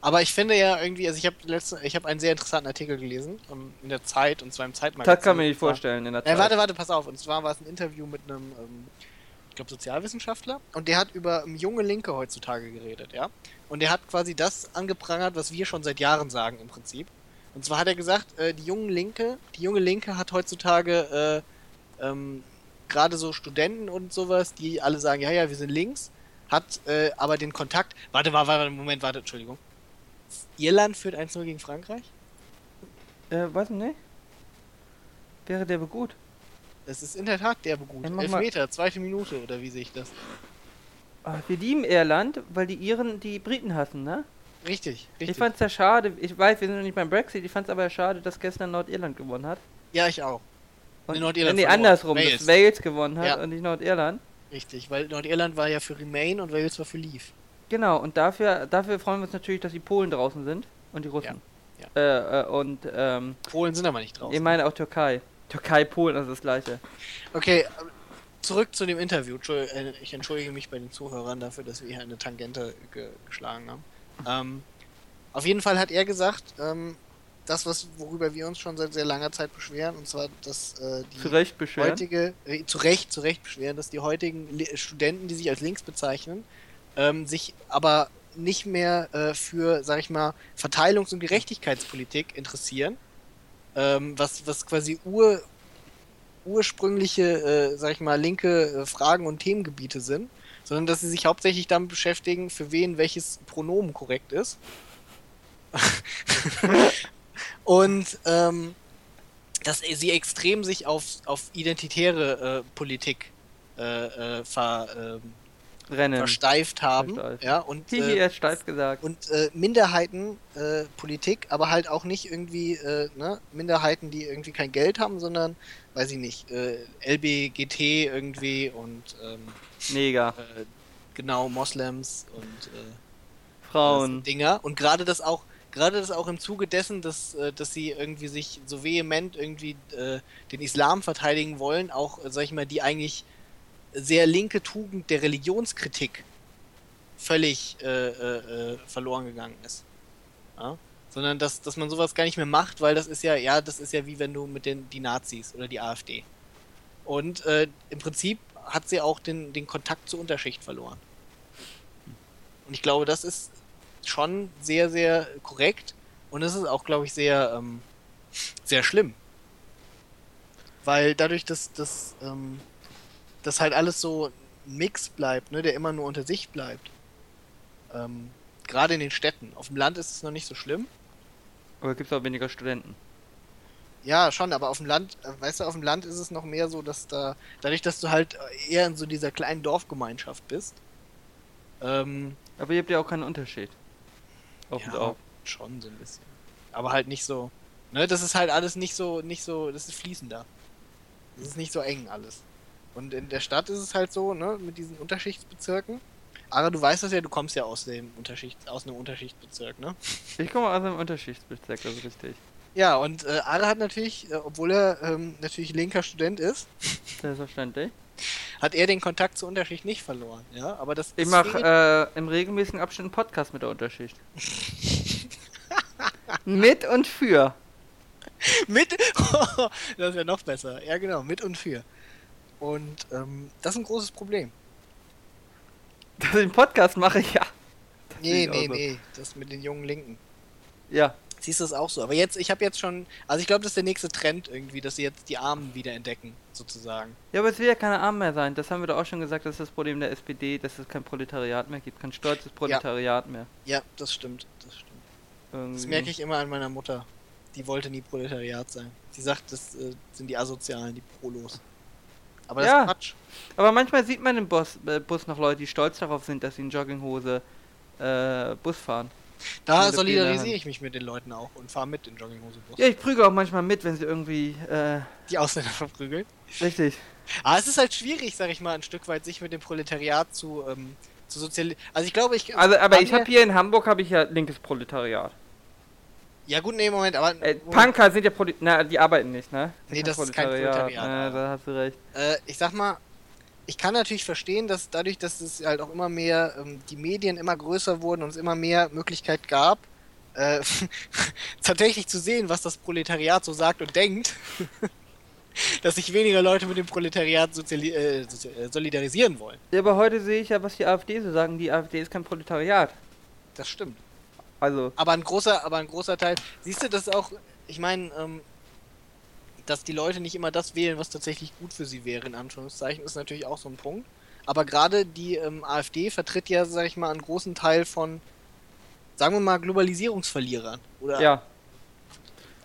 Speaker 1: Aber ich finde ja irgendwie, also ich habe letzte, ich habe einen sehr interessanten Artikel gelesen ähm, in der Zeit und zwar im Zeitmagazin.
Speaker 2: Das kann man
Speaker 1: Und zwar-
Speaker 2: vorstellen in der
Speaker 1: Äh,
Speaker 2: Zeit.
Speaker 1: warte, warte, pass auf. Und zwar war es ein Interview mit einem, ähm, glaube, Sozialwissenschaftler. Und der hat über ähm, junge Linke heutzutage geredet, ja. Und der hat quasi das angeprangert, was wir schon seit Jahren sagen im Prinzip. Und zwar hat er gesagt, äh, die jungen Linke, die junge Linke hat heutzutage äh, ähm, gerade so Studenten und sowas, die alle sagen, ja, ja, wir sind links, hat äh, aber den Kontakt. Warte, warte, warte, Moment, warte, Entschuldigung. Irland führt 1-0 gegen Frankreich?
Speaker 2: Äh, weiß nicht. Wäre der gut?
Speaker 1: Das ist in der Tat derbe gut.
Speaker 2: Dann
Speaker 1: Elf Meter, zweite Minute, oder wie sehe ich das?
Speaker 2: Ah, wir lieben Irland, weil die Iren die Briten hassen, ne?
Speaker 1: Richtig, richtig.
Speaker 2: Ich fand's ja schade, ich weiß, wir sind noch nicht beim Brexit, ich fand's aber schade, dass gestern Nordirland gewonnen hat.
Speaker 1: ja, ich auch.
Speaker 2: Und,
Speaker 1: Nee, Nordirland
Speaker 2: nee, andersrum,
Speaker 1: Wales.
Speaker 2: dass Wales gewonnen hat
Speaker 1: Ja.
Speaker 2: und nicht Nordirland.
Speaker 1: Richtig, weil Nordirland war ja für Remain und Wales war für Leave.
Speaker 2: Genau, und dafür, dafür freuen wir uns natürlich, dass die Polen draußen sind und die Russen. Äh, äh, und ähm,
Speaker 1: Polen sind aber nicht draußen.
Speaker 2: ich meine auch Türkei. Türkei, Polen, das ist das gleiche.
Speaker 1: Okay, zurück zu dem Interview. Entschuldigung, äh, Ich entschuldige mich bei den Zuhörern dafür, dass wir hier eine Tangente ge geschlagen haben. Ähm, auf jeden Fall hat er gesagt, ähm, das, was, worüber wir uns schon seit sehr langer Zeit beschweren, und zwar, dass äh, die
Speaker 2: Zu Recht beschweren.
Speaker 1: heutige, äh, zu Recht, zu Recht beschweren, dass die heutigen Li Studenten, die sich als links bezeichnen, ähm, sich aber nicht mehr äh, für, sag ich mal, Verteilungs- und Gerechtigkeitspolitik interessieren, ähm, was, was quasi ur, ursprüngliche, äh, sag ich mal, linke äh, Fragen und Themengebiete sind, sondern dass sie sich hauptsächlich damit beschäftigen, für wen welches Pronomen korrekt ist. und ähm, dass sie extrem sich auf, auf identitäre äh, Politik äh, äh, ver, ähm,
Speaker 2: Rennen.
Speaker 1: versteift haben.
Speaker 2: Versteift.
Speaker 1: Ja, und,
Speaker 2: Hihi,
Speaker 1: äh,
Speaker 2: steif gesagt.
Speaker 1: und äh, Minderheiten äh, Politik, aber halt auch nicht irgendwie äh, ne, Minderheiten, die irgendwie kein Geld haben, sondern, weiß ich nicht, äh, LBGT irgendwie und ähm,
Speaker 2: Neger.
Speaker 1: äh, genau Moslems und äh,
Speaker 2: Frauen.
Speaker 1: Dinger. Und gerade das auch, gerade das auch im Zuge dessen, dass, dass sie irgendwie sich so vehement irgendwie äh, den Islam verteidigen wollen, auch, sag ich mal, die eigentlich sehr linke Tugend der Religionskritik völlig äh, äh, äh, verloren gegangen ist. Ja? Sondern dass, dass man sowas gar nicht mehr macht, weil das ist ja, ja, das ist ja wie wenn du mit den die Nazis oder die AfD. Und äh, im Prinzip hat sie auch den, den Kontakt zur Unterschicht verloren. Und ich glaube, das ist schon sehr, sehr korrekt. Und es ist auch, glaube ich, sehr, ähm, sehr schlimm. Weil dadurch, dass das ähm, dass halt alles so ein Mix bleibt, ne, der immer nur unter sich bleibt. Ähm, Gerade in den Städten. Auf dem Land ist es noch nicht so schlimm.
Speaker 2: Aber gibt es auch weniger Studenten.
Speaker 1: Ja, schon, aber auf dem Land, äh, weißt du, auf dem Land ist es noch mehr so, dass da, dadurch, dass du halt eher in so dieser kleinen Dorfgemeinschaft bist, ähm,
Speaker 2: Aber ihr habt ja auch keinen Unterschied. Auf und
Speaker 1: Ja.
Speaker 2: auf.
Speaker 1: schon so ein bisschen. Aber halt nicht so, ne, das ist halt alles nicht so, nicht so, das ist fließender. Das ist nicht so eng alles. Und in der Stadt ist es halt so, ne, mit diesen Unterschichtsbezirken. Aber du weißt das ja, du kommst ja aus dem Unterschicht, aus einem Unterschichtsbezirk, ne?
Speaker 2: Ich komme aus einem Unterschichtsbezirk, das ist richtig.
Speaker 1: Ja, und äh, Ara hat natürlich, äh, obwohl er ähm, natürlich linker Student ist,
Speaker 2: Selbstverständlich.
Speaker 1: hat er den Kontakt zur Unterschicht nicht verloren, ja? Aber das
Speaker 2: Ich mache äh, im regelmäßigen Abstand einen Podcast mit der Unterschicht. mit und für.
Speaker 1: Mit. das wäre noch besser. Ja, genau, mit und für. Und ähm, das ist ein großes Problem.
Speaker 2: Dass ich einen Podcast mache, ja.
Speaker 1: Nee,
Speaker 2: ich auch
Speaker 1: nee,
Speaker 2: so.
Speaker 1: nee, das mit den jungen Linken.
Speaker 2: Ja.
Speaker 1: Siehst du das auch so? Aber jetzt, ich habe jetzt schon, also ich glaube, das ist der nächste Trend irgendwie, dass sie jetzt die Armen wieder entdecken, sozusagen.
Speaker 2: Ja, aber es will ja keine Armen mehr sein. Das haben wir doch auch schon gesagt, das ist das Problem der SPD, dass es kein Proletariat mehr gibt, kein stolzes Proletariat mehr.
Speaker 1: Ja, das stimmt, das stimmt.
Speaker 2: Irgendwie.
Speaker 1: Das merke ich immer an meiner Mutter. Die wollte nie Proletariat sein. Sie sagt, das äh, sind die Asozialen, die Prolos. Aber das
Speaker 2: Ja.
Speaker 1: ist Quatsch.
Speaker 2: Aber manchmal sieht man im Bus, äh, Bus noch Leute, die stolz darauf sind, dass sie in Jogginghose äh, Bus fahren.
Speaker 1: Da solidarisiere ich mich mit den Leuten auch und fahre mit in Jogginghosebus.
Speaker 2: Ja, ich prüge auch manchmal mit, wenn sie irgendwie, äh,
Speaker 1: Die Ausländer verprügeln.
Speaker 2: richtig.
Speaker 1: Aber es ist halt schwierig, sag ich mal, ein Stück weit sich mit dem Proletariat zu, ähm, zu sozialisieren. Also ich glaube, ich.
Speaker 2: Also, aber ich habe hier in Hamburg habe ich ja linkes Proletariat.
Speaker 1: Ja gut, nee, Moment, aber.
Speaker 2: Äh. Punker sind ja Poli na, die arbeiten nicht, ne?
Speaker 1: Nee, das ist kein Proletariat,
Speaker 2: Ja, da hast du recht.
Speaker 1: Äh, ich sag mal, ich kann natürlich verstehen, dass dadurch, dass es halt auch immer mehr, ähm, die Medien immer größer wurden und es immer mehr Möglichkeit gab, äh, tatsächlich zu sehen, was das Proletariat so sagt und denkt, dass sich weniger Leute mit dem Proletariat äh, äh, solidarisieren wollen.
Speaker 2: Ja, aber heute sehe ich ja, was die AfD so sagen. Die AfD ist kein Proletariat.
Speaker 1: Das stimmt.
Speaker 2: Also,
Speaker 1: Aber ein großer, aber ein großer Teil. Siehst du, das auch, ich meine, ähm, dass die Leute nicht immer das wählen, was tatsächlich gut für sie wäre, in Anführungszeichen, ist natürlich auch so ein Punkt. Aber gerade die ähm, AfD vertritt ja, sag ich mal, einen großen Teil von, sagen wir mal, Globalisierungsverlierern oder
Speaker 2: ja.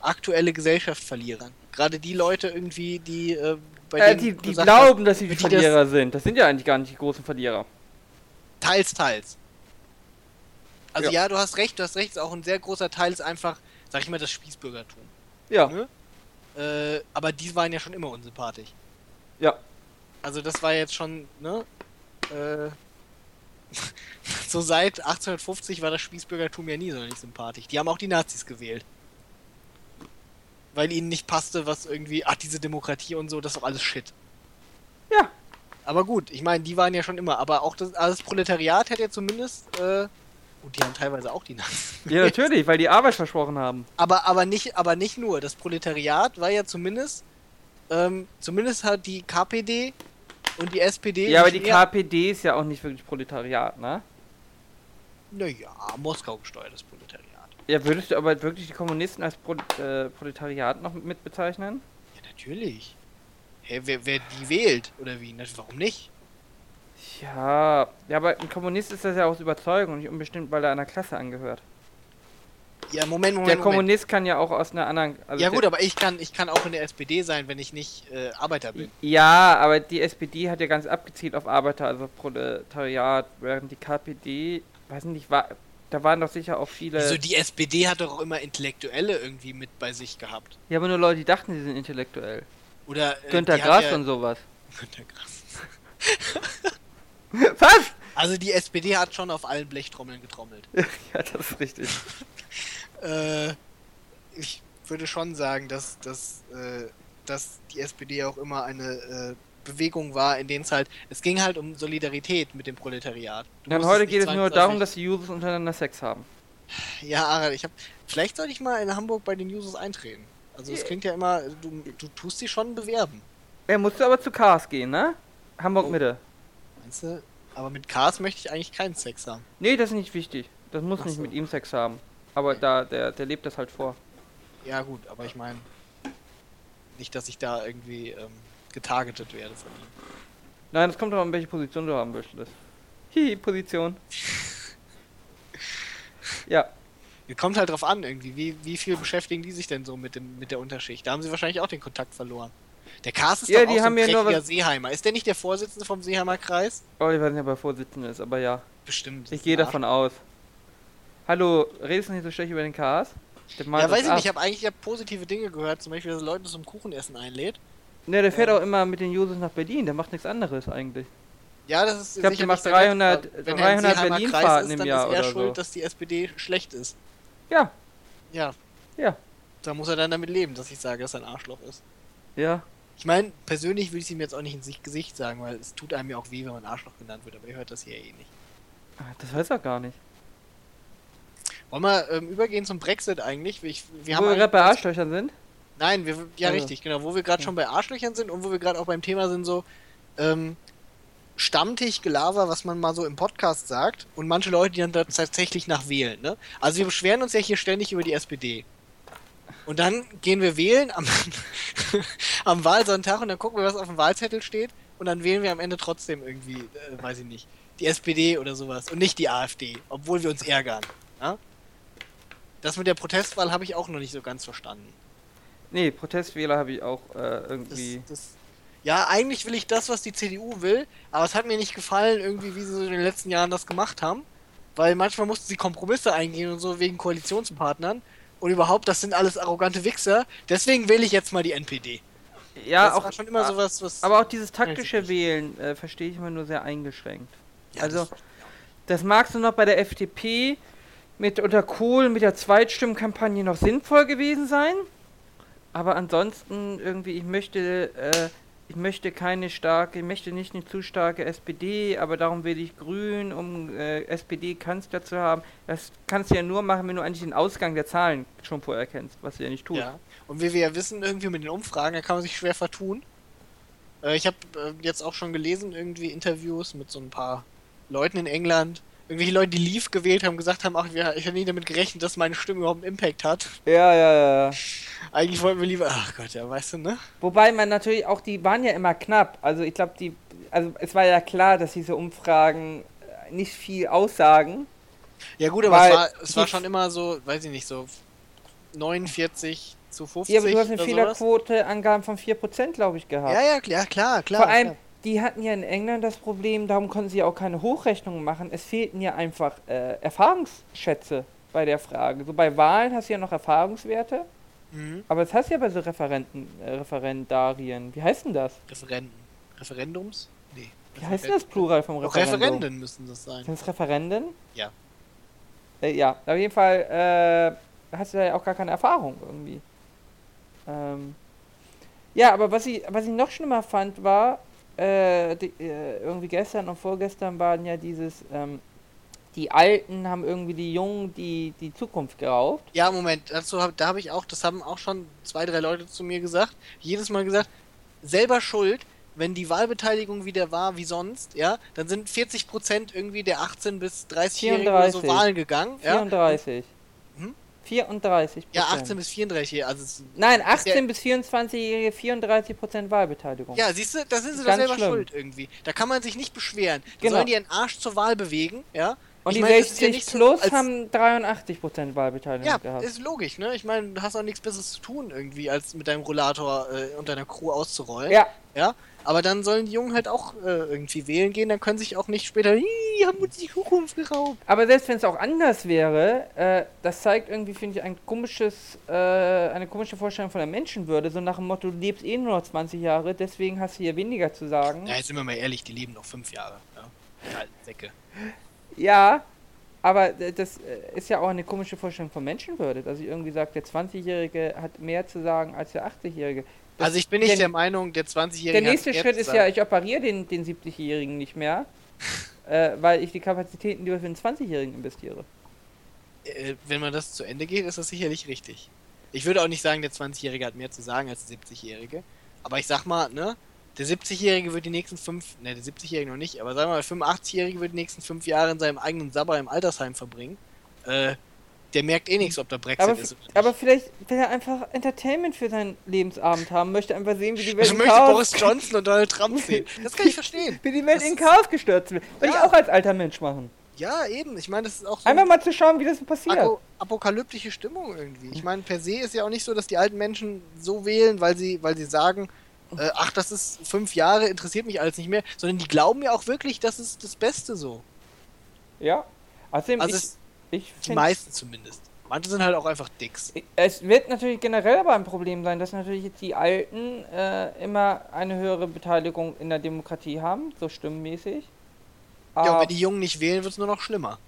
Speaker 1: aktuelle Gesellschaftsverlierern. Gerade die Leute irgendwie, die äh, bei
Speaker 2: Äh,
Speaker 1: denen
Speaker 2: die die glauben, dass sie die
Speaker 1: die das-
Speaker 2: Verlierer sind. Das sind ja eigentlich gar nicht die großen Verlierer.
Speaker 1: hast, teils, teils. Also
Speaker 2: Ja.
Speaker 1: ja. du hast recht, du hast recht, ist auch ein sehr großer Teil ist einfach, sag ich mal, das Spießbürgertum.
Speaker 2: Ja,
Speaker 1: Ne? Äh, aber die waren ja schon immer unsympathisch.
Speaker 2: ja.
Speaker 1: Also das war jetzt schon, ne? Äh, so seit 1850 war das Spießbürgertum ja nie so nicht sympathisch. Die haben auch die Nazis gewählt. Weil ihnen nicht passte, was irgendwie, ach, diese Demokratie und so, das ist doch alles Shit.
Speaker 2: Ja.
Speaker 1: Aber gut, ich meine, die waren ja schon immer, aber auch das, also das Proletariat hätte ja zumindest, äh, und die haben teilweise auch die Nazis.
Speaker 2: Ja, natürlich, weil die Arbeit versprochen haben.
Speaker 1: Aber, aber nicht, aber nicht nur. Das Proletariat war ja zumindest, ähm, zumindest hat die KPD und die SPD.
Speaker 2: Ja, aber die KPD ist ja auch nicht wirklich Proletariat, ne?
Speaker 1: Naja, Moskau gesteuertes Proletariat.
Speaker 2: Ja, würdest du aber wirklich die Kommunisten als Pro äh, Proletariat noch mit bezeichnen?
Speaker 1: Ja, natürlich. Hä, wer, wer die wählt, oder wie? Na, warum nicht?
Speaker 2: Ja, ja, aber ein Kommunist ist das ja aus Überzeugung, nicht unbestimmt, weil er einer Klasse angehört.
Speaker 1: Ja, Moment, Moment,
Speaker 2: Der
Speaker 1: Moment.
Speaker 2: Kommunist kann ja auch aus einer anderen. Also
Speaker 1: Ja gut, aber ich kann, ich kann auch in der SPD sein, wenn ich nicht äh, Arbeiter bin.
Speaker 2: Ja, aber die SPD hat ja ganz abgezielt auf Arbeiter, also Proletariat, während die KPD, weiß nicht, war, da waren doch sicher auch viele.
Speaker 1: Wieso, die SPD hat doch auch immer Intellektuelle irgendwie mit bei sich gehabt.
Speaker 2: Ja, aber nur Leute, die dachten, sie sind intellektuell.
Speaker 1: Oder äh,
Speaker 2: Günter Grass
Speaker 1: ja,
Speaker 2: und sowas.
Speaker 1: Günter Grass.
Speaker 2: Was?
Speaker 1: Also die SPD hat schon auf allen Blechtrommeln getrommelt.
Speaker 2: ja, das ist richtig.
Speaker 1: Äh, ich würde schon sagen, dass, dass, äh, dass die SPD auch immer eine äh, Bewegung war, in denen es halt, es ging halt um Solidarität mit dem Proletariat. Du
Speaker 2: Dann heute geht es nur darum, dass die Users untereinander Sex haben.
Speaker 1: Ja, Arad, ich hab. Vielleicht sollte ich mal in Hamburg bei den Users eintreten. Also es
Speaker 2: Ja.
Speaker 1: klingt ja immer, du, du tust sie schon bewerben.
Speaker 2: Er musste aber zu Cars gehen, ne? Hamburg
Speaker 1: Oh. Meinst du? Aber mit Cars möchte ich eigentlich keinen Sex haben.
Speaker 2: Nee, das ist nicht wichtig. Das muss
Speaker 1: Ach
Speaker 2: nicht
Speaker 1: so.
Speaker 2: mit ihm Sex haben. Aber da, der, der lebt das halt vor.
Speaker 1: Ja gut, aber ich meine nicht, dass ich da irgendwie ähm, getargetet werde von ihm.
Speaker 2: Nein, es kommt darauf an, welche Position du haben möchtest. Hihi, Position. Ja,
Speaker 1: Es kommt halt drauf an irgendwie, wie, wie viel beschäftigen die sich denn so mit, dem, mit der Unterschicht? Da haben sie wahrscheinlich auch den Kontakt verloren. Der Cars ist
Speaker 2: Ja,
Speaker 1: doch
Speaker 2: die
Speaker 1: auch
Speaker 2: haben
Speaker 1: so ein
Speaker 2: ja nur was-
Speaker 1: Seeheimer. Ist der nicht der Vorsitzende vom Seeheimer Kreis?
Speaker 2: oh, ich weiß nicht, ob er Vorsitzender ist, aber ja.
Speaker 1: Bestimmt.
Speaker 2: Ich gehe davon aus. Hallo, redest du nicht so schlecht über den Cars? Der
Speaker 1: Ja, weiß ich
Speaker 2: ab.
Speaker 1: nicht. Ich habe eigentlich ja positive Dinge gehört. Zum Beispiel, dass er Leute zum Kuchenessen einlädt.
Speaker 2: Ne, der fährt
Speaker 1: Ja.
Speaker 2: auch immer mit den Users nach Berlin. Der macht nichts anderes eigentlich.
Speaker 1: Ja, das ist
Speaker 2: Ich glaub, der macht
Speaker 1: nicht sehr nett,
Speaker 2: 300
Speaker 1: aber wenn er im
Speaker 2: 300
Speaker 1: Seeheimer
Speaker 2: Berlin-Fahrten
Speaker 1: Kreis ist,
Speaker 2: im
Speaker 1: dann
Speaker 2: Jahr
Speaker 1: ist er
Speaker 2: oder
Speaker 1: schuld,
Speaker 2: so.
Speaker 1: dass die SPD schlecht ist.
Speaker 2: Ja,
Speaker 1: Ja,
Speaker 2: ja,
Speaker 1: da muss er dann damit leben, dass ich sage, dass er ein Arschloch ist.
Speaker 2: ja.
Speaker 1: Ich meine, persönlich will ich es ihm jetzt auch nicht ins Gesicht sagen, weil es tut einem ja auch weh, wenn man Arschloch genannt wird, aber ihr hört das hier eh nicht.
Speaker 2: Ah, Das weiß er gar nicht.
Speaker 1: Wollen wir ähm, übergehen zum Brexit eigentlich? Ich, wir
Speaker 2: Wo
Speaker 1: haben
Speaker 2: wir gerade bei Arschlöchern sind?
Speaker 1: Nein, wir, ja
Speaker 2: Also.
Speaker 1: richtig, genau. Wo wir gerade schon bei Arschlöchern sind und wo wir gerade auch beim Thema sind, so ähm, Stammtisch-Gelaber, was man mal so im Podcast sagt und manche Leute, die dann da tatsächlich nach wählen. Ne? Also wir beschweren uns ja hier ständig über die SPD. Und dann gehen wir wählen am, am Wahlsonntag und dann gucken wir, was auf dem Wahlzettel steht und dann wählen wir am Ende trotzdem irgendwie, äh, weiß ich nicht, die SPD oder sowas und nicht die AfD, obwohl wir uns ärgern. Ja? Das mit der Protestwahl habe ich auch noch nicht so ganz verstanden.
Speaker 2: Nee, Protestwähler habe ich auch äh,
Speaker 1: Das,
Speaker 2: irgendwie.
Speaker 1: das, ja, eigentlich will ich das, was die CDU will, aber es hat mir nicht gefallen, irgendwie, wie sie so in den letzten Jahren das gemacht haben. Weil manchmal mussten sie Kompromisse eingehen und so wegen Koalitionspartnern. Und überhaupt, das sind alles arrogante Wichser. Deswegen wähle ich jetzt mal die NPD.
Speaker 2: Ja,
Speaker 1: das
Speaker 2: auch.
Speaker 1: schon immer sowas, was.
Speaker 2: Aber auch dieses taktische. Wählen äh, verstehe ich immer nur sehr eingeschränkt.
Speaker 1: Ja,
Speaker 2: also-
Speaker 1: das-
Speaker 2: Das magst du noch bei der FDP mit unter Kohl mit der Zweitstimmenkampagne noch sinnvoll gewesen sein. Aber ansonsten irgendwie, ich möchte, äh, ich möchte keine starke, ich möchte nicht eine zu starke SPD, aber darum wähle ich Grün, um äh, SPD-Kanzler zu haben. Das kannst du ja nur machen, wenn du eigentlich den Ausgang der Zahlen schon vorher kennst, was du ja nicht tust.
Speaker 1: ja. Und wie wir ja wissen, irgendwie mit den Umfragen, da kann man sich schwer vertun. Äh, ich habe äh, jetzt auch schon gelesen, irgendwie Interviews mit so ein paar Leuten in England. Irgendwelche Leute, die Leave gewählt haben, gesagt haben, ach, wir, ich habe nie damit gerechnet, dass meine Stimme überhaupt einen Impact hat.
Speaker 2: Ja, ja, ja. ja.
Speaker 1: Eigentlich wollten wir lieber, ach Gott, ja, weißt du, ne?
Speaker 2: Wobei man natürlich auch, die waren ja immer knapp. Also ich glaube, die, also es war ja klar, dass diese Umfragen nicht viel aussagen.
Speaker 1: Ja gut, aber es war, es war schon immer so, weiß ich nicht, so 49 zu 50
Speaker 2: Ja, aber du hast eine. Fehlerquote, Angaben von 4%, glaube ich, gehabt.
Speaker 1: Ja, ja, klar, klar, klar.
Speaker 2: Vor allem,
Speaker 1: klar.
Speaker 2: Die hatten ja in England das Problem, darum konnten sie auch keine Hochrechnungen machen. Es fehlten ja einfach äh, Erfahrungsschätze bei der Frage. So bei Wahlen hast du ja noch Erfahrungswerte,
Speaker 1: Mhm.
Speaker 2: aber das hast du ja bei so Referenten, äh, Referendarien. Wie heißt denn das?
Speaker 1: Referenden. Referendums? Nee.
Speaker 2: Wie heißt denn das Plural vom Referendum?
Speaker 1: Referenden müssen das sein.
Speaker 2: Sind es Referenden?
Speaker 1: Ja.
Speaker 2: Äh, ja, auf jeden Fall äh, hast du da ja auch gar keine Erfahrung irgendwie. Ähm, ja, aber was ich, was ich noch schlimmer fand, war, äh, die, äh, irgendwie gestern und vorgestern waren ja dieses, ähm, die Alten haben irgendwie die Jungen die, die Zukunft geraubt.
Speaker 1: Ja, Moment, dazu hab, da habe ich auch, das haben auch schon zwei, drei Leute zu mir gesagt, jedes Mal gesagt, selber schuld, wenn die Wahlbeteiligung wieder war wie sonst, ja, dann sind 40% irgendwie der 18 bis 30-Jährigen oder so
Speaker 2: 34.
Speaker 1: Wahlen gegangen, ja.
Speaker 2: 34.
Speaker 1: Hm?
Speaker 2: 34
Speaker 1: Ja, 18 bis 34, also
Speaker 2: Nein,
Speaker 1: Ja.
Speaker 2: 18 bis 24-Jährige 34 Prozent Wahlbeteiligung.
Speaker 1: Ja, siehst du, da sind sie doch selber
Speaker 2: schlimm.
Speaker 1: schuld irgendwie. Da kann man sich nicht beschweren. Da
Speaker 2: Genau.
Speaker 1: sollen die ihren Arsch zur Wahl bewegen, ja?
Speaker 2: Und
Speaker 1: Ich
Speaker 2: die
Speaker 1: ja
Speaker 2: 60
Speaker 1: nicht so,
Speaker 2: plus
Speaker 1: als-
Speaker 2: haben 83% Wahlbeteiligung
Speaker 1: Ja,
Speaker 2: gehabt.
Speaker 1: ist logisch, ne? Ich meine, du hast auch nichts Besseres zu tun, irgendwie, als mit deinem Rollator äh, und deiner Crew auszurollen.
Speaker 2: Ja,
Speaker 1: Ja, aber dann sollen die Jungen halt auch äh, irgendwie wählen gehen, dann können sich auch nicht später, "Ih, haben uns die Zukunft geraubt.
Speaker 2: aber selbst wenn es auch anders wäre, äh, das zeigt irgendwie, finde ich, ein komisches, äh, eine komische Vorstellung von der Menschenwürde. So nach dem Motto, du lebst eh nur noch 20 Jahre, deswegen hast du hier weniger zu sagen.
Speaker 1: Ja, jetzt sind wir mal ehrlich, die leben noch fünf Jahre. Ja, Die alten Säcke.
Speaker 2: Ja, aber das äh, ist ja auch eine komische Vorstellung von Menschenwürde, dass ich irgendwie sage, der 20-Jährige hat mehr zu sagen als der 80-Jährige. Das-
Speaker 1: Also ich bin nicht
Speaker 2: der,
Speaker 1: der Meinung, der 20-Jährige
Speaker 2: Der nächste Schritt ist ja, ich operiere den, den 70-Jährigen nicht mehr, äh, weil ich die Kapazitäten lieber für den 20-Jährigen investiere.
Speaker 1: Äh, wenn man das zu Ende geht, ist das sicherlich richtig. Ich würde auch nicht sagen, der 20-Jährige hat mehr zu sagen als der 70-Jährige. Aber ich sag mal, ne, der 70-Jährige wird die nächsten fünf, ne, der 70-Jährige noch nicht, aber sagen wir mal, der 85-Jährige wird die nächsten fünf Jahre in seinem eigenen Sabber im Altersheim verbringen. Äh, der merkt eh nichts, ob der Brexit
Speaker 2: Aber,
Speaker 1: ist
Speaker 2: aber vielleicht will er einfach Entertainment für seinen Lebensabend haben, möchte einfach sehen, wie die Welt
Speaker 1: ich
Speaker 2: in
Speaker 1: möchte
Speaker 2: Chaos,
Speaker 1: Boris Johnson und Donald Trump sehen. Das kann ich verstehen.
Speaker 2: wie die Welt
Speaker 1: Das
Speaker 2: in Chaos gestürzt wird. Würde
Speaker 1: Ja.
Speaker 2: ich auch als alter Mensch machen.
Speaker 1: Ja, eben. Ich meine, das ist auch so
Speaker 2: Einfach mal zu schauen, wie das so passiert.
Speaker 1: Apo apokalyptische Stimmung irgendwie. Ich meine, per se ist ja auch nicht so, dass die alten Menschen so wählen, weil sie, weil sie sagen, äh, ach, das ist fünf Jahre, interessiert mich alles nicht mehr, sondern die glauben ja auch wirklich, das ist das Beste so.
Speaker 2: Ja. Außerdem,
Speaker 1: Also
Speaker 2: ich, ich
Speaker 1: die meisten zumindest. Manche sind halt auch einfach dicks.
Speaker 2: Es wird natürlich generell aber ein Problem sein, dass natürlich jetzt die Alten äh, immer eine höhere Beteiligung in der Demokratie haben, so stimmenmäßig.
Speaker 1: Ja, und
Speaker 2: Aber,
Speaker 1: wenn die Jungen nicht wählen, wird es nur noch schlimmer.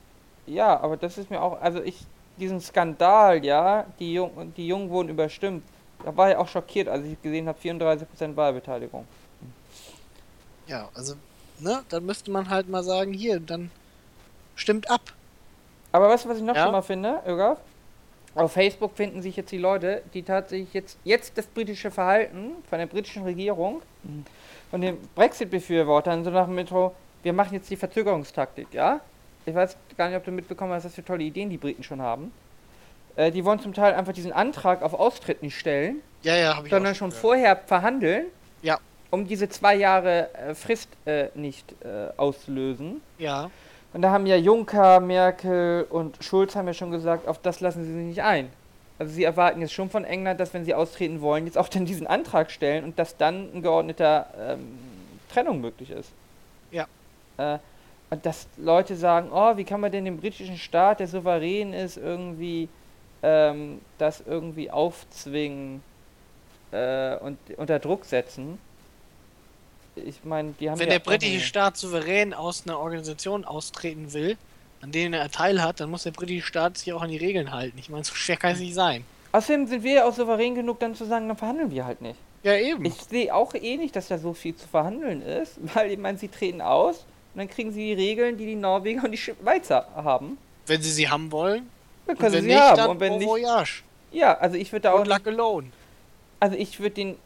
Speaker 2: ja, aber das ist mir auch, also ich, diesen Skandal, ja, die, Jung, die Jungen wurden überstimmt. Da war ich auch schockiert, als ich gesehen habe, 34% Wahlbeteiligung.
Speaker 1: Ja, also, ne, dann müsste man halt mal sagen, hier, dann stimmt ab.
Speaker 2: Aber weißt du, was ich noch
Speaker 1: Ja?
Speaker 2: schon mal finde, Ögaf? Auf Facebook finden sich jetzt die Leute, die tatsächlich jetzt, jetzt das britische Verhalten von der britischen Regierung, von den Brexit-Befürwortern, so nach dem Motto, wir machen jetzt die Verzögerungstaktik, ja? Ich weiß gar nicht, ob du mitbekommen hast, was für tolle Ideen die Briten schon haben. Äh, die wollen zum Teil einfach diesen Antrag auf Austritt nicht stellen,
Speaker 1: Ja, ja, ich
Speaker 2: sondern schon
Speaker 1: gehört.
Speaker 2: vorher verhandeln,
Speaker 1: Ja.
Speaker 2: um diese zwei Jahre äh, Frist äh, nicht äh, auszulösen.
Speaker 1: Ja,
Speaker 2: Und da haben ja Juncker, Merkel und Schulz haben ja schon gesagt, auf das lassen sie sich nicht ein. Also sie erwarten jetzt schon von England, dass wenn sie austreten wollen, jetzt auch dann diesen Antrag stellen und dass dann ein geordneter ähm, Trennung möglich ist.
Speaker 1: Ja.
Speaker 2: Äh, und dass Leute sagen, oh, wie kann man denn den britischen Staat, der souverän ist, irgendwie ähm, das irgendwie aufzwingen äh, und unter Druck setzen. Ich meine, die haben
Speaker 1: wenn
Speaker 2: ja
Speaker 1: der britische Staat souverän aus einer Organisation austreten will, an denen er Teil hat, dann muss der britische Staat sich auch an die Regeln halten. Ich meine, so schwer kann es nicht sein.
Speaker 2: Außerdem sind wir ja auch souverän genug, dann zu sagen, dann verhandeln wir halt nicht.
Speaker 1: Ja, eben.
Speaker 2: Ich sehe auch eh nicht, dass da so viel zu verhandeln ist, weil ich meine, sie treten aus und dann kriegen sie die Regeln, die die Norweger und die Schweizer haben.
Speaker 1: wenn sie sie haben wollen.
Speaker 2: Dann
Speaker 1: Und
Speaker 2: können sie sie
Speaker 1: nicht,
Speaker 2: haben. Und wenn
Speaker 1: bon
Speaker 2: nicht,
Speaker 1: voyage.
Speaker 2: ja, also ich würde da auch,
Speaker 1: Good luck alone.
Speaker 2: also ich würde den,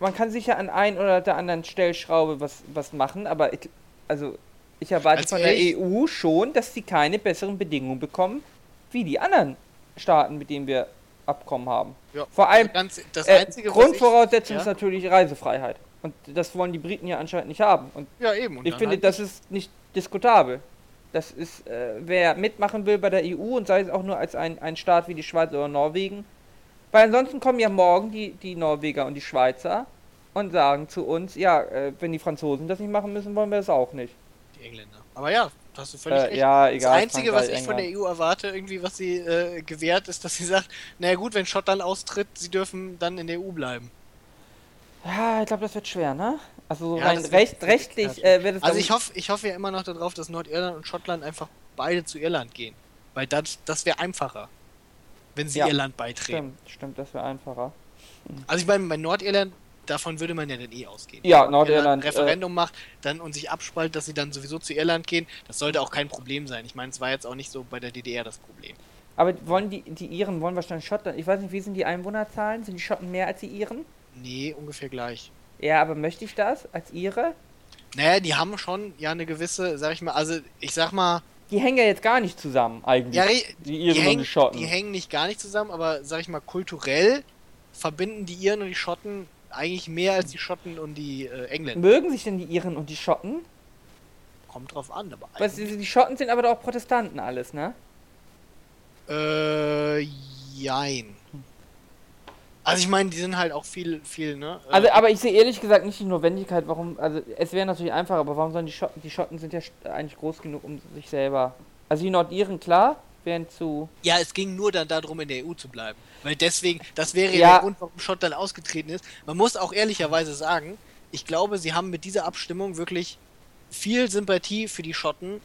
Speaker 2: man kann sicher an ein oder der anderen Stellschraube was, was machen, aber ich, also ich erwarte
Speaker 1: Ganz
Speaker 2: von der EU schon, dass sie keine besseren Bedingungen bekommen, wie die anderen Staaten, mit denen wir Abkommen haben.
Speaker 1: Ja.
Speaker 2: Vor allem,
Speaker 1: Ganz,
Speaker 2: Äh,
Speaker 1: Einzige, was
Speaker 2: Grundvoraussetzung
Speaker 1: ja?
Speaker 2: ist natürlich Reisefreiheit. Und das wollen die Briten ja anscheinend nicht haben. Und
Speaker 1: ich, ja, eben. Und
Speaker 2: ich finde,
Speaker 1: halt
Speaker 2: das ist nicht diskutabel. Das ist, äh, wer mitmachen will bei der EU und sei es auch nur als ein, ein Staat wie die Schweiz oder Norwegen. Weil ansonsten kommen ja morgen die, die Norweger und die Schweizer und sagen zu uns, ja, äh, wenn die Franzosen das nicht machen müssen, wollen wir das auch nicht.
Speaker 1: die Engländer. Aber ja, hast du völlig
Speaker 2: Äh,
Speaker 1: recht.
Speaker 2: ja,
Speaker 1: das
Speaker 2: egal.
Speaker 1: Einzige, was ich von der
Speaker 2: England.
Speaker 1: EU erwarte, irgendwie, was sie äh, gewährt, ist, dass sie sagt, naja gut, wenn Schottland austritt, sie dürfen dann in der EU bleiben.
Speaker 2: Ja, ich glaube, das wird schwer, ne? Also
Speaker 1: Ja,
Speaker 2: rein recht, rechtlich äh, wird es
Speaker 1: Also ich hoffe, ich hoffe ja immer noch darauf, dass Nordirland und Schottland einfach beide zu Irland gehen. Weil das, das wäre einfacher, wenn sie
Speaker 2: Ja,
Speaker 1: Irland beitreten.
Speaker 2: Stimmt, stimmt, das wäre einfacher.
Speaker 1: Also ich meine, bei Nordirland, davon würde man ja dann eh ausgehen.
Speaker 2: Ja,
Speaker 1: Wenn
Speaker 2: Nordirland,
Speaker 1: ein Referendum macht dann und sich abspaltet, dass sie dann sowieso zu Irland gehen, das sollte auch kein Problem sein. Ich meine, es war jetzt auch nicht so bei der DDR das Problem.
Speaker 2: Aber wollen die, die Iren wollen wahrscheinlich Schottland. Ich weiß nicht, wie sind die Einwohnerzahlen? Sind die Schotten mehr als die Iren?
Speaker 1: Nee, ungefähr gleich.
Speaker 2: Ja, aber möchte ich das als Ire?
Speaker 1: Naja, die haben schon ja eine gewisse, sag ich mal, also ich sag mal,
Speaker 2: Die hängen ja jetzt gar nicht zusammen eigentlich.
Speaker 1: ja,
Speaker 2: die
Speaker 1: die,
Speaker 2: Iren und
Speaker 1: hängen,
Speaker 2: die Schotten.
Speaker 1: die hängen nicht gar nicht zusammen, aber sag ich mal, kulturell verbinden die Iren und die Schotten eigentlich mehr als die Schotten und die äh, Engländer.
Speaker 2: Mögen sich denn die Iren und die Schotten?
Speaker 1: kommt drauf an. Aber
Speaker 2: Was, die, die Schotten sind aber doch auch Protestanten alles, ne?
Speaker 1: Äh, jein. Also ich meine, die sind halt auch viel, viel, ne? Äh,
Speaker 2: Also, aber ich sehe ehrlich gesagt nicht die Notwendigkeit, warum. Also, es wäre natürlich einfacher, aber warum sollen die Schotten. Die Schotten sind ja eigentlich groß genug, um sich selber. Also, die Nordiren, klar, wären zu.
Speaker 1: ja, es ging nur dann darum, in der EU zu bleiben. Weil deswegen, das wäre ja
Speaker 2: Ja.
Speaker 1: der Grund, warum Schottland ausgetreten ist. Man muss auch ehrlicherweise sagen, ich glaube, sie haben mit dieser Abstimmung wirklich viel Sympathie für die Schotten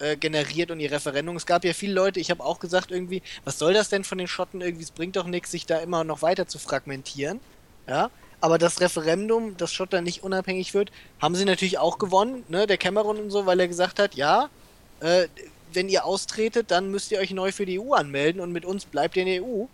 Speaker 1: äh, generiert und ihr Referendum. Es gab ja viele Leute, ich habe auch gesagt irgendwie, was soll das denn von den Schotten irgendwie? Es bringt doch nichts, sich da immer noch weiter zu fragmentieren. Ja. Aber das Referendum, dass Schottland nicht unabhängig wird, haben sie natürlich auch gewonnen, ne, der Cameron und so, weil er gesagt hat, ja, äh, wenn ihr austretet, dann müsst ihr euch neu für die EU anmelden und mit uns bleibt ihr in der EU.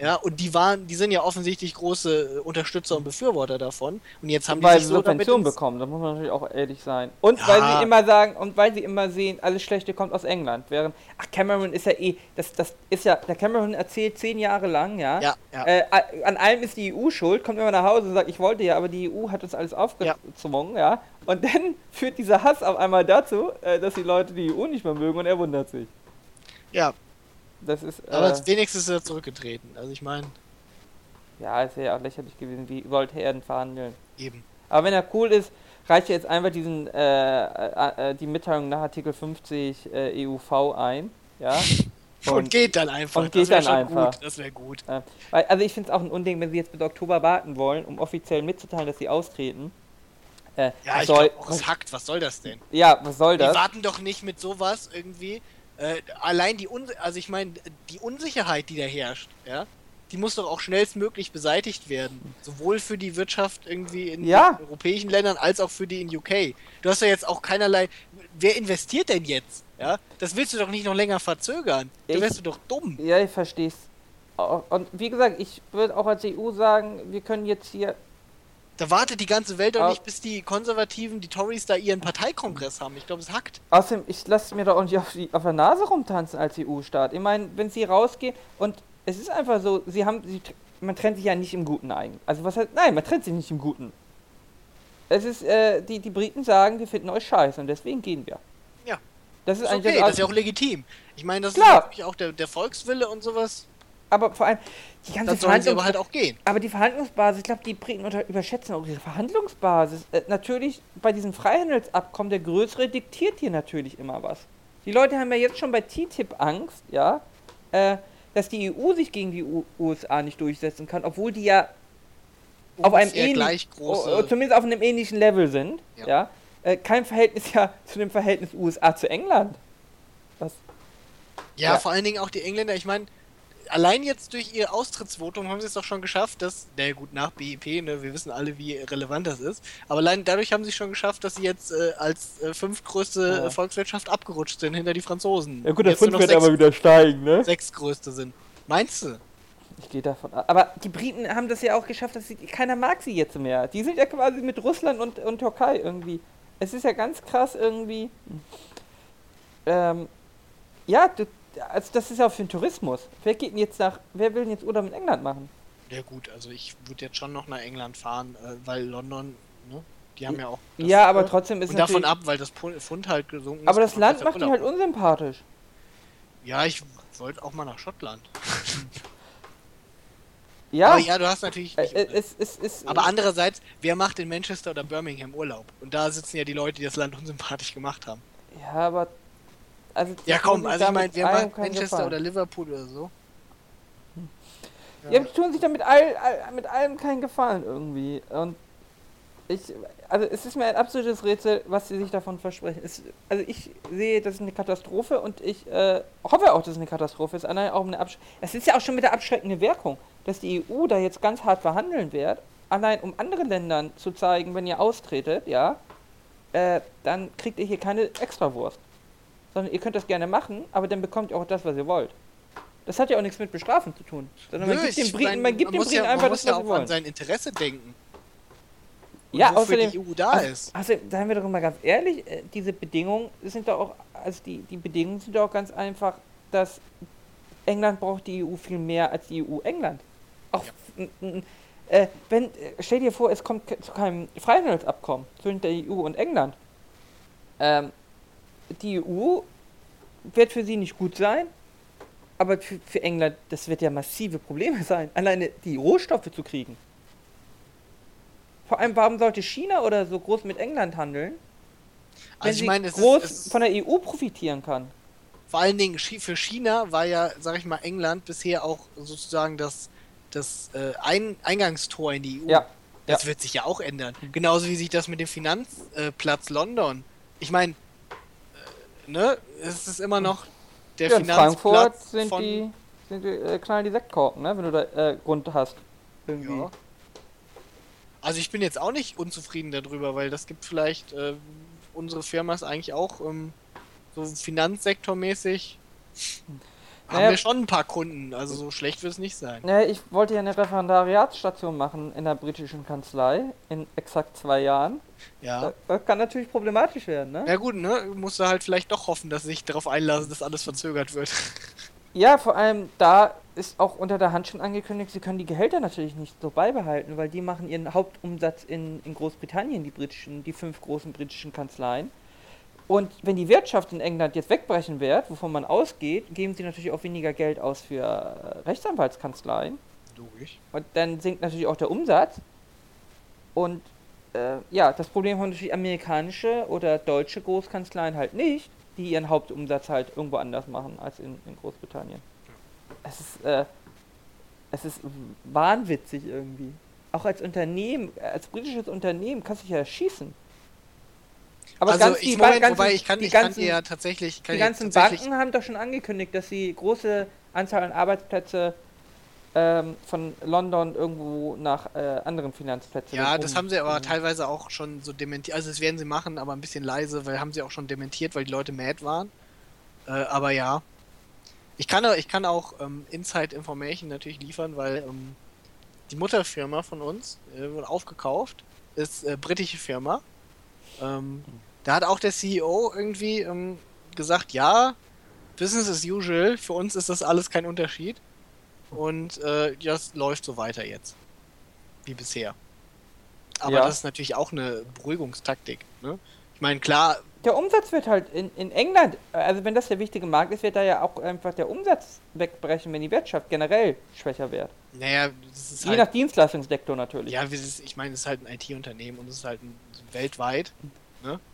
Speaker 1: Ja, und die waren, die sind ja offensichtlich große äh, Unterstützer und Befürworter davon. Und jetzt haben die
Speaker 2: weil
Speaker 1: sich
Speaker 2: sie
Speaker 1: so
Speaker 2: Subventionen bekommen, da muss man natürlich auch ehrlich sein. Und
Speaker 1: Ja.
Speaker 2: weil sie immer sagen, und weil sie immer sehen, alles Schlechte kommt aus England. Während, ach, Cameron ist ja eh, das, das ist ja, der Cameron erzählt zehn Jahre lang, ja.
Speaker 1: Ja, ja.
Speaker 2: Äh, an allem ist die EU schuld, kommt immer nach Hause und sagt, ich wollte ja, aber die EU hat uns alles aufgezwungen, ja. Und dann führt dieser Hass auf einmal dazu, äh, dass die Leute die EU nicht mehr mögen und er wundert sich.
Speaker 1: ja,
Speaker 2: Das ist,
Speaker 1: aber
Speaker 2: äh,
Speaker 1: wenigstens ist er zurückgetreten. Also ich meine,
Speaker 2: ja, ist ja auch lächerlich gewesen, wie Voltaire verhandeln.
Speaker 1: eben.
Speaker 2: Aber wenn er cool ist, reicht ja jetzt einfach diesen, äh, äh, äh, die Mitteilung nach Artikel 50 äh, EUV ein, ja.
Speaker 1: Und, geht dann einfach.
Speaker 2: und geht
Speaker 1: wär
Speaker 2: dann
Speaker 1: schon
Speaker 2: einfach.
Speaker 1: Gut. Das wäre gut.
Speaker 2: Äh, weil, also ich finde es auch ein Unding, wenn sie jetzt bis Oktober warten wollen, um offiziell mitzuteilen, dass sie austreten. Äh,
Speaker 1: Ja, ich
Speaker 2: soll,
Speaker 1: glaube auch, es hackt. Was soll das denn?
Speaker 2: ja, was soll
Speaker 1: Die
Speaker 2: das?
Speaker 1: warten doch nicht mit sowas irgendwie. Äh, allein die Un also ich meine, die Unsicherheit, die da herrscht, ja, die muss doch auch schnellstmöglich beseitigt werden. Sowohl für die Wirtschaft irgendwie in
Speaker 2: Ja.
Speaker 1: europäischen Ländern als auch für die in UK. Du hast ja jetzt auch keinerlei. Wer investiert denn jetzt? Ja, das willst du doch nicht noch länger verzögern. Da
Speaker 2: Ich-
Speaker 1: wärst du doch dumm.
Speaker 2: Ja, ich verstehe es. Und wie gesagt, ich würde auch als EU sagen, wir können jetzt hier.
Speaker 1: Da wartet die ganze Welt doch
Speaker 2: Aber-
Speaker 1: nicht, bis die Konservativen, die Tories da ihren Parteikongress haben. Ich glaube, es hackt.
Speaker 2: Außerdem, ich lasse mir doch auch nicht auf, die, auf der Nase rumtanzen als EU-Staat. Ich meine, wenn sie rausgehen und es ist einfach so, sie haben, sie, man trennt sich ja nicht im Guten eigentlich. Also was heißt, nein, man trennt sich nicht im Guten. Es ist, äh, die, die Briten sagen, wir finden euch scheiße und deswegen gehen wir.
Speaker 1: Ja.
Speaker 2: Das ist,
Speaker 1: Ist
Speaker 2: eigentlich
Speaker 1: okay, das ist ja
Speaker 2: das
Speaker 1: auch legitim. Ich meine, das
Speaker 2: Klar.
Speaker 1: ist natürlich auch der, der Volkswille und sowas.
Speaker 2: Aber vor allem, die ganze
Speaker 1: Dann sollen sie aber halt auch gehen.
Speaker 2: aber die Verhandlungsbasis, ich glaube, die Briten überschätzen auch ihre Verhandlungsbasis. Äh, natürlich, bei diesem Freihandelsabkommen, der größere diktiert hier natürlich immer was. Die Leute haben ja jetzt schon bei TTIP Angst, ja, äh, dass die EU sich gegen die U USA nicht durchsetzen kann, obwohl die ja auf einem ähnlichen, oh, oh, zumindest auf einem ähnlichen Level sind, ja.
Speaker 1: Ja.
Speaker 2: Äh, kein Verhältnis ja zu dem Verhältnis USA zu England. Was?
Speaker 1: Ja,
Speaker 2: Ja.
Speaker 1: vor allen Dingen auch die Engländer. Ich meine, allein jetzt durch ihr Austrittsvotum haben sie es doch schon geschafft, dass, naja gut, nach BIP, ne, wir wissen alle, wie relevant das ist, aber allein dadurch haben sie schon geschafft, dass sie jetzt äh, als äh, fünftgrößte
Speaker 2: Ja.
Speaker 1: Volkswirtschaft abgerutscht sind hinter die Franzosen.
Speaker 2: Ja gut, der
Speaker 1: noch
Speaker 2: wird aber wieder steigen, ne?
Speaker 1: sechstgrößte sind. Meinst du?
Speaker 2: Ich gehe davon aus. Aber die Briten haben das ja auch geschafft, dass sie, keiner mag sie jetzt mehr. Die sind ja quasi mit Russland und, und Türkei irgendwie. Es ist ja ganz krass irgendwie. Ähm, ja, du, also das ist ja für den Tourismus. Wer geht denn jetzt nach, wer will denn jetzt Urlaub in England machen?
Speaker 1: Ja gut, also ich würde jetzt schon noch nach England fahren, äh, weil London, ne, die haben ja auch...
Speaker 2: ja, aber
Speaker 1: äh,
Speaker 2: trotzdem ist
Speaker 1: Und davon ab, weil das Pfund halt gesunken ist.
Speaker 2: Aber das Land macht die
Speaker 1: Urlaub
Speaker 2: halt
Speaker 1: hoch.
Speaker 2: unsympathisch.
Speaker 1: Ja, ich wollte auch mal nach Schottland.
Speaker 2: Ja,
Speaker 1: Aber ja, du hast natürlich
Speaker 2: äh, es ist, ist,
Speaker 1: Aber andererseits, wer macht in Manchester oder Birmingham Urlaub? Und da sitzen ja die Leute, die das Land unsympathisch gemacht haben.
Speaker 2: Ja, aber. Also
Speaker 1: Ja, komm, also ich meine, wer macht Manchester oder Liverpool oder so?
Speaker 2: Ja, die tun sich damit all, all, mit allem keinen Gefallen irgendwie. Und ich, also es ist mir ein absolutes Rätsel, was sie sich davon versprechen. Es, also ich sehe, das ist eine Katastrophe und ich äh, hoffe auch, dass es eine Katastrophe ist. Allein auch eine Absch es ist ja auch schon mit der abschreckende Wirkung, dass die EU da jetzt ganz hart verhandeln wird, allein um anderen Ländern zu zeigen, wenn ihr austretet, ja, äh, dann kriegt ihr hier keine Extrawurst. Sondern ihr könnt das gerne machen, aber dann bekommt ihr auch das, was ihr wollt. Das hat ja auch nichts mit Bestrafen zu tun. Sondern man
Speaker 1: Nö,
Speaker 2: gibt den Briten,
Speaker 1: mein,
Speaker 2: man gibt den
Speaker 1: muss
Speaker 2: Briten
Speaker 1: ja,
Speaker 2: einfach
Speaker 1: man
Speaker 2: das,
Speaker 1: muss ja
Speaker 2: was sie
Speaker 1: auch an
Speaker 2: wollen.
Speaker 1: sein Interesse denken. Und
Speaker 2: Ja, außerdem,
Speaker 1: die EU da
Speaker 2: also,
Speaker 1: ist.
Speaker 2: also, seien wir doch mal ganz ehrlich, äh, diese Bedingungen sind doch auch, also die, die Bedingungen sind doch auch ganz einfach, dass England braucht die EU viel mehr als die EU England. Auch, n- äh, wenn, äh, stell dir vor, es kommt zu keinem Freihandelsabkommen zwischen der EU und England. Ähm, die EU wird für sie nicht gut sein, aber für, für England, das wird ja massive Probleme sein, alleine die Rohstoffe zu kriegen. Vor allem, warum sollte China oder so groß mit England handeln, wenn
Speaker 1: Also ich
Speaker 2: sie
Speaker 1: meine, es
Speaker 2: groß
Speaker 1: ist, es
Speaker 2: von der EU profitieren kann?
Speaker 1: vor allen Dingen für China war ja, sag ich mal, England bisher auch sozusagen das, das äh, Ein Eingangstor in die EU.
Speaker 2: Ja,
Speaker 1: Das
Speaker 2: ja.
Speaker 1: wird sich ja auch ändern. Genauso wie sich das mit dem Finanzplatz London. Ich meine, äh, ne, es ist immer noch der
Speaker 2: ja in Frankfurt sind die, sind die äh, knallen die Sektkorken, ne? wenn du da äh, Grund hast. Irgendwie.
Speaker 1: Ja. Also ich bin jetzt auch nicht unzufrieden darüber, weil das gibt vielleicht äh, unsere Firma ist eigentlich auch ähm, so finanzsektormäßig haben
Speaker 2: Naja.
Speaker 1: wir schon ein paar Kunden, also so schlecht wird es nicht sein.
Speaker 2: Ne, ich wollte ja eine Referendariatsstation machen in der britischen Kanzlei in exakt zwei Jahren.
Speaker 1: Ja.
Speaker 2: Das, das kann natürlich problematisch werden, ne?
Speaker 1: Ja gut, ne? Musst du halt vielleicht doch hoffen, dass sie sich darauf einlassen, dass alles verzögert wird.
Speaker 2: Ja, vor allem da ist auch unter der Hand schon angekündigt, sie können die Gehälter natürlich nicht so beibehalten, weil die machen ihren Hauptumsatz in, in Großbritannien, die britischen, die fünf großen britischen Kanzleien. Und wenn die Wirtschaft in England jetzt wegbrechen wird, wovon man ausgeht, geben sie natürlich auch weniger Geld aus für äh, Rechtsanwaltskanzleien.
Speaker 1: Logisch.
Speaker 2: Und dann sinkt natürlich auch der Umsatz. Und äh, ja, das Problem haben natürlich amerikanische oder deutsche Großkanzleien halt nicht, die ihren Hauptumsatz halt irgendwo anders machen als in, in Großbritannien. Es ist, äh, es ist wahnwitzig irgendwie. Auch als Unternehmen, äh, als britisches Unternehmen kannst du dich ja erschießen. Aber
Speaker 1: also
Speaker 2: ganz
Speaker 1: ich,
Speaker 2: die
Speaker 1: Moment,
Speaker 2: ganzen,
Speaker 1: wobei ich kann,
Speaker 2: die
Speaker 1: ich kann
Speaker 2: ganzen,
Speaker 1: dir ja tatsächlich, kann
Speaker 2: die ganzen
Speaker 1: tatsächlich,
Speaker 2: Banken haben doch schon angekündigt, dass sie große Anzahl an Arbeitsplätze ähm, von London irgendwo nach äh, anderen Finanzplätzen.
Speaker 1: Ja, das haben sie aber
Speaker 2: um-
Speaker 1: teilweise auch schon so dementiert. Also das werden sie machen, aber ein bisschen leise, weil haben sie auch schon dementiert, weil die Leute mad waren. Äh, aber ja. Ich kann, auch- ich kann auch ähm, Inside Information natürlich liefern, weil ähm, die Mutterfirma von uns äh, wurde aufgekauft. Ist äh, britische Firma. Ähm, da hat auch der CEO irgendwie ähm, gesagt, ja, Business as usual, für uns ist das alles kein Unterschied. Und äh, das läuft so weiter jetzt. Wie bisher. Aber
Speaker 2: Ja.
Speaker 1: das ist natürlich auch eine Beruhigungstaktik. Ne? Ich meine, klar,
Speaker 2: Der Umsatz wird halt in, in England, also wenn das der wichtige Markt ist, wird da ja auch einfach der Umsatz wegbrechen, wenn die Wirtschaft generell schwächer wird.
Speaker 1: naja, das ist
Speaker 2: Je
Speaker 1: halt.
Speaker 2: nach Dienstleistungssektor natürlich.
Speaker 1: Ja, ich meine, es ist halt ein IT-Unternehmen und es ist halt ein, weltweit.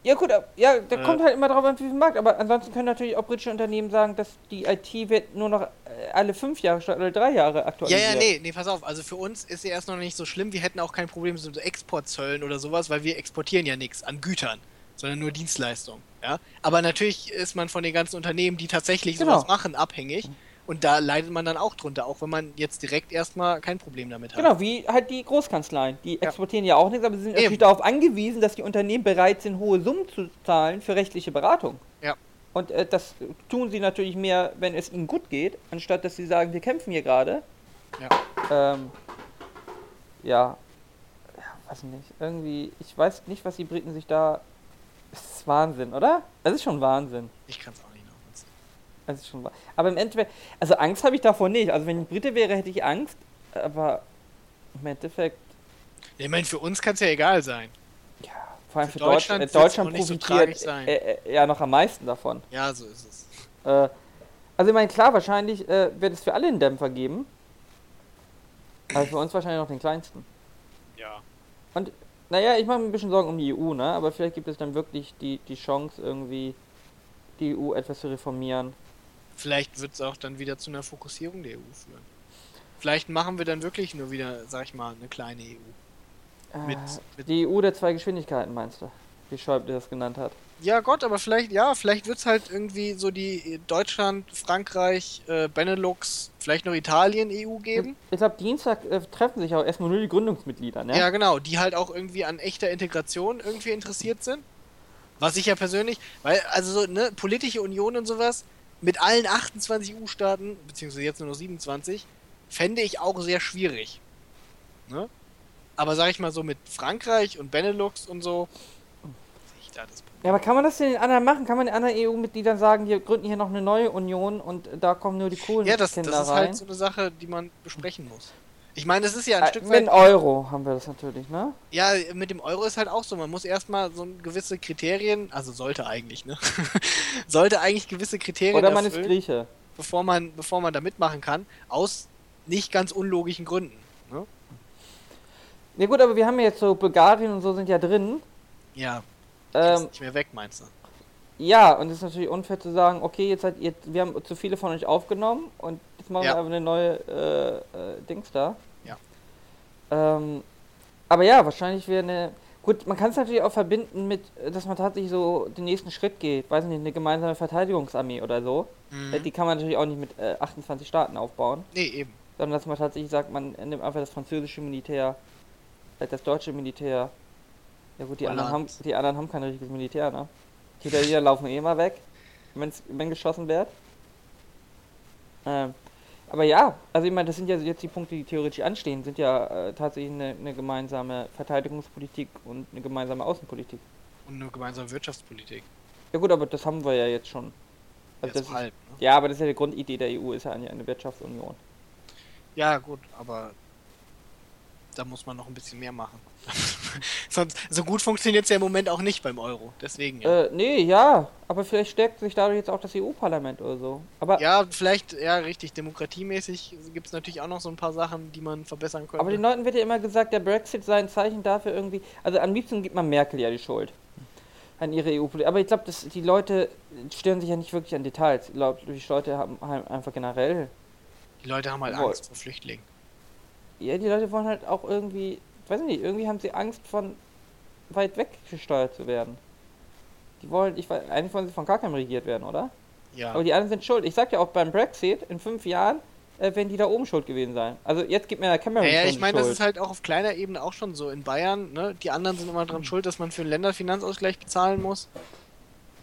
Speaker 2: Ja gut, ja, da
Speaker 1: Äh.
Speaker 2: kommt halt immer drauf an, wie viel Markt. Aber ansonsten können natürlich auch britische Unternehmen sagen, dass die IT wird nur noch äh, alle fünf Jahre statt alle drei Jahre
Speaker 1: Ja,
Speaker 2: aktualisiert.
Speaker 1: ja, nee, nee, pass auf. Also für uns ist ja erst noch nicht so schlimm. Wir hätten auch kein Problem mit so Exportzöllen oder sowas, weil wir exportieren ja nichts an Gütern, sondern nur Dienstleistungen. Ja? Aber natürlich ist man von den ganzen Unternehmen, die tatsächlich
Speaker 2: Genau.
Speaker 1: sowas machen, abhängig. Und da leidet man dann auch drunter, auch wenn man jetzt direkt erstmal kein Problem damit hat.
Speaker 2: Genau, wie halt die Großkanzleien. Die
Speaker 1: Ja.
Speaker 2: exportieren ja auch nichts, aber sie sind
Speaker 1: Eben.
Speaker 2: natürlich darauf angewiesen, dass die Unternehmen bereit sind, hohe Summen zu zahlen für rechtliche Beratung.
Speaker 1: Ja.
Speaker 2: Und äh, das tun sie natürlich mehr, wenn es ihnen gut geht, anstatt dass sie sagen, wir kämpfen hier gerade.
Speaker 1: Ja.
Speaker 2: Ähm, ja. Ja, weiß nicht. Irgendwie, ich weiß nicht, was die Briten sich da. Es ist Wahnsinn, oder? Es ist schon Wahnsinn.
Speaker 1: Ich kann es auch nicht.
Speaker 2: Es ist schon wahr. Aber im Endeffekt, also Angst habe ich davor nicht. Also wenn ich Brite wäre, hätte ich Angst. Aber im Endeffekt,
Speaker 1: Ich meine, für uns kann es ja egal sein.
Speaker 2: ja, vor allem
Speaker 1: Für
Speaker 2: für,
Speaker 1: Deutschland
Speaker 2: Deutschland, äh, Deutschland
Speaker 1: so
Speaker 2: profitiert
Speaker 1: sein.
Speaker 2: äh, äh, ja noch am meisten davon.
Speaker 1: Ja, so ist es.
Speaker 2: Äh, also ich meine, klar, wahrscheinlich äh, wird es für alle einen Dämpfer geben. Aber für uns wahrscheinlich noch den kleinsten.
Speaker 1: Ja.
Speaker 2: Naja, ich mache mir ein bisschen Sorgen um die EU, ne? Aber vielleicht gibt es dann wirklich die, die Chance, irgendwie die EU etwas zu reformieren.
Speaker 1: Vielleicht wird es auch dann wieder zu einer Fokussierung der EU führen. Vielleicht machen wir dann wirklich nur wieder, sag ich mal, eine kleine EU. Mit,
Speaker 2: Äh,
Speaker 1: mit
Speaker 2: die EU der zwei Geschwindigkeiten, meinst du? Wie Schäuble das genannt hat.
Speaker 1: Ja Gott, aber vielleicht, ja, vielleicht wird es halt irgendwie so die Deutschland, Frankreich, äh, Benelux, vielleicht noch Italien EU geben.
Speaker 2: Ich glaube, Dienstag äh, treffen sich auch erstmal nur die Gründungsmitglieder, ne?
Speaker 1: Ja, genau, die halt auch irgendwie an echter Integration irgendwie interessiert sind. Was ich ja persönlich, weil, also so, ne, politische Union und sowas, mit allen 28 EU-Staaten, beziehungsweise jetzt nur noch 27, fände ich auch sehr schwierig. Ne? Aber sag ich mal so mit Frankreich und Benelux und so, sehe ich da das Problem.
Speaker 2: Ja, aber kann man das den anderen machen? Kann man den anderen EU-Mitgliedern sagen, wir gründen hier noch eine neue Union und da kommen nur die coolen
Speaker 1: Ja, das, das ist
Speaker 2: rein?
Speaker 1: halt so eine Sache, die man besprechen muss. Ich meine, es ist ja ein
Speaker 2: Äh,
Speaker 1: Stück
Speaker 2: mit
Speaker 1: weit.
Speaker 2: dem Euro haben wir das natürlich, ne?
Speaker 1: Ja, mit dem Euro ist halt auch so. Man muss erstmal so gewisse Kriterien, also sollte eigentlich, ne? sollte eigentlich gewisse Kriterien
Speaker 2: Oder man ist
Speaker 1: erfüllen,
Speaker 2: Grieche.
Speaker 1: bevor man, bevor man da mitmachen kann, aus nicht ganz unlogischen Gründen. Ne?
Speaker 2: Ne gut, aber wir haben ja jetzt so Bulgarien und so sind ja drin.
Speaker 1: Ja,
Speaker 2: Ähm,
Speaker 1: ist nicht mehr weg, meinst du?
Speaker 2: Ja, und es ist natürlich unfair zu sagen, okay, jetzt seid ihr, wir haben zu viele von euch aufgenommen und jetzt machen
Speaker 1: Ja.
Speaker 2: wir aber eine neue äh, äh, Dings da.
Speaker 1: Ja.
Speaker 2: Ähm, aber ja, wahrscheinlich wäre eine. Gut, man kann es natürlich auch verbinden mit, dass man tatsächlich so den nächsten Schritt geht. Weiß nicht, eine gemeinsame Verteidigungsarmee oder so. Äh, Die
Speaker 1: Mhm.
Speaker 2: kann man natürlich auch nicht mit äh, 28 Staaten aufbauen.
Speaker 1: Nee, eben.
Speaker 2: sondern dass man tatsächlich sagt, man nimmt einfach das französische Militär, äh, das deutsche Militär. Ja gut, die anderen, haben, die anderen haben kein richtiges Militär, ne? Die Italiener laufen eh mal weg, wenn's, wenn geschossen wird. Ähm, aber ja, also ich meine, das sind ja jetzt die Punkte, die theoretisch anstehen, sind ja äh, tatsächlich eine, eine gemeinsame Verteidigungspolitik und eine gemeinsame Außenpolitik.
Speaker 1: Und eine gemeinsame Wirtschaftspolitik.
Speaker 2: Ja gut, aber das haben wir ja jetzt schon. Also
Speaker 1: Jetzt halb. Ne?
Speaker 2: ja, aber das ist ja die Grundidee der EU, ist ja eine, eine Wirtschaftsunion.
Speaker 1: Ja, gut, aber da muss man noch ein bisschen mehr machen. Sonst, so gut funktioniert es ja im Moment auch nicht beim Euro. Deswegen ja.
Speaker 2: Äh, nee, ja, aber vielleicht stärkt sich dadurch jetzt auch das EU-Parlament oder so. Aber,
Speaker 1: Ja, vielleicht, ja, richtig, demokratiemäßig gibt es natürlich auch noch so ein paar Sachen, die man verbessern könnte.
Speaker 2: aber den Leuten wird ja immer gesagt, der Brexit sei ein Zeichen dafür irgendwie. Also am liebsten gibt man Merkel ja die Schuld an ihre EU-Politik. Aber ich glaube, die Leute stören sich ja nicht wirklich an Details. Ich glaube, die Leute haben halt einfach generell.
Speaker 1: die Leute haben halt. Angst vor Flüchtlingen.
Speaker 2: Ja, die Leute wollen halt auch irgendwie, weiß ich nicht, irgendwie haben sie Angst von weit weg gesteuert zu werden. Die wollen, ich weiß, eigentlich wollen sie von gar keinem regiert werden, oder?
Speaker 1: Ja.
Speaker 2: Aber die anderen sind schuld. Ich sag ja auch beim Brexit, in fünf Jahren äh, werden die da oben schuld gewesen sein. Also jetzt gibt mir der Cameron
Speaker 1: Ja, ja,
Speaker 2: schon
Speaker 1: ich meine, das ist halt auch auf kleiner Ebene auch schon so. In Bayern, ne, die anderen sind immer dran schuld, dass man für den Länderfinanzausgleich bezahlen muss.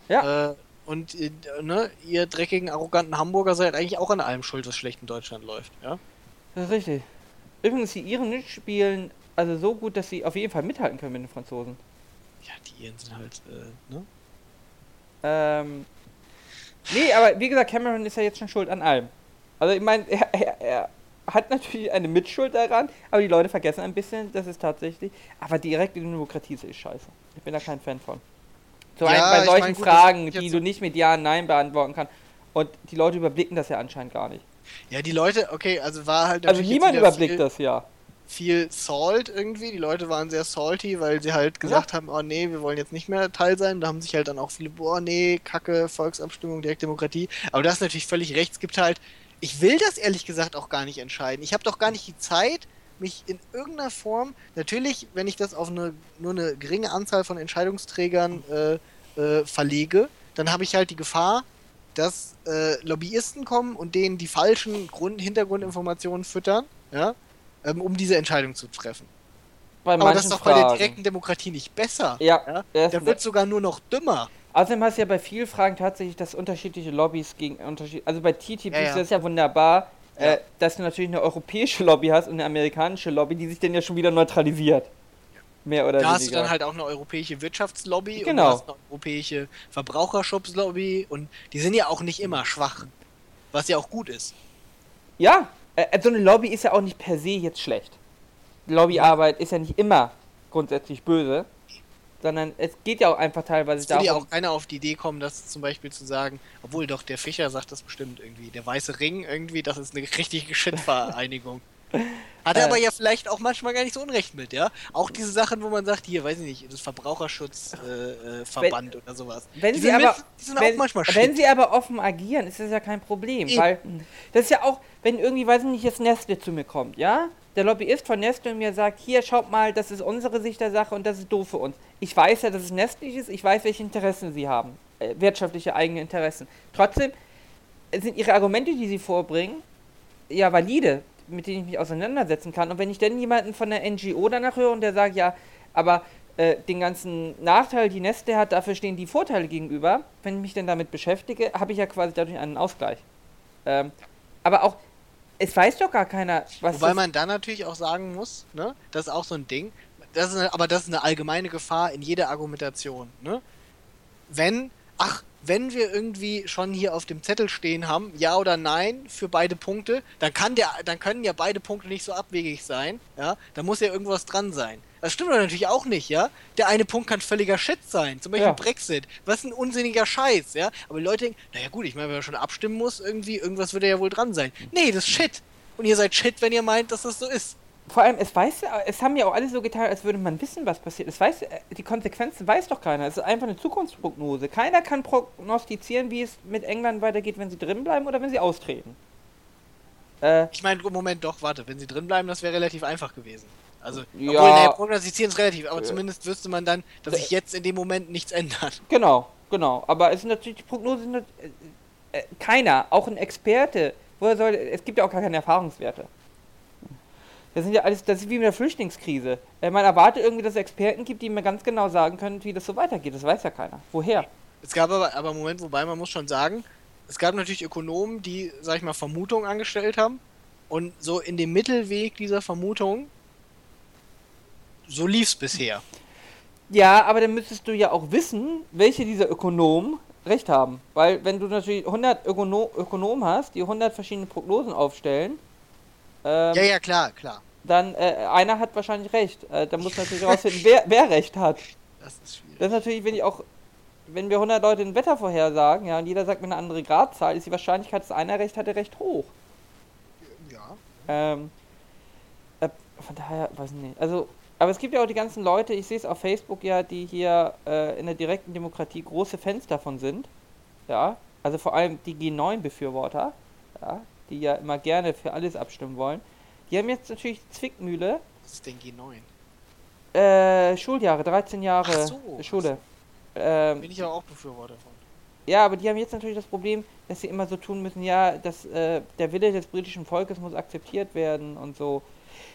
Speaker 2: Ja.
Speaker 1: Äh, und äh, ne, ihr dreckigen, arroganten Hamburger seid eigentlich auch an allem schuld, was schlecht in Deutschland läuft, ja?
Speaker 2: Das ist richtig. Übrigens, die Iren nicht spielen also so gut, dass sie auf jeden Fall mithalten können mit den Franzosen.
Speaker 1: Ja, die Iren sind halt, äh, ne?
Speaker 2: Ähm, nee, aber wie gesagt, Cameron ist ja jetzt schon schuld an allem. Also ich meine, er, er, er hat natürlich eine Mitschuld daran, aber die Leute vergessen ein bisschen, das ist tatsächlich. Aber direkte Demokratie ist scheiße. Ich bin da kein Fan von. Zum
Speaker 1: Ja,
Speaker 2: einen bei
Speaker 1: ich
Speaker 2: solchen
Speaker 1: mein, gut,
Speaker 2: Fragen, die
Speaker 1: so-
Speaker 2: du nicht mit Ja und Nein beantworten kannst. Und die Leute überblicken das ja anscheinend gar nicht.
Speaker 1: Ja, die Leute, okay, also war halt
Speaker 2: Also niemand überblickt
Speaker 1: viel,
Speaker 2: das ja.
Speaker 1: Viel Salt irgendwie. Die Leute waren sehr salty, weil sie halt gesagt haben, oh nee, wir wollen jetzt nicht mehr Teil sein. Da haben sich halt dann auch viele, boah nee, Kacke, Volksabstimmung, Direktdemokratie. Aber du hast natürlich völlig recht, es gibt halt, ich will das ehrlich gesagt auch gar nicht entscheiden. Ich habe doch gar nicht die Zeit, mich in irgendeiner Form, natürlich, wenn ich das auf eine, nur eine geringe Anzahl von Entscheidungsträgern äh, äh, verlege, dann habe ich halt die Gefahr, dass äh, Lobbyisten kommen und denen die falschen Grund Hintergrundinformationen füttern, ja, ähm, um diese Entscheidung zu treffen.
Speaker 2: Bei
Speaker 1: Aber das ist doch bei der direkten Demokratie nicht besser.
Speaker 2: Ja,
Speaker 1: Ja?
Speaker 2: erst-
Speaker 1: Der wird sogar nur noch dümmer.
Speaker 2: Außerdem hast du ja bei vielen Fragen tatsächlich, dass unterschiedliche Lobbys gegen unterschied Also bei TTIP
Speaker 1: Ja,
Speaker 2: ist das ja wunderbar,
Speaker 1: Ja.
Speaker 2: Äh, dass du natürlich eine europäische Lobby hast und eine amerikanische Lobby, die sich dann ja schon wieder neutralisiert. Mehr oder
Speaker 1: Da hast du
Speaker 2: weniger.
Speaker 1: dann halt auch eine europäische Wirtschaftslobby und
Speaker 2: Genau.
Speaker 1: du hast eine europäische Verbraucherschutzlobby und die sind ja auch nicht immer schwach. Was ja auch gut ist.
Speaker 2: Ja, äh, so eine Lobby ist ja auch nicht per se jetzt schlecht. Lobbyarbeit ist ja nicht immer grundsätzlich böse, sondern es geht ja auch einfach teilweise
Speaker 1: Es würde ja
Speaker 2: darum.
Speaker 1: auch keiner auf die Idee kommen, das zum Beispiel zu sagen, obwohl doch der Fischer sagt das bestimmt irgendwie. Der weiße Ring irgendwie, das ist eine richtige Shit-Vereinigung. Hat er
Speaker 2: Äh.
Speaker 1: aber ja vielleicht auch manchmal gar nicht so unrecht mit, ja? Auch diese Sachen, wo man sagt, hier, weiß ich nicht, das Verbraucherschutzverband äh, äh, oder sowas.
Speaker 2: Wenn
Speaker 1: die
Speaker 2: sie
Speaker 1: sind
Speaker 2: aber,
Speaker 1: mit, die sind
Speaker 2: wenn,
Speaker 1: auch manchmal
Speaker 2: wenn
Speaker 1: shit.
Speaker 2: sie aber offen agieren, ist das ja kein Problem,
Speaker 1: Eben.
Speaker 2: weil das ist ja auch, wenn irgendwie, weiß ich nicht, jetzt Nestle zu mir kommt, ja? Der Lobbyist von Nestle mir sagt, hier, schaut mal, das ist unsere Sicht der Sache und das ist doof für uns. Ich weiß ja, dass es Nestle ist, ich weiß, welche Interessen sie haben, äh, wirtschaftliche eigene Interessen. Trotzdem sind ihre Argumente, die sie vorbringen, ja valide, mit denen ich mich auseinandersetzen kann. Und wenn ich dann jemanden von der NGO danach höre und der sagt, ja, aber äh, den ganzen Nachteil, die Nestle hat, dafür stehen die Vorteile gegenüber, wenn ich mich denn damit beschäftige, habe ich ja quasi dadurch einen Ausgleich. Ähm, aber auch, es weiß doch gar keiner, was
Speaker 1: Wobei man dann natürlich auch sagen muss, ne, das ist auch so ein Ding, das ist eine, aber das ist eine allgemeine Gefahr in jeder Argumentation, ne? Wenn, ach, wenn wir irgendwie schon hier auf dem Zettel stehen haben, ja oder nein für beide Punkte, dann kann der, dann können ja beide Punkte nicht so abwegig sein, ja, da muss ja irgendwas dran sein. Das stimmt doch natürlich auch nicht, ja. Der eine Punkt kann völliger Shit sein, zum Beispiel
Speaker 2: Ja.
Speaker 1: Brexit. Was ein unsinniger Scheiß, ja. Aber die Leute denken, naja gut, ich meine, wenn man schon abstimmen muss, irgendwie, irgendwas wird ja wohl dran sein. Nee, das ist Shit. Und ihr seid Shit, wenn ihr meint, dass das so ist.
Speaker 2: Vor allem, es weiß, es haben ja auch alle so getan, als würde man wissen, was passiert. Es weiß, die Konsequenzen weiß doch keiner. Es ist einfach eine Zukunftsprognose. Keiner kann prognostizieren, wie es mit England weitergeht, wenn sie drin bleiben oder wenn sie austreten. Äh,
Speaker 1: Ich meine, Moment, doch, warte, wenn sie drin bleiben, das wäre relativ einfach gewesen. Also,
Speaker 2: Ja.
Speaker 1: obwohl, naja, prognostizieren ist relativ, aber
Speaker 2: Ja.
Speaker 1: zumindest wüsste man dann, dass sich jetzt in dem Moment nichts ändert.
Speaker 2: genau, genau. Aber es sind natürlich die Prognosen, äh, äh, keiner, auch ein Experte, woher soll, es gibt ja auch gar keine Erfahrungswerte. Das sind ja alles, das ist wie mit der Flüchtlingskrise. Äh, Man erwartet irgendwie, dass es Experten gibt, die mir ganz genau sagen können, wie das so weitergeht. Das weiß ja keiner. Woher?
Speaker 1: Es gab aber, aber Moment, wobei man muss schon sagen, es gab natürlich Ökonomen, die, sag ich mal, Vermutungen angestellt haben. Und so in dem Mittelweg dieser Vermutung, so lief's bisher.
Speaker 2: Ja, aber dann müsstest du ja auch wissen, welche dieser Ökonomen recht haben. Weil wenn du natürlich 100 Ökono Ökonomen hast, die 100 verschiedene Prognosen aufstellen, ähm,
Speaker 1: Ja, ja, klar, klar.
Speaker 2: dann äh, einer hat wahrscheinlich recht. Äh, da muss natürlich rausfinden, wer, wer recht hat.
Speaker 1: Das ist schwierig.
Speaker 2: Das ist natürlich, wenn ich auch, wenn wir 100 Leute ein Wetter vorhersagen, ja, und jeder sagt mir eine andere Gradzahl, ist die Wahrscheinlichkeit, dass einer recht hatte, recht hoch.
Speaker 1: Ja.
Speaker 2: Ähm, äh, von daher, weiß ich nicht. Also, aber es gibt ja auch die ganzen Leute, ich sehe es auf Facebook ja, die hier äh, in der direkten Demokratie große Fans davon sind. Ja. Also vor allem die G9-Befürworter, ja, die ja immer gerne für alles abstimmen wollen. Die haben jetzt natürlich Zwickmühle.
Speaker 1: Was ist denn G9?
Speaker 2: Äh, Schuljahre, 13 Jahre
Speaker 1: Ach so,
Speaker 2: Schule. Ähm,
Speaker 1: Bin ich aber auch Befürworter von.
Speaker 2: ja, aber die haben jetzt natürlich das Problem, dass sie immer so tun müssen, ja, dass äh, der Wille des britischen Volkes muss akzeptiert werden und so.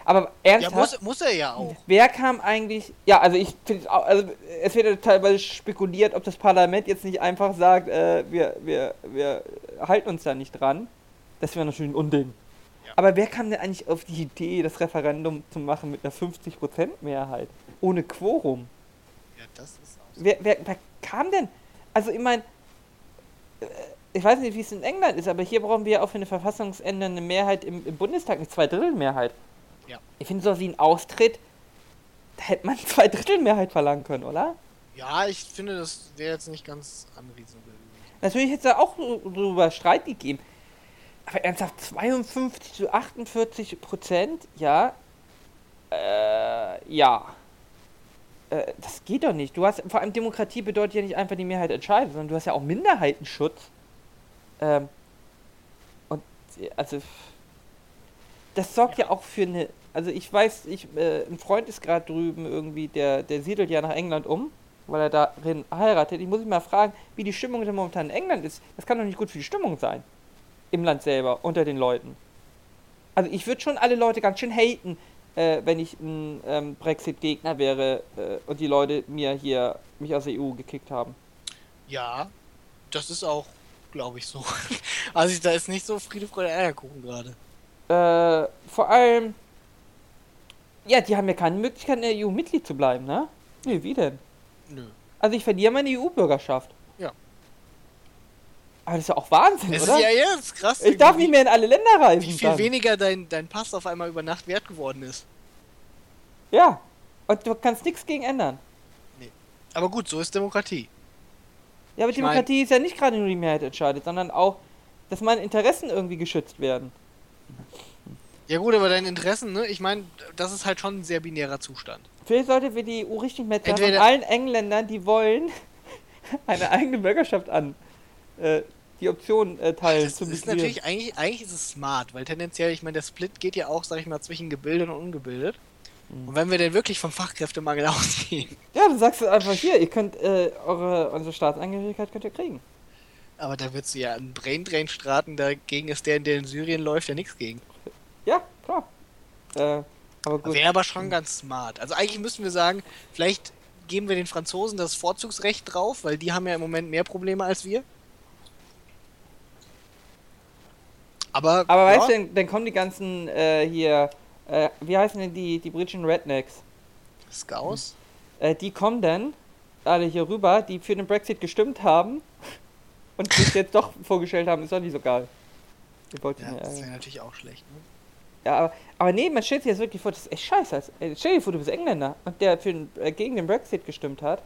Speaker 2: Aber
Speaker 1: Ja,
Speaker 2: ernsthaft,
Speaker 1: muss, muss er ja auch.
Speaker 2: wer kam eigentlich? Ja, also ich finde, also es wird ja teilweise spekuliert, ob das Parlament jetzt nicht einfach sagt, äh, wir, wir, wir halten uns da nicht dran. Das wäre natürlich ein Unding.
Speaker 1: Ja.
Speaker 2: Aber wer kam denn eigentlich auf die Idee, das Referendum zu machen mit einer 50% Mehrheit? Ohne Quorum?
Speaker 1: Ja, das ist auch.
Speaker 2: Wer, wer, wer kam denn? Also ich meine, ich weiß nicht, wie es in England ist, aber hier brauchen wir auch für eine verfassungsändernde Mehrheit im, im Bundestag eine Zweidrittelmehrheit.
Speaker 1: Ja.
Speaker 2: Ich finde, so wie ein Austritt, da hätte man Zweidrittelmehrheit verlangen können, oder?
Speaker 1: Ja, ich finde, das wäre jetzt nicht ganz unreasonable.
Speaker 2: Natürlich hätte es da auch so- darüber Streit gegeben. Aber ernsthaft, 52 zu 48 Prozent, ja. Äh, ja. Äh, das geht doch nicht. Du hast, vor allem Demokratie bedeutet ja nicht einfach die Mehrheit entscheidet, sondern du hast ja auch Minderheitenschutz. Ähm, und, also, das sorgt ja auch für eine, also ich weiß, ich, äh, ein Freund ist gerade drüben irgendwie, der, der siedelt ja nach England um, weil er darin heiratet. Ich muss mich mal fragen, wie die Stimmung denn momentan in England ist. Das kann doch nicht gut für die Stimmung sein. Im Land selber, unter den Leuten. Also ich würde schon alle Leute ganz schön haten, äh, wenn ich ein ähm, Brexit-Gegner wäre äh, und die Leute mir hier mich aus der EU gekickt haben.
Speaker 1: Ja, das ist auch, glaube ich, so. Also ich, da ist nicht so Friede, Freude, Eierkuchen gerade.
Speaker 2: Äh, vor allem, ja, die haben ja keine Möglichkeit, in der EU Mitglied zu bleiben, ne? Nee, wie denn?
Speaker 1: Nö.
Speaker 2: Also ich verliere meine EU-Bürgerschaft.
Speaker 1: Ja.
Speaker 2: Aber das ist ja auch Wahnsinn,
Speaker 1: Es
Speaker 2: oder?
Speaker 1: ist ja jetzt krass.
Speaker 2: ich darf nicht mehr in alle Länder reisen.
Speaker 1: Wie viel
Speaker 2: dann.
Speaker 1: weniger dein, dein Pass auf einmal über Nacht wert geworden ist.
Speaker 2: Ja. Und du kannst nichts gegen ändern.
Speaker 1: Aber gut, so ist Demokratie.
Speaker 2: Ja, aber
Speaker 1: Ich mein-
Speaker 2: Demokratie ist ja nicht gerade nur die Mehrheit entscheidet, sondern auch, dass meine Interessen irgendwie geschützt werden.
Speaker 1: Ja gut, aber deine Interessen, ne? Ich meine, das ist halt schon ein sehr binärer Zustand.
Speaker 2: Vielleicht sollte wir die EU richtig mehr
Speaker 1: Entweder-
Speaker 2: allen Engländern, die wollen, eine eigene Bürgerschaft an. Äh, die Option äh, teilen
Speaker 1: Das
Speaker 2: zu
Speaker 1: ist
Speaker 2: migrieren.
Speaker 1: natürlich, eigentlich, eigentlich ist es smart, weil tendenziell, ich meine, der Split geht ja auch, sag ich mal, zwischen gebildet und ungebildet.
Speaker 2: Mhm.
Speaker 1: Und wenn wir denn wirklich vom Fachkräftemangel ausgehen,
Speaker 2: Ja, dann sagst du einfach hier, ihr könnt äh, eure unsere Staatsangehörigkeit könnt ihr kriegen.
Speaker 1: aber da würdest du ja einen Braindrain starten, dagegen ist der, der in Syrien läuft, ja nichts gegen.
Speaker 2: Ja, klar. Äh, aber gut.
Speaker 1: Wäre aber schon ganz smart. Also eigentlich müssten wir sagen, vielleicht geben wir den Franzosen das Vorzugsrecht drauf, weil die haben ja im Moment mehr Probleme als wir. Aber,
Speaker 2: Aber
Speaker 1: ja,
Speaker 2: weißt du, dann, dann kommen die ganzen äh, hier, äh, wie heißen denn die, die britischen Rednecks?
Speaker 1: Scouts?
Speaker 2: Äh, die kommen dann alle hier rüber, die für den Brexit gestimmt haben und sich jetzt doch vorgestellt haben, ist doch nicht so geil.
Speaker 1: Ja, das
Speaker 2: ja,
Speaker 1: wäre natürlich auch schlecht, ne?
Speaker 2: ja, aber, aber nee, man stellt sich jetzt wirklich vor, das ist echt scheiße. Also, ey, stell dir vor, du bist Engländer und der für, den- äh, gegen den Brexit gestimmt hat.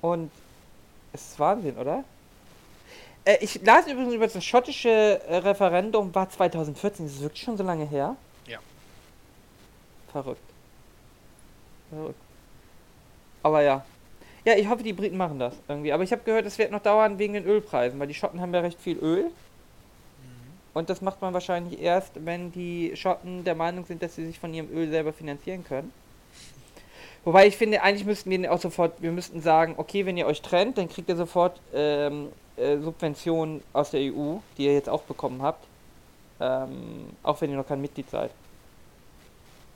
Speaker 2: Und es ist Wahnsinn, oder? Äh, ich las übrigens über das schottische äh, Referendum, war 2014, das ist wirklich schon so lange her.
Speaker 1: Ja.
Speaker 2: Verrückt. Verrückt. Aber ja. Ja, ich hoffe, die Briten machen das irgendwie. Aber ich habe gehört, es wird noch dauern wegen den Ölpreisen, weil die Schotten haben ja recht viel Öl. Und das macht man wahrscheinlich erst, wenn die Schotten der Meinung sind, dass sie sich von ihrem Öl selber finanzieren können. Wobei ich finde, eigentlich müssten wir auch sofort, wir müssten sagen, okay, wenn ihr euch trennt, dann kriegt ihr sofort ähm, äh, Subventionen aus der EU, die ihr jetzt auch bekommen habt. Ähm, auch wenn ihr noch kein Mitglied seid.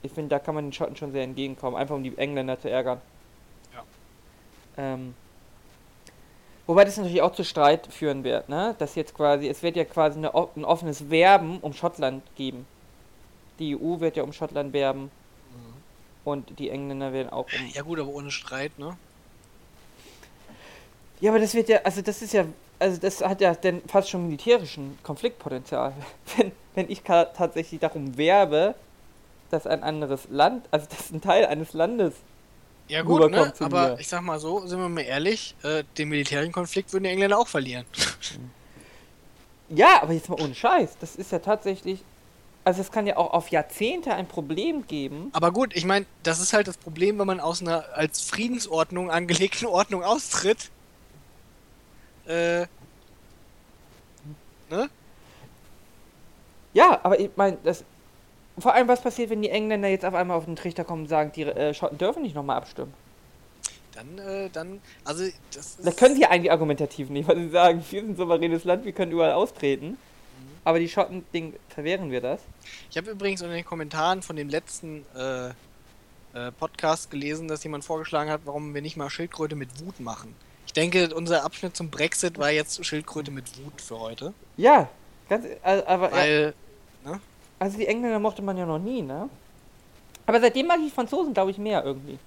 Speaker 2: Ich finde, da kann man den Schotten schon sehr entgegenkommen, einfach um die Engländer zu ärgern.
Speaker 1: Ja.
Speaker 2: Ähm, wobei das natürlich auch zu Streit führen wird, ne? Dass jetzt quasi, es wird ja quasi eine, ein offenes Werben um Schottland geben. Die EU wird ja um Schottland werben und die Engländer werden auch um.
Speaker 1: Ja gut, aber ohne Streit, ne?
Speaker 2: Ja, aber das wird ja, also das ist ja, also das hat ja dann fast schon militärischen Konfliktpotenzial. Wenn, wenn ich tatsächlich darum werbe, dass ein anderes Land, also dass ein Teil eines Landes,
Speaker 1: Ja gut, ne? Aber
Speaker 2: mir.
Speaker 1: ich sag mal so, sind wir mal ehrlich, äh, den militärischen Konflikt würden die Engländer auch verlieren.
Speaker 2: ja, aber jetzt mal ohne Scheiß, das ist ja tatsächlich, also es kann ja auch auf Jahrzehnte ein Problem geben.
Speaker 1: Aber gut, ich meine, das ist halt das Problem, wenn man aus einer als Friedensordnung angelegten Ordnung austritt. Äh. Ne?
Speaker 2: Ja, aber ich meine, das, vor allem was passiert, wenn die Engländer jetzt auf einmal auf den Trichter kommen und sagen, die äh, Schotten dürfen nicht nochmal abstimmen.
Speaker 1: Dann, äh, dann, also, das ist.
Speaker 2: Das können sie eigentlich argumentativ nicht, weil sie sagen, wir sind ein souveränes Land, wir können überall austreten. Aber die Schotten, Ding, verwehren wir das?
Speaker 1: Ich habe übrigens in den Kommentaren von dem letzten äh, äh, Podcast gelesen, dass jemand vorgeschlagen hat, warum wir nicht mal Schildkröte mit Wut machen. Ich denke, unser Abschnitt zum Brexit war jetzt Schildkröte mit Wut für heute.
Speaker 2: Ja, ganz, also, aber, ja,
Speaker 1: Weil,
Speaker 2: also die Engländer mochte man ja noch nie, ne? Aber seitdem mag ich die Franzosen, glaube ich, mehr irgendwie.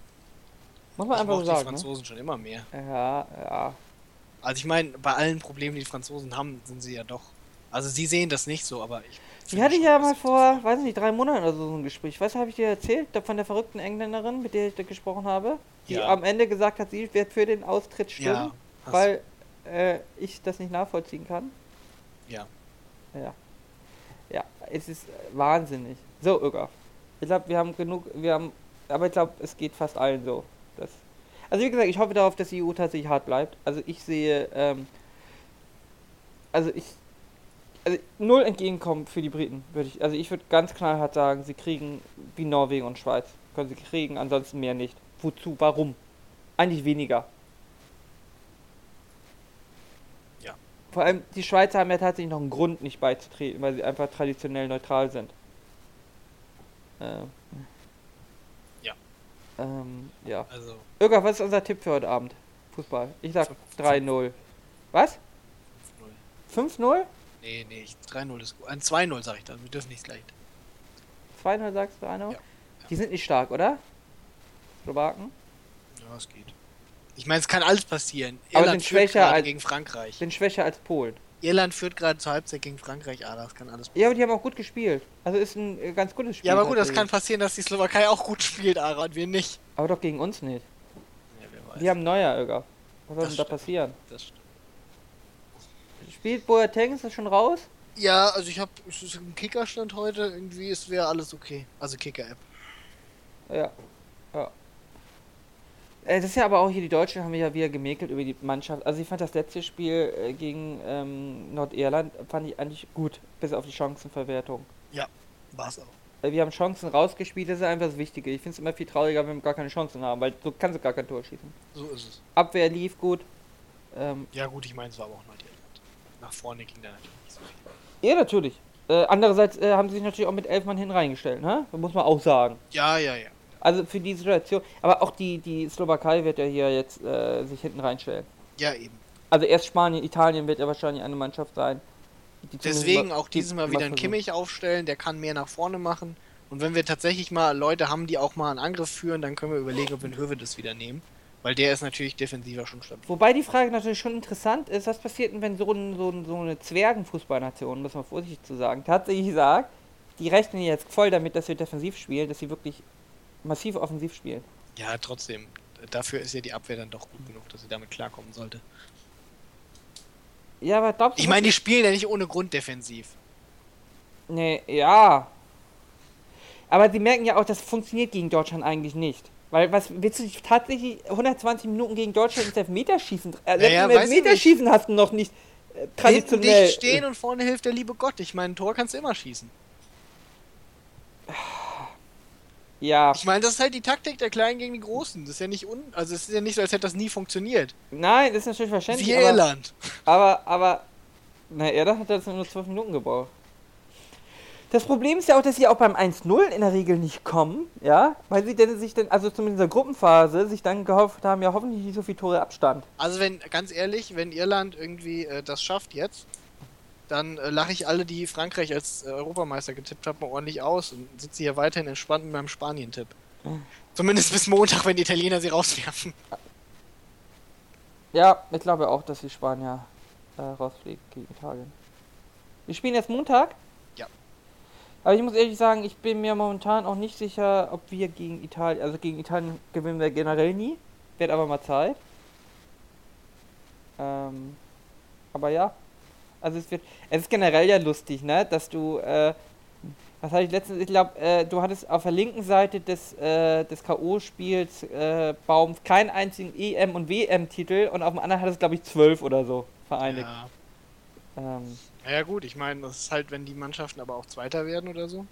Speaker 2: Muss man
Speaker 1: ich
Speaker 2: einfach so
Speaker 1: mochte die
Speaker 2: sagen, ne?
Speaker 1: Franzosen schon immer mehr.
Speaker 2: Ja, ja.
Speaker 1: Also ich meine, bei allen Problemen, die die Franzosen haben, sind sie ja doch. Also sie sehen das nicht so, aber ich.
Speaker 2: Ich hatte ja mal vor, weiß nicht, drei Monaten oder so so ein Gespräch. Was habe ich dir erzählt? Von der verrückten Engländerin, mit der ich da gesprochen habe? Die
Speaker 1: Ja.
Speaker 2: am Ende gesagt hat, sie wird für den Austritt stimmen,
Speaker 1: Ja,
Speaker 2: weil äh, ich das nicht nachvollziehen kann.
Speaker 1: Ja.
Speaker 2: Ja. Ja, es ist wahnsinnig. So, Irga. Ich glaube, wir haben genug, wir haben, aber ich glaube, es geht fast allen so. Das, also wie gesagt, ich hoffe darauf, dass die EU tatsächlich hart bleibt. Also ich sehe, ähm, also ich, also null entgegenkommen für die Briten, würde ich, also ich würde ganz knallhart sagen, sie kriegen wie Norwegen und Schweiz. Können sie kriegen, ansonsten mehr nicht. Wozu? Warum? Eigentlich weniger.
Speaker 1: Ja.
Speaker 2: Vor allem, die Schweizer haben ja tatsächlich noch einen Grund, nicht beizutreten, weil sie einfach traditionell neutral sind. Ähm.
Speaker 1: Ja.
Speaker 2: Ähm, ja.
Speaker 1: Also
Speaker 2: Irga, was ist unser Tipp für heute Abend? Fußball. Ich sag
Speaker 1: Fünf-
Speaker 2: 3-0. Was?
Speaker 1: 5-0.
Speaker 2: 5-0?
Speaker 1: Nee, nee, ich- 3-0 ist gut. Ein 2-0 sag ich dann. Wir dürfen nicht gleich.
Speaker 2: 2-0 sagst du, Arno?
Speaker 1: Ja.
Speaker 2: Die sind nicht stark, oder? Slowaken?
Speaker 1: Ja, es geht. Ich meine, es kann alles passieren.
Speaker 2: Aber
Speaker 1: Irland
Speaker 2: sind schwächer als-
Speaker 1: gegen Frankreich.
Speaker 2: Sind schwächer als Polen.
Speaker 1: Irland führt gerade zur Halbzeit gegen Frankreich. Ah, das kann alles
Speaker 2: Ja, aber die haben auch gut gespielt. Also ist ein äh, ganz gutes Spiel.
Speaker 1: Ja, aber gut, das kann passieren, dass die Slowakei auch gut spielt, Ara, und wir nicht.
Speaker 2: Aber doch gegen uns nicht.
Speaker 1: Ja, wer weiß.
Speaker 2: Die haben Neuer, Irga. Was soll denn da
Speaker 1: stimmt.
Speaker 2: passieren?
Speaker 1: das stimmt.
Speaker 2: Spielt Boateng, ist das schon raus?
Speaker 1: Ja, also ich habe es ist ein Kickerstand heute. Irgendwie, es wäre alles okay. Also Kicker-App.
Speaker 2: Ja. Ja. Äh, Das ist ja aber auch hier, die Deutschen haben ja wieder gemäkelt über die Mannschaft. Also ich fand das letzte Spiel äh, gegen ähm, Nordirland, fand ich eigentlich gut, bis auf die Chancenverwertung.
Speaker 1: War's auch.
Speaker 2: Weil wir haben Chancen rausgespielt, das ist einfach das Wichtige. Ich finde es immer viel trauriger, wenn wir gar keine Chancen haben, weil so kannst du gar kein Tor schießen.
Speaker 1: So ist es.
Speaker 2: Abwehr lief gut. Ähm,
Speaker 1: Ja, gut, ich meine, es war aber auch Nordirland. Nach vorne ging da natürlich nicht so viel.
Speaker 2: ja, natürlich. Äh, andererseits äh, haben sie sich natürlich auch mit elf Mann hin reingestellt, ne? Muss man auch sagen.
Speaker 1: Ja, ja, ja.
Speaker 2: Also für die Situation. Aber auch die, die Slowakei wird ja hier jetzt äh, sich hinten reinstellen.
Speaker 1: Ja, eben.
Speaker 2: Also erst Spanien, Italien wird ja wahrscheinlich eine Mannschaft sein. die
Speaker 1: Deswegen auch
Speaker 2: die
Speaker 1: dieses Mal wieder einen. Kimmich aufstellen, der kann mehr nach vorne machen. Und wenn wir tatsächlich mal Leute haben, die auch mal einen Angriff führen, dann können wir überlegen, ob wir einen Höwe das wieder nehmen. Weil der ist natürlich defensiver schon stabil.
Speaker 2: Wobei die Frage natürlich schon interessant ist, was passiert denn, wenn so, ein, so, ein, so eine Zwergenfußballnation, muss man vorsichtig zu sagen, tatsächlich sagt, die rechnen jetzt voll damit, dass wir defensiv spielen, dass sie wirklich massiv offensiv spielen.
Speaker 1: Ja, trotzdem. Dafür ist ja die Abwehr dann doch gut genug, dass sie damit klarkommen sollte.
Speaker 2: Ja, aber glaubst du.
Speaker 1: Ich meine, die spielen ja nicht ohne Grund defensiv.
Speaker 2: Nee, ja. Aber sie merken ja auch, das funktioniert gegen Deutschland eigentlich nicht. Weil was willst du tatsächlich 120 Minuten gegen Deutschland ins Elfmeterschießen? Äh,
Speaker 1: Naja,
Speaker 2: Elfmeterschießen hast du noch nicht äh,
Speaker 1: Hinten
Speaker 2: traditionell.
Speaker 1: dicht stehen und vorne hilft der liebe Gott. Ich meine, ein Tor kannst du immer schießen.
Speaker 2: ja,
Speaker 1: Ich meine, das ist halt die Taktik der Kleinen gegen die Großen. Das ist ja nicht un... Also es ist ja nicht so, als hätte das nie funktioniert.
Speaker 2: nein, das ist natürlich verständlich.
Speaker 1: Wie
Speaker 2: aber,
Speaker 1: Irland.
Speaker 2: aber, aber, na, Irland hat das nur 12 Minuten gebraucht. Das Problem ist ja auch, dass sie auch beim 1-0 in der Regel nicht kommen, ja, weil sie denn sich dann, also zumindest in der Gruppenphase, sich dann gehofft haben, ja hoffentlich nicht so viele Tore Abstand.
Speaker 1: Also wenn, ganz ehrlich, wenn Irland irgendwie äh, das schafft jetzt, dann äh, lache ich alle, die Frankreich als äh, Europameister getippt haben, mal ordentlich aus und sitze hier weiterhin entspannt mit meinem Spanien-Tipp.
Speaker 2: Mhm.
Speaker 1: Zumindest bis Montag, wenn die Italiener sie rauswerfen.
Speaker 2: Ja, ich glaube auch, dass die Spanier äh, rausfliegen gegen Italien. Wir spielen jetzt Montag. Aber ich muss ehrlich sagen, ich bin mir momentan auch nicht sicher, ob wir gegen Italien, also gegen Italien gewinnen wir generell nie. Wird aber mal Zeit. Ähm, aber ja. Also es wird, es ist generell ja lustig, ne, dass du, äh, was hatte ich letztens, ich glaube, äh, du hattest auf der linken Seite des, äh, des K.O.-Spiels äh, Baum keinen einzigen EM- und WM-Titel und auf dem anderen hattest glaube ich zwölf oder so vereinigt.
Speaker 1: Ja.
Speaker 2: Ähm,
Speaker 1: ja gut, ich meine, das ist halt, wenn die Mannschaften aber auch Zweiter werden oder so.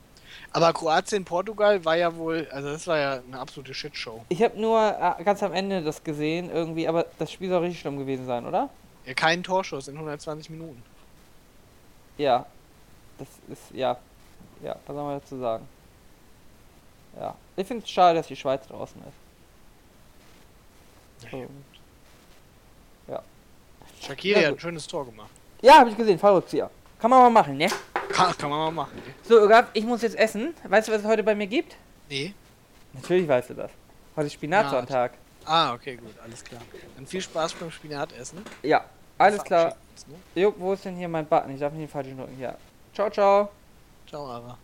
Speaker 1: Aber Kroatien, Portugal war ja wohl, also das war ja eine absolute Shitshow.
Speaker 2: ich habe nur äh, ganz am Ende das gesehen irgendwie, aber das Spiel soll richtig schlimm gewesen sein, oder?
Speaker 1: Ja, kein Torschuss in 120 Minuten.
Speaker 2: Ja. Das ist, ja. Ja, was soll man dazu sagen? Ja. Ich finde es schade, dass die Schweiz draußen ist.
Speaker 1: Ja,
Speaker 2: Und-
Speaker 1: Shakiri
Speaker 2: Ja,
Speaker 1: hat ein schönes Tor gemacht.
Speaker 2: Ja, habe ich gesehen, Fallrückzieher. Kann man mal machen, ne?
Speaker 1: Kann, kann man mal machen. ne?
Speaker 2: So, Ögab, ich muss jetzt essen. Weißt du, was es heute bei mir gibt?
Speaker 1: Nee.
Speaker 2: Natürlich weißt du das. Heute ist Spinatsonntag.
Speaker 1: Ah, okay, gut, alles klar. Dann viel Spaß beim Spinatessen.
Speaker 2: Ja, alles klar.
Speaker 1: Ne?
Speaker 2: Jo, wo ist denn hier mein Button? Ich darf nicht den falschen drücken. Ja. Ciao, ciao.
Speaker 1: Ciao, Ara.